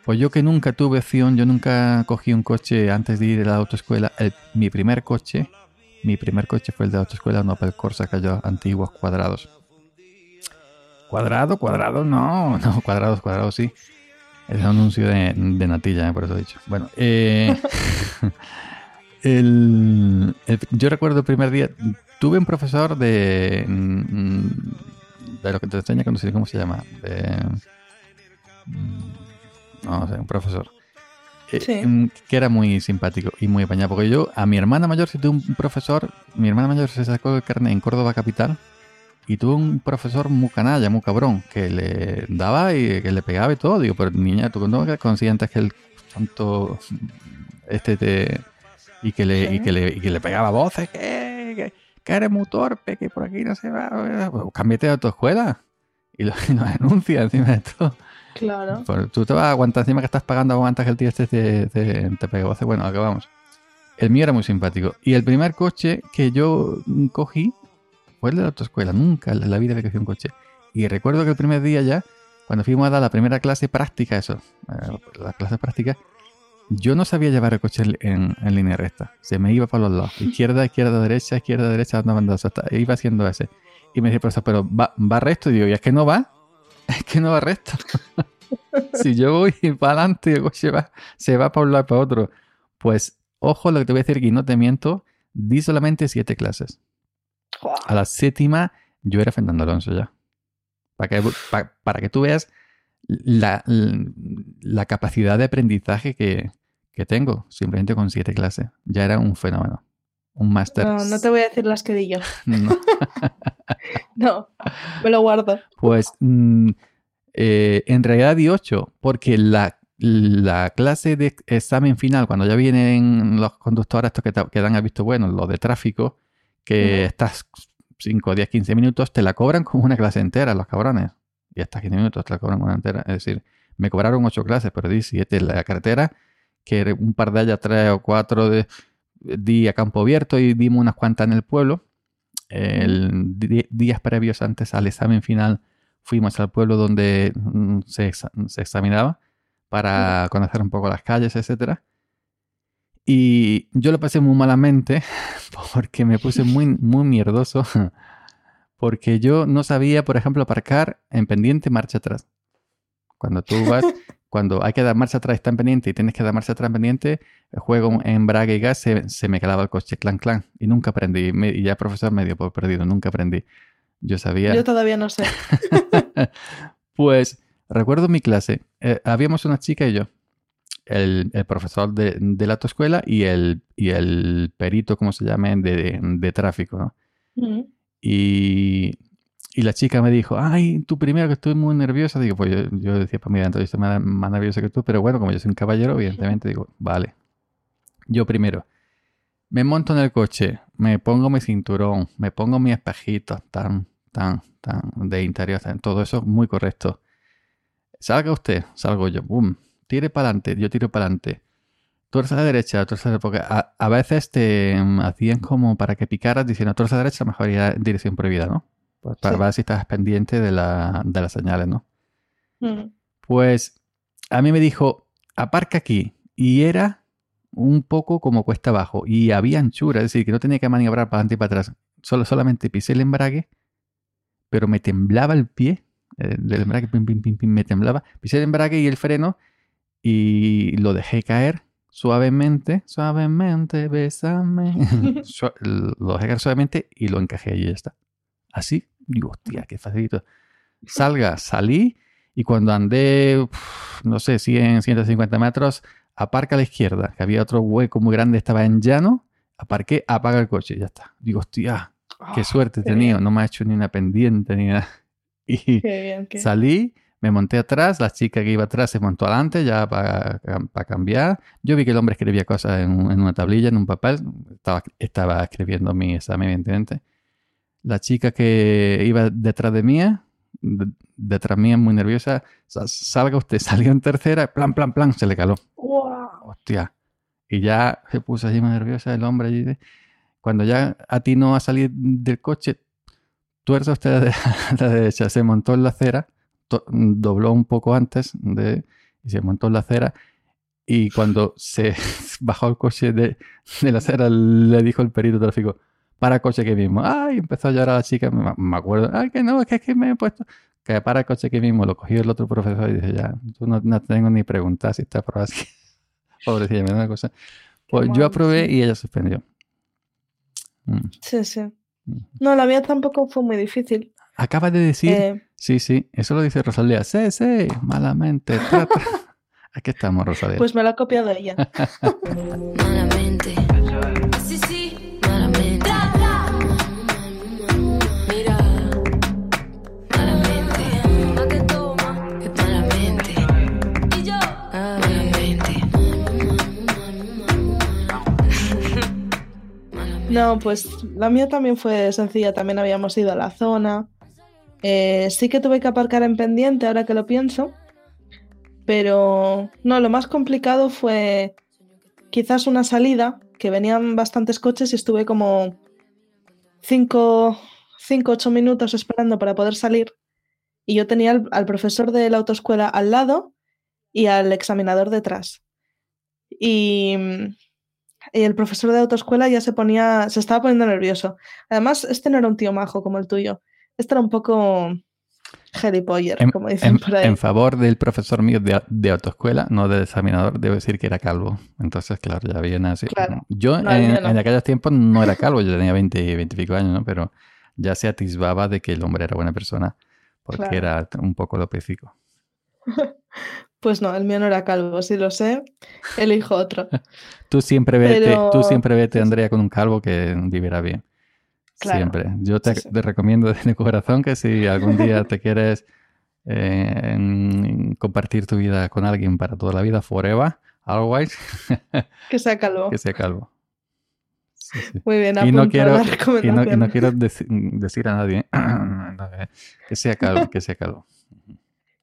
Pues yo que nunca tuve opción, yo nunca cogí un coche antes de ir a la autoescuela. El- mi primer coche, mi primer coche fue el de la autoescuela, un Opel Corsa Cayó antiguos cuadrados. ¿Cuadrado? ¿Cuadrado? No, no, cuadrados, cuadrados sí. Es un anuncio de, de natilla, eh, por eso he dicho. Bueno, eh, el- el- yo recuerdo el primer día, tuve un profesor de, mm, de lo que te enseña a conducir, ¿cómo se llama? De, mm, no sé, un profesor. Eh,
Sí.
mm, que era muy simpático y muy apañado. Porque yo, a mi hermana mayor, sí tuve un profesor, mi hermana mayor se sacó el carnet en Córdoba Capital y tuve un profesor muy canalla, muy cabrón, que le daba y que le pegaba y todo. Digo, pero niña, tú no conscientes que el tanto este te. Y que le, y que le, y que le pegaba voces, que, que, que eres muy torpe, que por aquí no se va. Pues, cámbiate de autoescuela. Y lo, y lo denuncia encima de todo.
Claro.
Pues tú te vas a aguantar encima que estás pagando, aguantas que el tío este te, te, te pegue voces. Bueno, acabamos. El mío era muy simpático. Y el primer coche que yo cogí fue el de la autoescuela. Nunca en la vida había cogido un coche. Y recuerdo que el primer día ya, cuando fuimos a dar la primera clase práctica, eso, eh, la clase práctica, yo no sabía llevar el coche en, en- en línea recta. Se me iba para los lados. Izquierda, izquierda, derecha, izquierda, derecha, andaba andando. hasta- Iba haciendo ese. Y me decía, profesor, pero va, va recto. Y digo, y es que no va. Es que no va recto. si yo voy para adelante y el coche va, se va para un lado y para otro. Pues, ojo lo que te voy a decir, y no te miento, di solamente siete clases. A la séptima, yo era Fernando Alonso ya. Para que, pa- para que tú veas la, la capacidad de aprendizaje que, que tengo, simplemente con siete clases. Ya era un fenómeno. Un máster.
No, no te voy a decir las que di yo.
No.
No, me lo guardo.
Pues mm, eh, en realidad di 8, porque la, la clase de examen final, cuando ya vienen los conductores estos que, dan a visto bueno, los de tráfico, que estás 5, 10, 15 minutos, te la cobran como una clase entera, los cabrones. Y hasta 15 minutos te la cobran una entera. Es decir, me cobraron 8 clases, pero di 7 en la carretera, que un par de ellas, 3 o 4 de, di a campo abierto y dimos unas cuantas en el pueblo. El días previos antes al examen final fuimos al pueblo donde mm, se, se examinaba para conocer un poco las calles, etcétera. Y yo lo pasé muy malamente porque me puse muy, muy mierdoso porque yo no sabía, por ejemplo, aparcar en pendiente marcha atrás. Cuando tú vas, cuando hay que dar marcha atrás está en pendiente y tienes que dar marcha atrás en pendiente, juego en embrague y gas se, se me quedaba el coche clan clan y nunca aprendí. Me- y ya el profesor me dio por perdido, nunca aprendí. Yo sabía.
Yo todavía no sé.
Pues recuerdo mi clase, eh, habíamos una chica y yo, el, el profesor de, de la autoescuela y el, y el perito, como se llame, de, de tráfico, ¿no?
Mm.
Y, y la chica me dijo, ay, tú primero que estoy muy nerviosa. Digo, pues yo, yo decía, pues mira, entonces estoy más, más nerviosa que tú, pero bueno, como yo soy un caballero, evidentemente digo, vale. Yo primero, me monto en el coche, me pongo mi cinturón, me pongo mi espejito, tan, tan, tan, de interior, tan- todo eso muy correcto. Salga usted, salgo yo, boom, tire para adelante, yo tiro para adelante. Tuerza a la derecha, tuerza a la porque a, a veces te mm, hacían como para que picaras diciendo tuerza a la derecha, mejor ir en dirección prohibida, ¿no? Pues para
Sí.
ver si estás pendiente de, la, de las señales, ¿no?
Mm.
Pues a mí me dijo, aparca aquí. Y era un poco como cuesta abajo. Y había anchura, es decir, que no tenía que maniobrar para adelante y para atrás. Solo, solamente pisé el embrague, pero me temblaba el pie. eh, del embrague, pim, pim, pim, pim, me temblaba. Pisé el embrague y el freno y lo dejé caer suavemente, suavemente, bésame. Sua- lo dejé caer suavemente y lo encajé y ya está. Así, digo, hostia, qué facilito. Salga, salí y cuando andé, uf, no sé, 100, 150 metros, aparca a la izquierda, que había otro hueco muy grande, estaba en llano, aparqué, apaga el coche, ya está. Digo, hostia, qué
Ah,
suerte he tenido, no me ha hecho ni una pendiente ni nada. Y
Qué bien, qué-
salí, me monté atrás, la chica que iba atrás se montó adelante ya para cambiar. Yo vi que el hombre escribía cosas en, un- en una tablilla, en un papel, estaba, estaba escribiendo mi examen, evidentemente. La chica que iba detrás de de- detrás mía, muy nerviosa, "Sa- salga usted, salió en tercera, plan, plan, plan, se le caló.
Guau.
Hostia. Y ya se puso así más nerviosa el hombre allí. Cuando ya atinó a salir del coche, tuerza usted a la derecha, se montó en la acera, dobló un poco antes de, y se montó en la acera. Y cuando se bajó el coche de, de la acera, le dijo el perito de tráfico, para coche que mismo. Ay, empezó a llorar la chica, me, me acuerdo, ay, que no, es que, es que me he puesto, que para coche que mismo. Lo cogió el otro profesor y dice, ya, tú no, no tengo ni preguntar si está aprobado así. Pobrecilla, me da una cosa. Pues yo
mal,
aprobé
sí.
y ella suspendió. Mm.
Sí, sí.
Mm.
No, la mía tampoco fue muy difícil.
Acaba de decir,
Eh,
sí, sí, eso lo dice Rosalía. Sí, sí, malamente. tra, tra. Aquí estamos, Rosalía.
pues me la ha copiado ella.
Malamente. Sí, sí, malamente. Mira, malamente. ¿Pa qué toma? Es malamente. Y yo, malamente.
No, pues la mía también fue sencilla. También habíamos ido a la zona. Eh, sí que tuve que aparcar en pendiente, ahora que lo pienso. Pero no, lo más complicado fue quizás una salida, que venían bastantes coches y estuve como 5, 8 minutos esperando para poder salir. Y yo tenía al, al profesor de la autoescuela al lado y al examinador detrás. Y, y el profesor de autoescuela ya se ponía, se estaba poniendo nervioso. Además, este no era un tío majo como el tuyo. Este era un poco gilipollas,
en,
como dicen
en-
por ahí.
en favor del profesor mío de, de autoescuela, no del examinador, debo decir que era calvo. Entonces, claro, ya había nacido.
Claro.
Yo
No,
en,
mío no.
en aquellos tiempos no era calvo, yo tenía 20, 20 y pico años, ¿no? Pero ya se atisbaba de que el hombre era buena persona, porque
Claro.
era un poco lopecico.
Pues no, el mío no era calvo, si lo sé, elijo otro.
Tú siempre vete,
Pero-
tú siempre vete, Andrea, con un calvo que vivirá bien.
Claro.
Siempre. Yo te,
Sí, sí.
te recomiendo de corazón que si algún día te quieres eh, compartir tu vida con alguien para toda la vida, forever, always,
Que sea calvo.
que sea calvo. Sí.
Muy bien,
Y no quiero, y no, y
recomendación.
no quiero deci- decir a nadie que sea calvo, que sea calvo.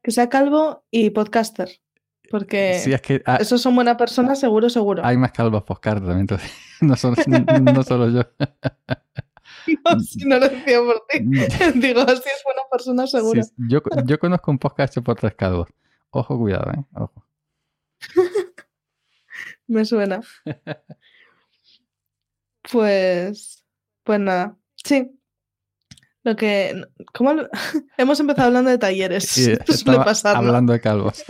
Que sea calvo y podcaster. Porque
Sí, es que ha-
esos son buena persona, seguro, seguro.
hay más calvos postcard también, entonces, no solo, no solo yo.
No, si no lo decía por ti. Digo, si es buena persona, seguro.
Sí, yo, yo conozco un podcast hecho por tres calvos. Ojo, cuidado, ¿eh? Ojo.
Me suena. Pues, pues nada. Sí. Lo que. ¿Cómo lo- Hemos empezado hablando de talleres.
Sí,
Esto suele pasar, ¿no?
hablando de calvos.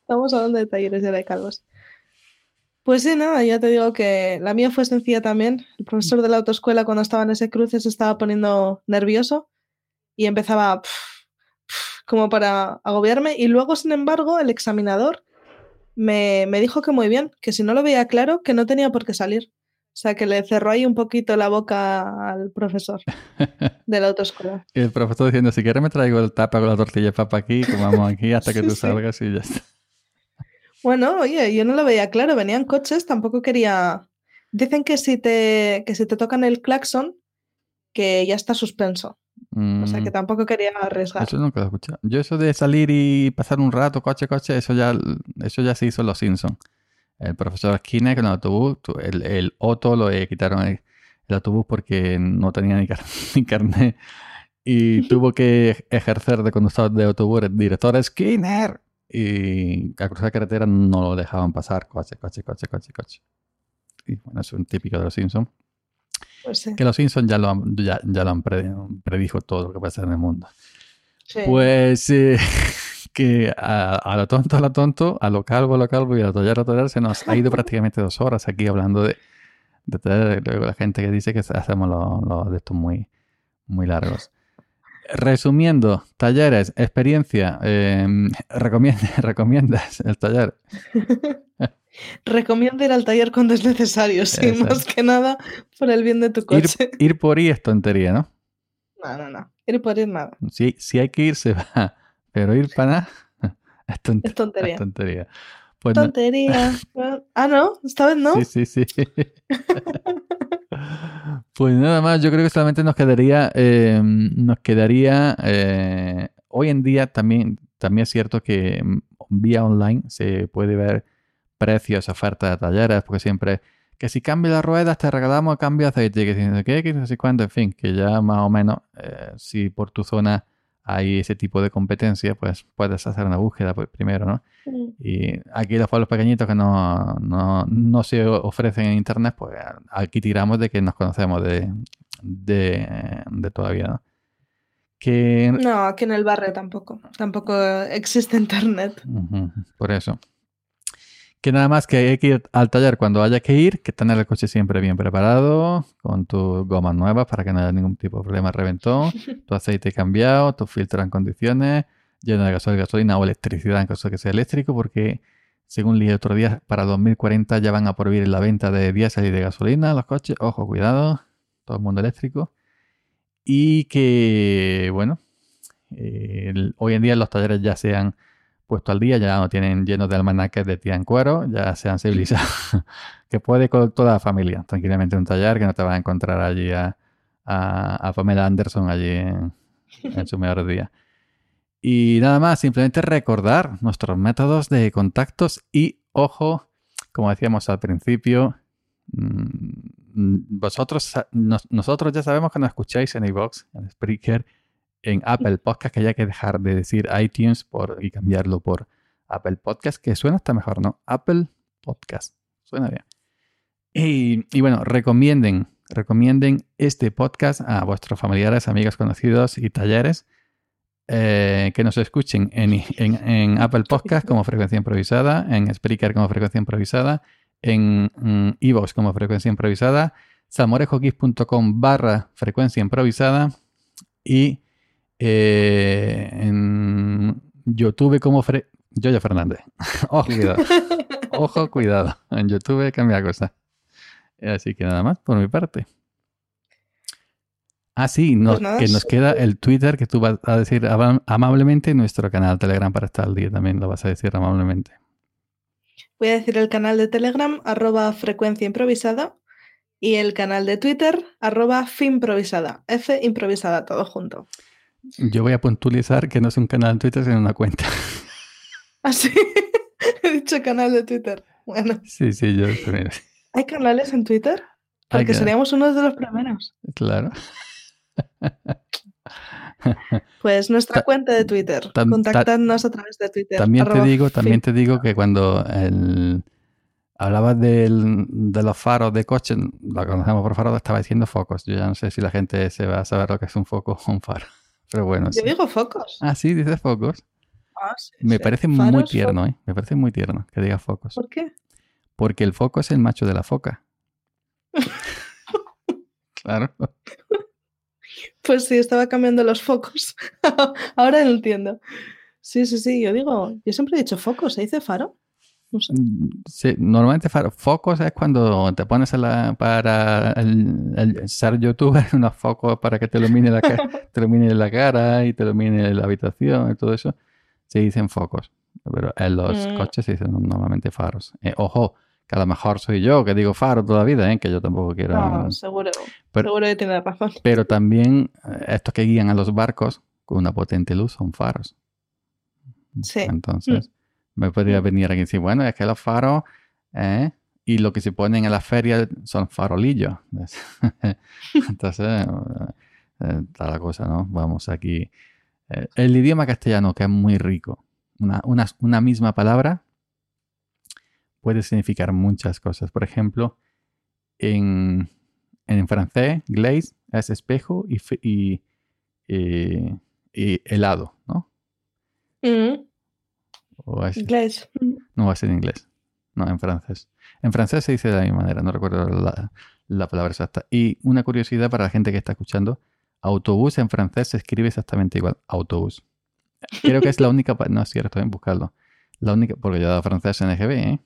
Estamos hablando de talleres y de calvos. Pues sí, nada, ya te digo que la mía fue sencilla también. El profesor de la autoescuela cuando estaba en ese cruce se estaba poniendo nervioso y empezaba pf, pf, como para agobiarme. Y luego, sin embargo, el examinador me, me dijo que muy bien, que si no lo veía claro, que no tenía por qué salir. O sea, que le cerró ahí un poquito la boca al profesor de la autoescuela.
Y el profesor diciendo, si quieres me traigo el tapa con la tortilla de papa aquí, comamos aquí hasta que
Sí,
tú
sí.
salgas y ya está.
Bueno, oye, yo no lo veía claro, venían coches, tampoco quería. Dicen que si te, que si te tocan el claxon, que ya está suspenso. O sea que
Mm,
tampoco quería arriesgar.
Eso nunca lo he escuchado. Yo eso de salir y pasar un rato coche, coche, eso ya, eso ya se hizo en Los Simpsons. El profesor Skinner con el autobús, el, el Otto lo eh, quitaron el, el autobús porque no tenía ni, car- ni carnet y tuvo que ejercer de conductor de autobús el director Skinner y a cruzar carretera no lo dejaban pasar, coche, coche, coche, coche, coche. Y bueno, es un típico de Los Simpsons.
Pues sí,
Que Los Simpsons ya lo han, ya, ya lo han pre- predijo todo lo que pasa en el mundo.
sí.
Pues eh, que a, a lo tonto, a lo tonto, a lo calvo, a lo calvo y a lo tallar, a tallar, se nos ha ido prácticamente dos horas aquí hablando de, de la gente que dice que hacemos los los de estos muy, muy largos. Resumiendo, talleres, experiencia, eh, recomiendas, recomiendas el taller.
Recomiendo ir al taller cuando es necesario, sí,
Exacto.
más que nada por el bien de tu coche.
ir por ir es tontería, ¿no?
No, no, no. Ir por ir nada.
Si, si hay que ir, se va. Pero ir para nada es, tont-
Es tontería.
es tontería. Pues no-
Tontería. Ah, no, esta vez no.
Sí, sí, sí. Pues nada más, yo creo que solamente nos quedaría, eh, nos quedaría, eh, hoy en día también, también es cierto que mm, vía online se puede ver precios, ofertas de talleres, porque siempre, que si cambio las ruedas te regalamos a cambio de aceite, que si no sé qué, que no sé cuánto, en fin, que ya más o menos, eh, si por tu zona hay ese tipo de competencia, pues puedes hacer una búsqueda pues, primero, ¿no? Y aquí los pueblos pequeñitos que no, no, no se ofrecen en internet, pues aquí tiramos de que nos conocemos de, de, de todavía, ¿no? Que,
No, aquí en el barrio tampoco. Tampoco existe internet.
Por eso. Que nada más que hay que ir al taller cuando haya que ir, que tener el coche siempre bien preparado, con tus gomas nuevas para que no haya ningún tipo de problema reventón, tu aceite cambiado, tu filtro en condiciones, lleno de gasoil, gasolina o electricidad en caso de que sea eléctrico, porque según leí el otro día, para 2040 ya van a prohibir la venta de diésel y de gasolina los coches. Ojo, cuidado, todo el mundo eléctrico. Y que, bueno, eh, hoy en día los talleres ya se han puesto al día, ya no tienen llenos de almanaques de tía en cuero, ya se han civilizado. que puede con toda la familia, tranquilamente un taller, que no te vas a encontrar allí a, a, a Pamela Anderson allí en, en su mejor día. Y nada más, simplemente recordar nuestros métodos de contactos y, ojo, como decíamos al principio, mm, vosotros, nos- nosotros ya sabemos que nos escucháis en iVoox, en Spreaker, en Apple Podcast, que hay que dejar de decir iTunes por, y cambiarlo por Apple Podcast, que suena hasta mejor, ¿no? Apple Podcast. Suena bien. Y, bueno, recomienden, recomienden este podcast a vuestros familiares, amigos, conocidos y talleres eh, que nos escuchen en, Apple Podcast como frecuencia improvisada, en Spreaker como frecuencia improvisada, en mm, iVoox como frecuencia improvisada, salmorejogeek.com barra frecuencia improvisada y eh, en YouTube como fre Yoyo Fernández. Ojo, cuidado. Ojo, cuidado. En YouTube cambia cosa. Así que nada más por mi parte. Ah, sí,
Pues
que nos queda el Twitter que tú vas a decir ama- amablemente y nuestro canal Telegram para estar al día también lo vas a decir amablemente.
Voy a decir el canal de Telegram, arroba frecuencia improvisada, y el canal de Twitter, arroba finprovisada. F improvisada, todo junto.
Yo voy a puntualizar que no es un canal de Twitter, sino una cuenta.
Así. He dicho canal de Twitter. Bueno,
Sí, sí, yo.
¿hay canales en Twitter? Porque
que-
seríamos uno de los primeros.
Claro.
Pues nuestra
Ta-
cuenta de Twitter.
ta-
Contactadnos a través de Twitter.
También te digo, también te digo que cuando el- hablabas del- de los faros de coche, lo conocemos por faros, estaba diciendo focos. Yo ya no sé si la gente se va a saber lo que es un foco o un faro. Pero bueno,
Yo
sí.
digo focos.
Ah, sí, dices focos.
Ah, sí,
Me
sí.
parece muy tierno, ¿eh? Me parece muy tierno que digas focos.
fo- ¿Por qué?
Porque el foco es el macho de la foca. Claro.
Pues sí, estaba cambiando los focos. Ahora lo entiendo. Sí, sí, sí. Yo digo, yo siempre he dicho focos. ¿Se dice faro?
Mm, Sí, normalmente focos es cuando te pones a la- para el, el ser youtuber unos focos para que te ilumine la, te ilumine la cara y te ilumine la habitación y todo eso. Se dicen focos. Pero en los
Mm.
coches se dicen normalmente faros. Eh, ojo, que a lo mejor soy yo que digo faro toda la vida, ¿eh? que yo tampoco quiero.
No, seguro.
Pero-
seguro que tiene razón.
Pero también eh, estos que guían a los barcos con una potente luz son faros.
Sí.
Entonces, me podría venir aquí y decir, bueno, es que los faros, ¿eh? y lo que se ponen en las ferias son farolillos. Entonces, eh, eh, está la cosa, ¿no? Vamos aquí. Eh, el idioma castellano, que es muy rico, una, una, una misma palabra puede significar muchas cosas. Por ejemplo, en, en francés, glaze es espejo y, fe- y, y- y helado, ¿no?
Mm,
O
inglés.
No es en inglés, no, en francés. En francés se dice de la misma manera, no recuerdo la, la palabra exacta. Y una curiosidad para la gente que está escuchando, autobús en francés se escribe exactamente igual, autobús. Creo que es la única, no es cierto, ¿eh? buscarlo. La única, porque yo he dado francés en EGB, ¿eh?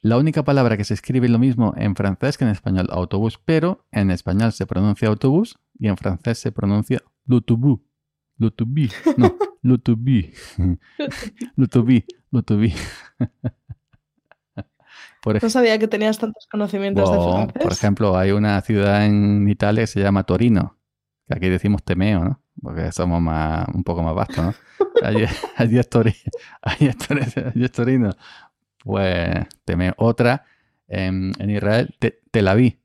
La única palabra que se escribe lo mismo en francés que en español, autobús, pero en español se pronuncia autobús y en francés se pronuncia l'autobus. L'autobus, no, l'autobus. L'autobus, l'autobus. Por,
No sabía que tenías tantos conocimientos de francés.
por ejemplo, hay una ciudad en Italia que se llama Torino, que aquí decimos Temeo, ¿no? Porque somos más, un poco más vastos, ¿no? Allí, allí es Torino, allí es Torino, allí es Torino. Pues Temeo. Otra, en, en Israel, te, Tel Aviv.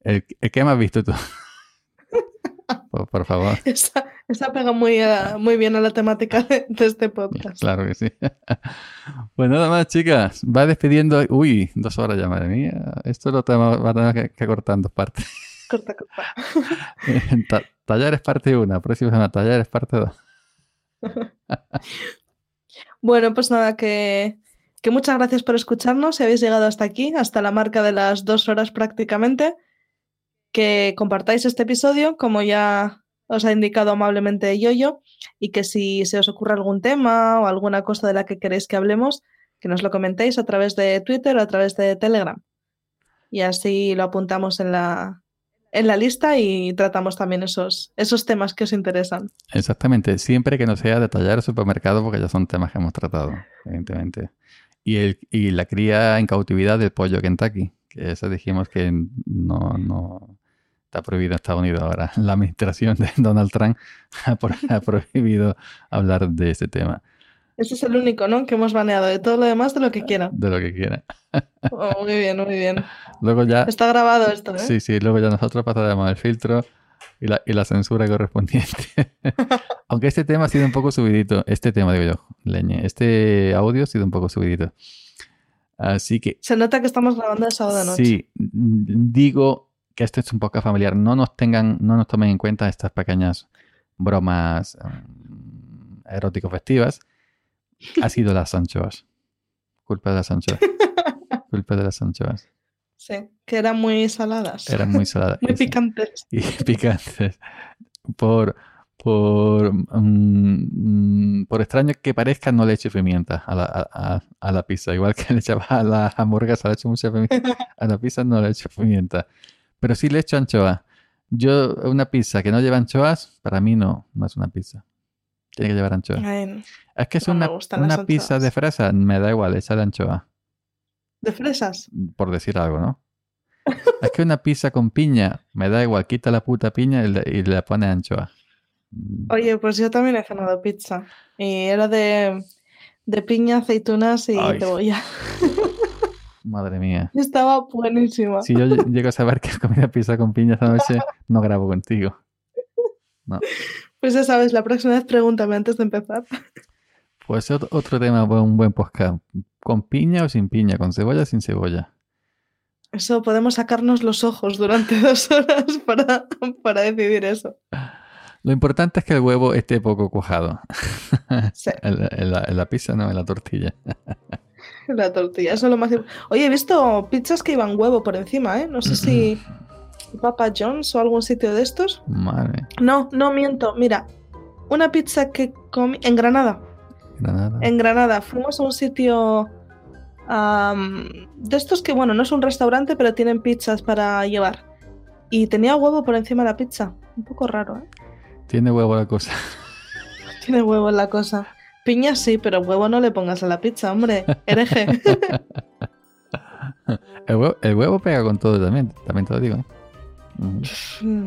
¿El, el qué más has visto tú? por, por favor.
Esa, esa pega muy, a- muy bien a la temática de, de este podcast.
Claro que sí. Pues nada más, chicas. Va despidiendo. Uy, dos horas ya, madre mía. Esto lo tenemos, va a tener que, que cortar en dos partes.
Corta, corta.
Ta- Tallares parte 1, próxima semana, Tallares parte 2.
Bueno, pues nada, que, que muchas gracias por escucharnos. Si habéis llegado hasta aquí, hasta la marca de las dos horas prácticamente, que compartáis este episodio, como ya os ha indicado amablemente Yoyo, y que si se os ocurre algún tema o alguna cosa de la que queréis que hablemos, que nos lo comentéis a través de Twitter o a través de Telegram. Y así lo apuntamos en la, en la lista y tratamos también esos, esos temas que os interesan.
Exactamente, siempre que no sea de tallar supermercado, porque ya son temas que hemos tratado, evidentemente. Y, el, y la cría en cautividad del pollo Kentucky, que eso dijimos que no, no está prohibido en Estados Unidos ahora. La administración de Donald Trump ha, pro- ha prohibido hablar de ese tema,
Ese es el único, ¿no? Que hemos baneado de todo lo demás de lo que quieran.
de lo que quiera.
Oh, muy bien, muy bien.
Luego ya,
Está grabado esto, ¿eh?
sí, sí, luego ya nosotros pasaremos el filtro y la, y la censura correspondiente. Aunque este tema ha sido un poco subidito, este tema digo yo, leñe, este audio ha sido un poco subidito. Así que
Se nota que estamos grabando el sábado de noche.
sí, digo que esto es un poco familiar. No nos tengan, no nos tomen en cuenta estas pequeñas bromas mm, erótico festivas. Ha sido las anchoas. Culpa de las anchoas. Culpa de las anchoas.
Sí, que eran muy saladas.
Eran muy saladas.
muy picantes.
y picantes. Por, por, mm, mm, por extraño que parezca, no le eche pimienta a la, a- a la pizza. Igual que le echaba a la hamburguesa, le echo mucha pimienta. A la pizza no le echo pimienta. Pero sí le echo anchoa. Yo, una pizza que no lleva anchoas, para mí no, no es una pizza. Tiene que llevar anchoa.
Ay,
Es que es
no
una, una pizza de fresa, me da igual, echarle anchoa,
¿De fresas?
por decir algo, ¿no? Es que una pizza con piña, me da igual, quita la puta piña y le, y le pone anchoa.
Oye, pues yo también he cenado pizza. Y era de, de piña, aceitunas y
Ay.
cebolla.
Madre mía.
Estaba buenísima.
Si yo ll- llego a saber que has comido pizza con piña esta noche, no grabo contigo. No.
Pues ya sabes, la próxima vez pregúntame antes de empezar.
Pues ot- otro tema, un buen podcast. ¿Con piña o sin piña? ¿Con cebolla o sin cebolla?
Eso podemos sacarnos los ojos durante dos horas para, para decidir eso.
Lo importante es que el huevo esté poco cuajado.
Sí.
en, la, en la- en la pizza, no, en la tortilla.
La tortilla, eso es lo más Oye, he visto pizzas que iban huevo por encima, ¿eh? No sé si Papa John's o algún sitio de estos.
Madre,
No, no miento. Mira, una pizza que comí en Granada.
Granada.
En Granada fuimos a un sitio de estos que, bueno, no es un restaurante, pero tienen pizzas para llevar. Y tenía huevo por encima de la pizza. Un poco raro, ¿eh?
Tiene huevo la cosa.
Tiene huevo la cosa. Piña sí, pero huevo no le pongas a la pizza, hombre. Hereje.
El huevo, el huevo pega con todo también, también te lo digo. ¿eh?
Mm,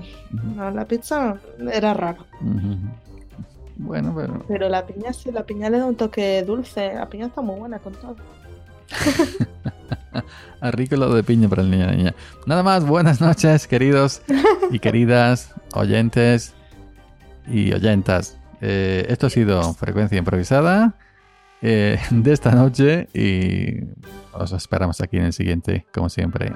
no, la pizza era raro.
ujú. Bueno, pero
Pero la piña sí, la piña le da un toque dulce. La piña está muy buena con todo.
a rico de piña para el niño y la niña. Nada más, buenas noches, queridos y queridas oyentes y oyentas. Eh, esto ha sido Frecuencia Improvisada eh, de esta noche y os esperamos aquí en el siguiente, como siempre.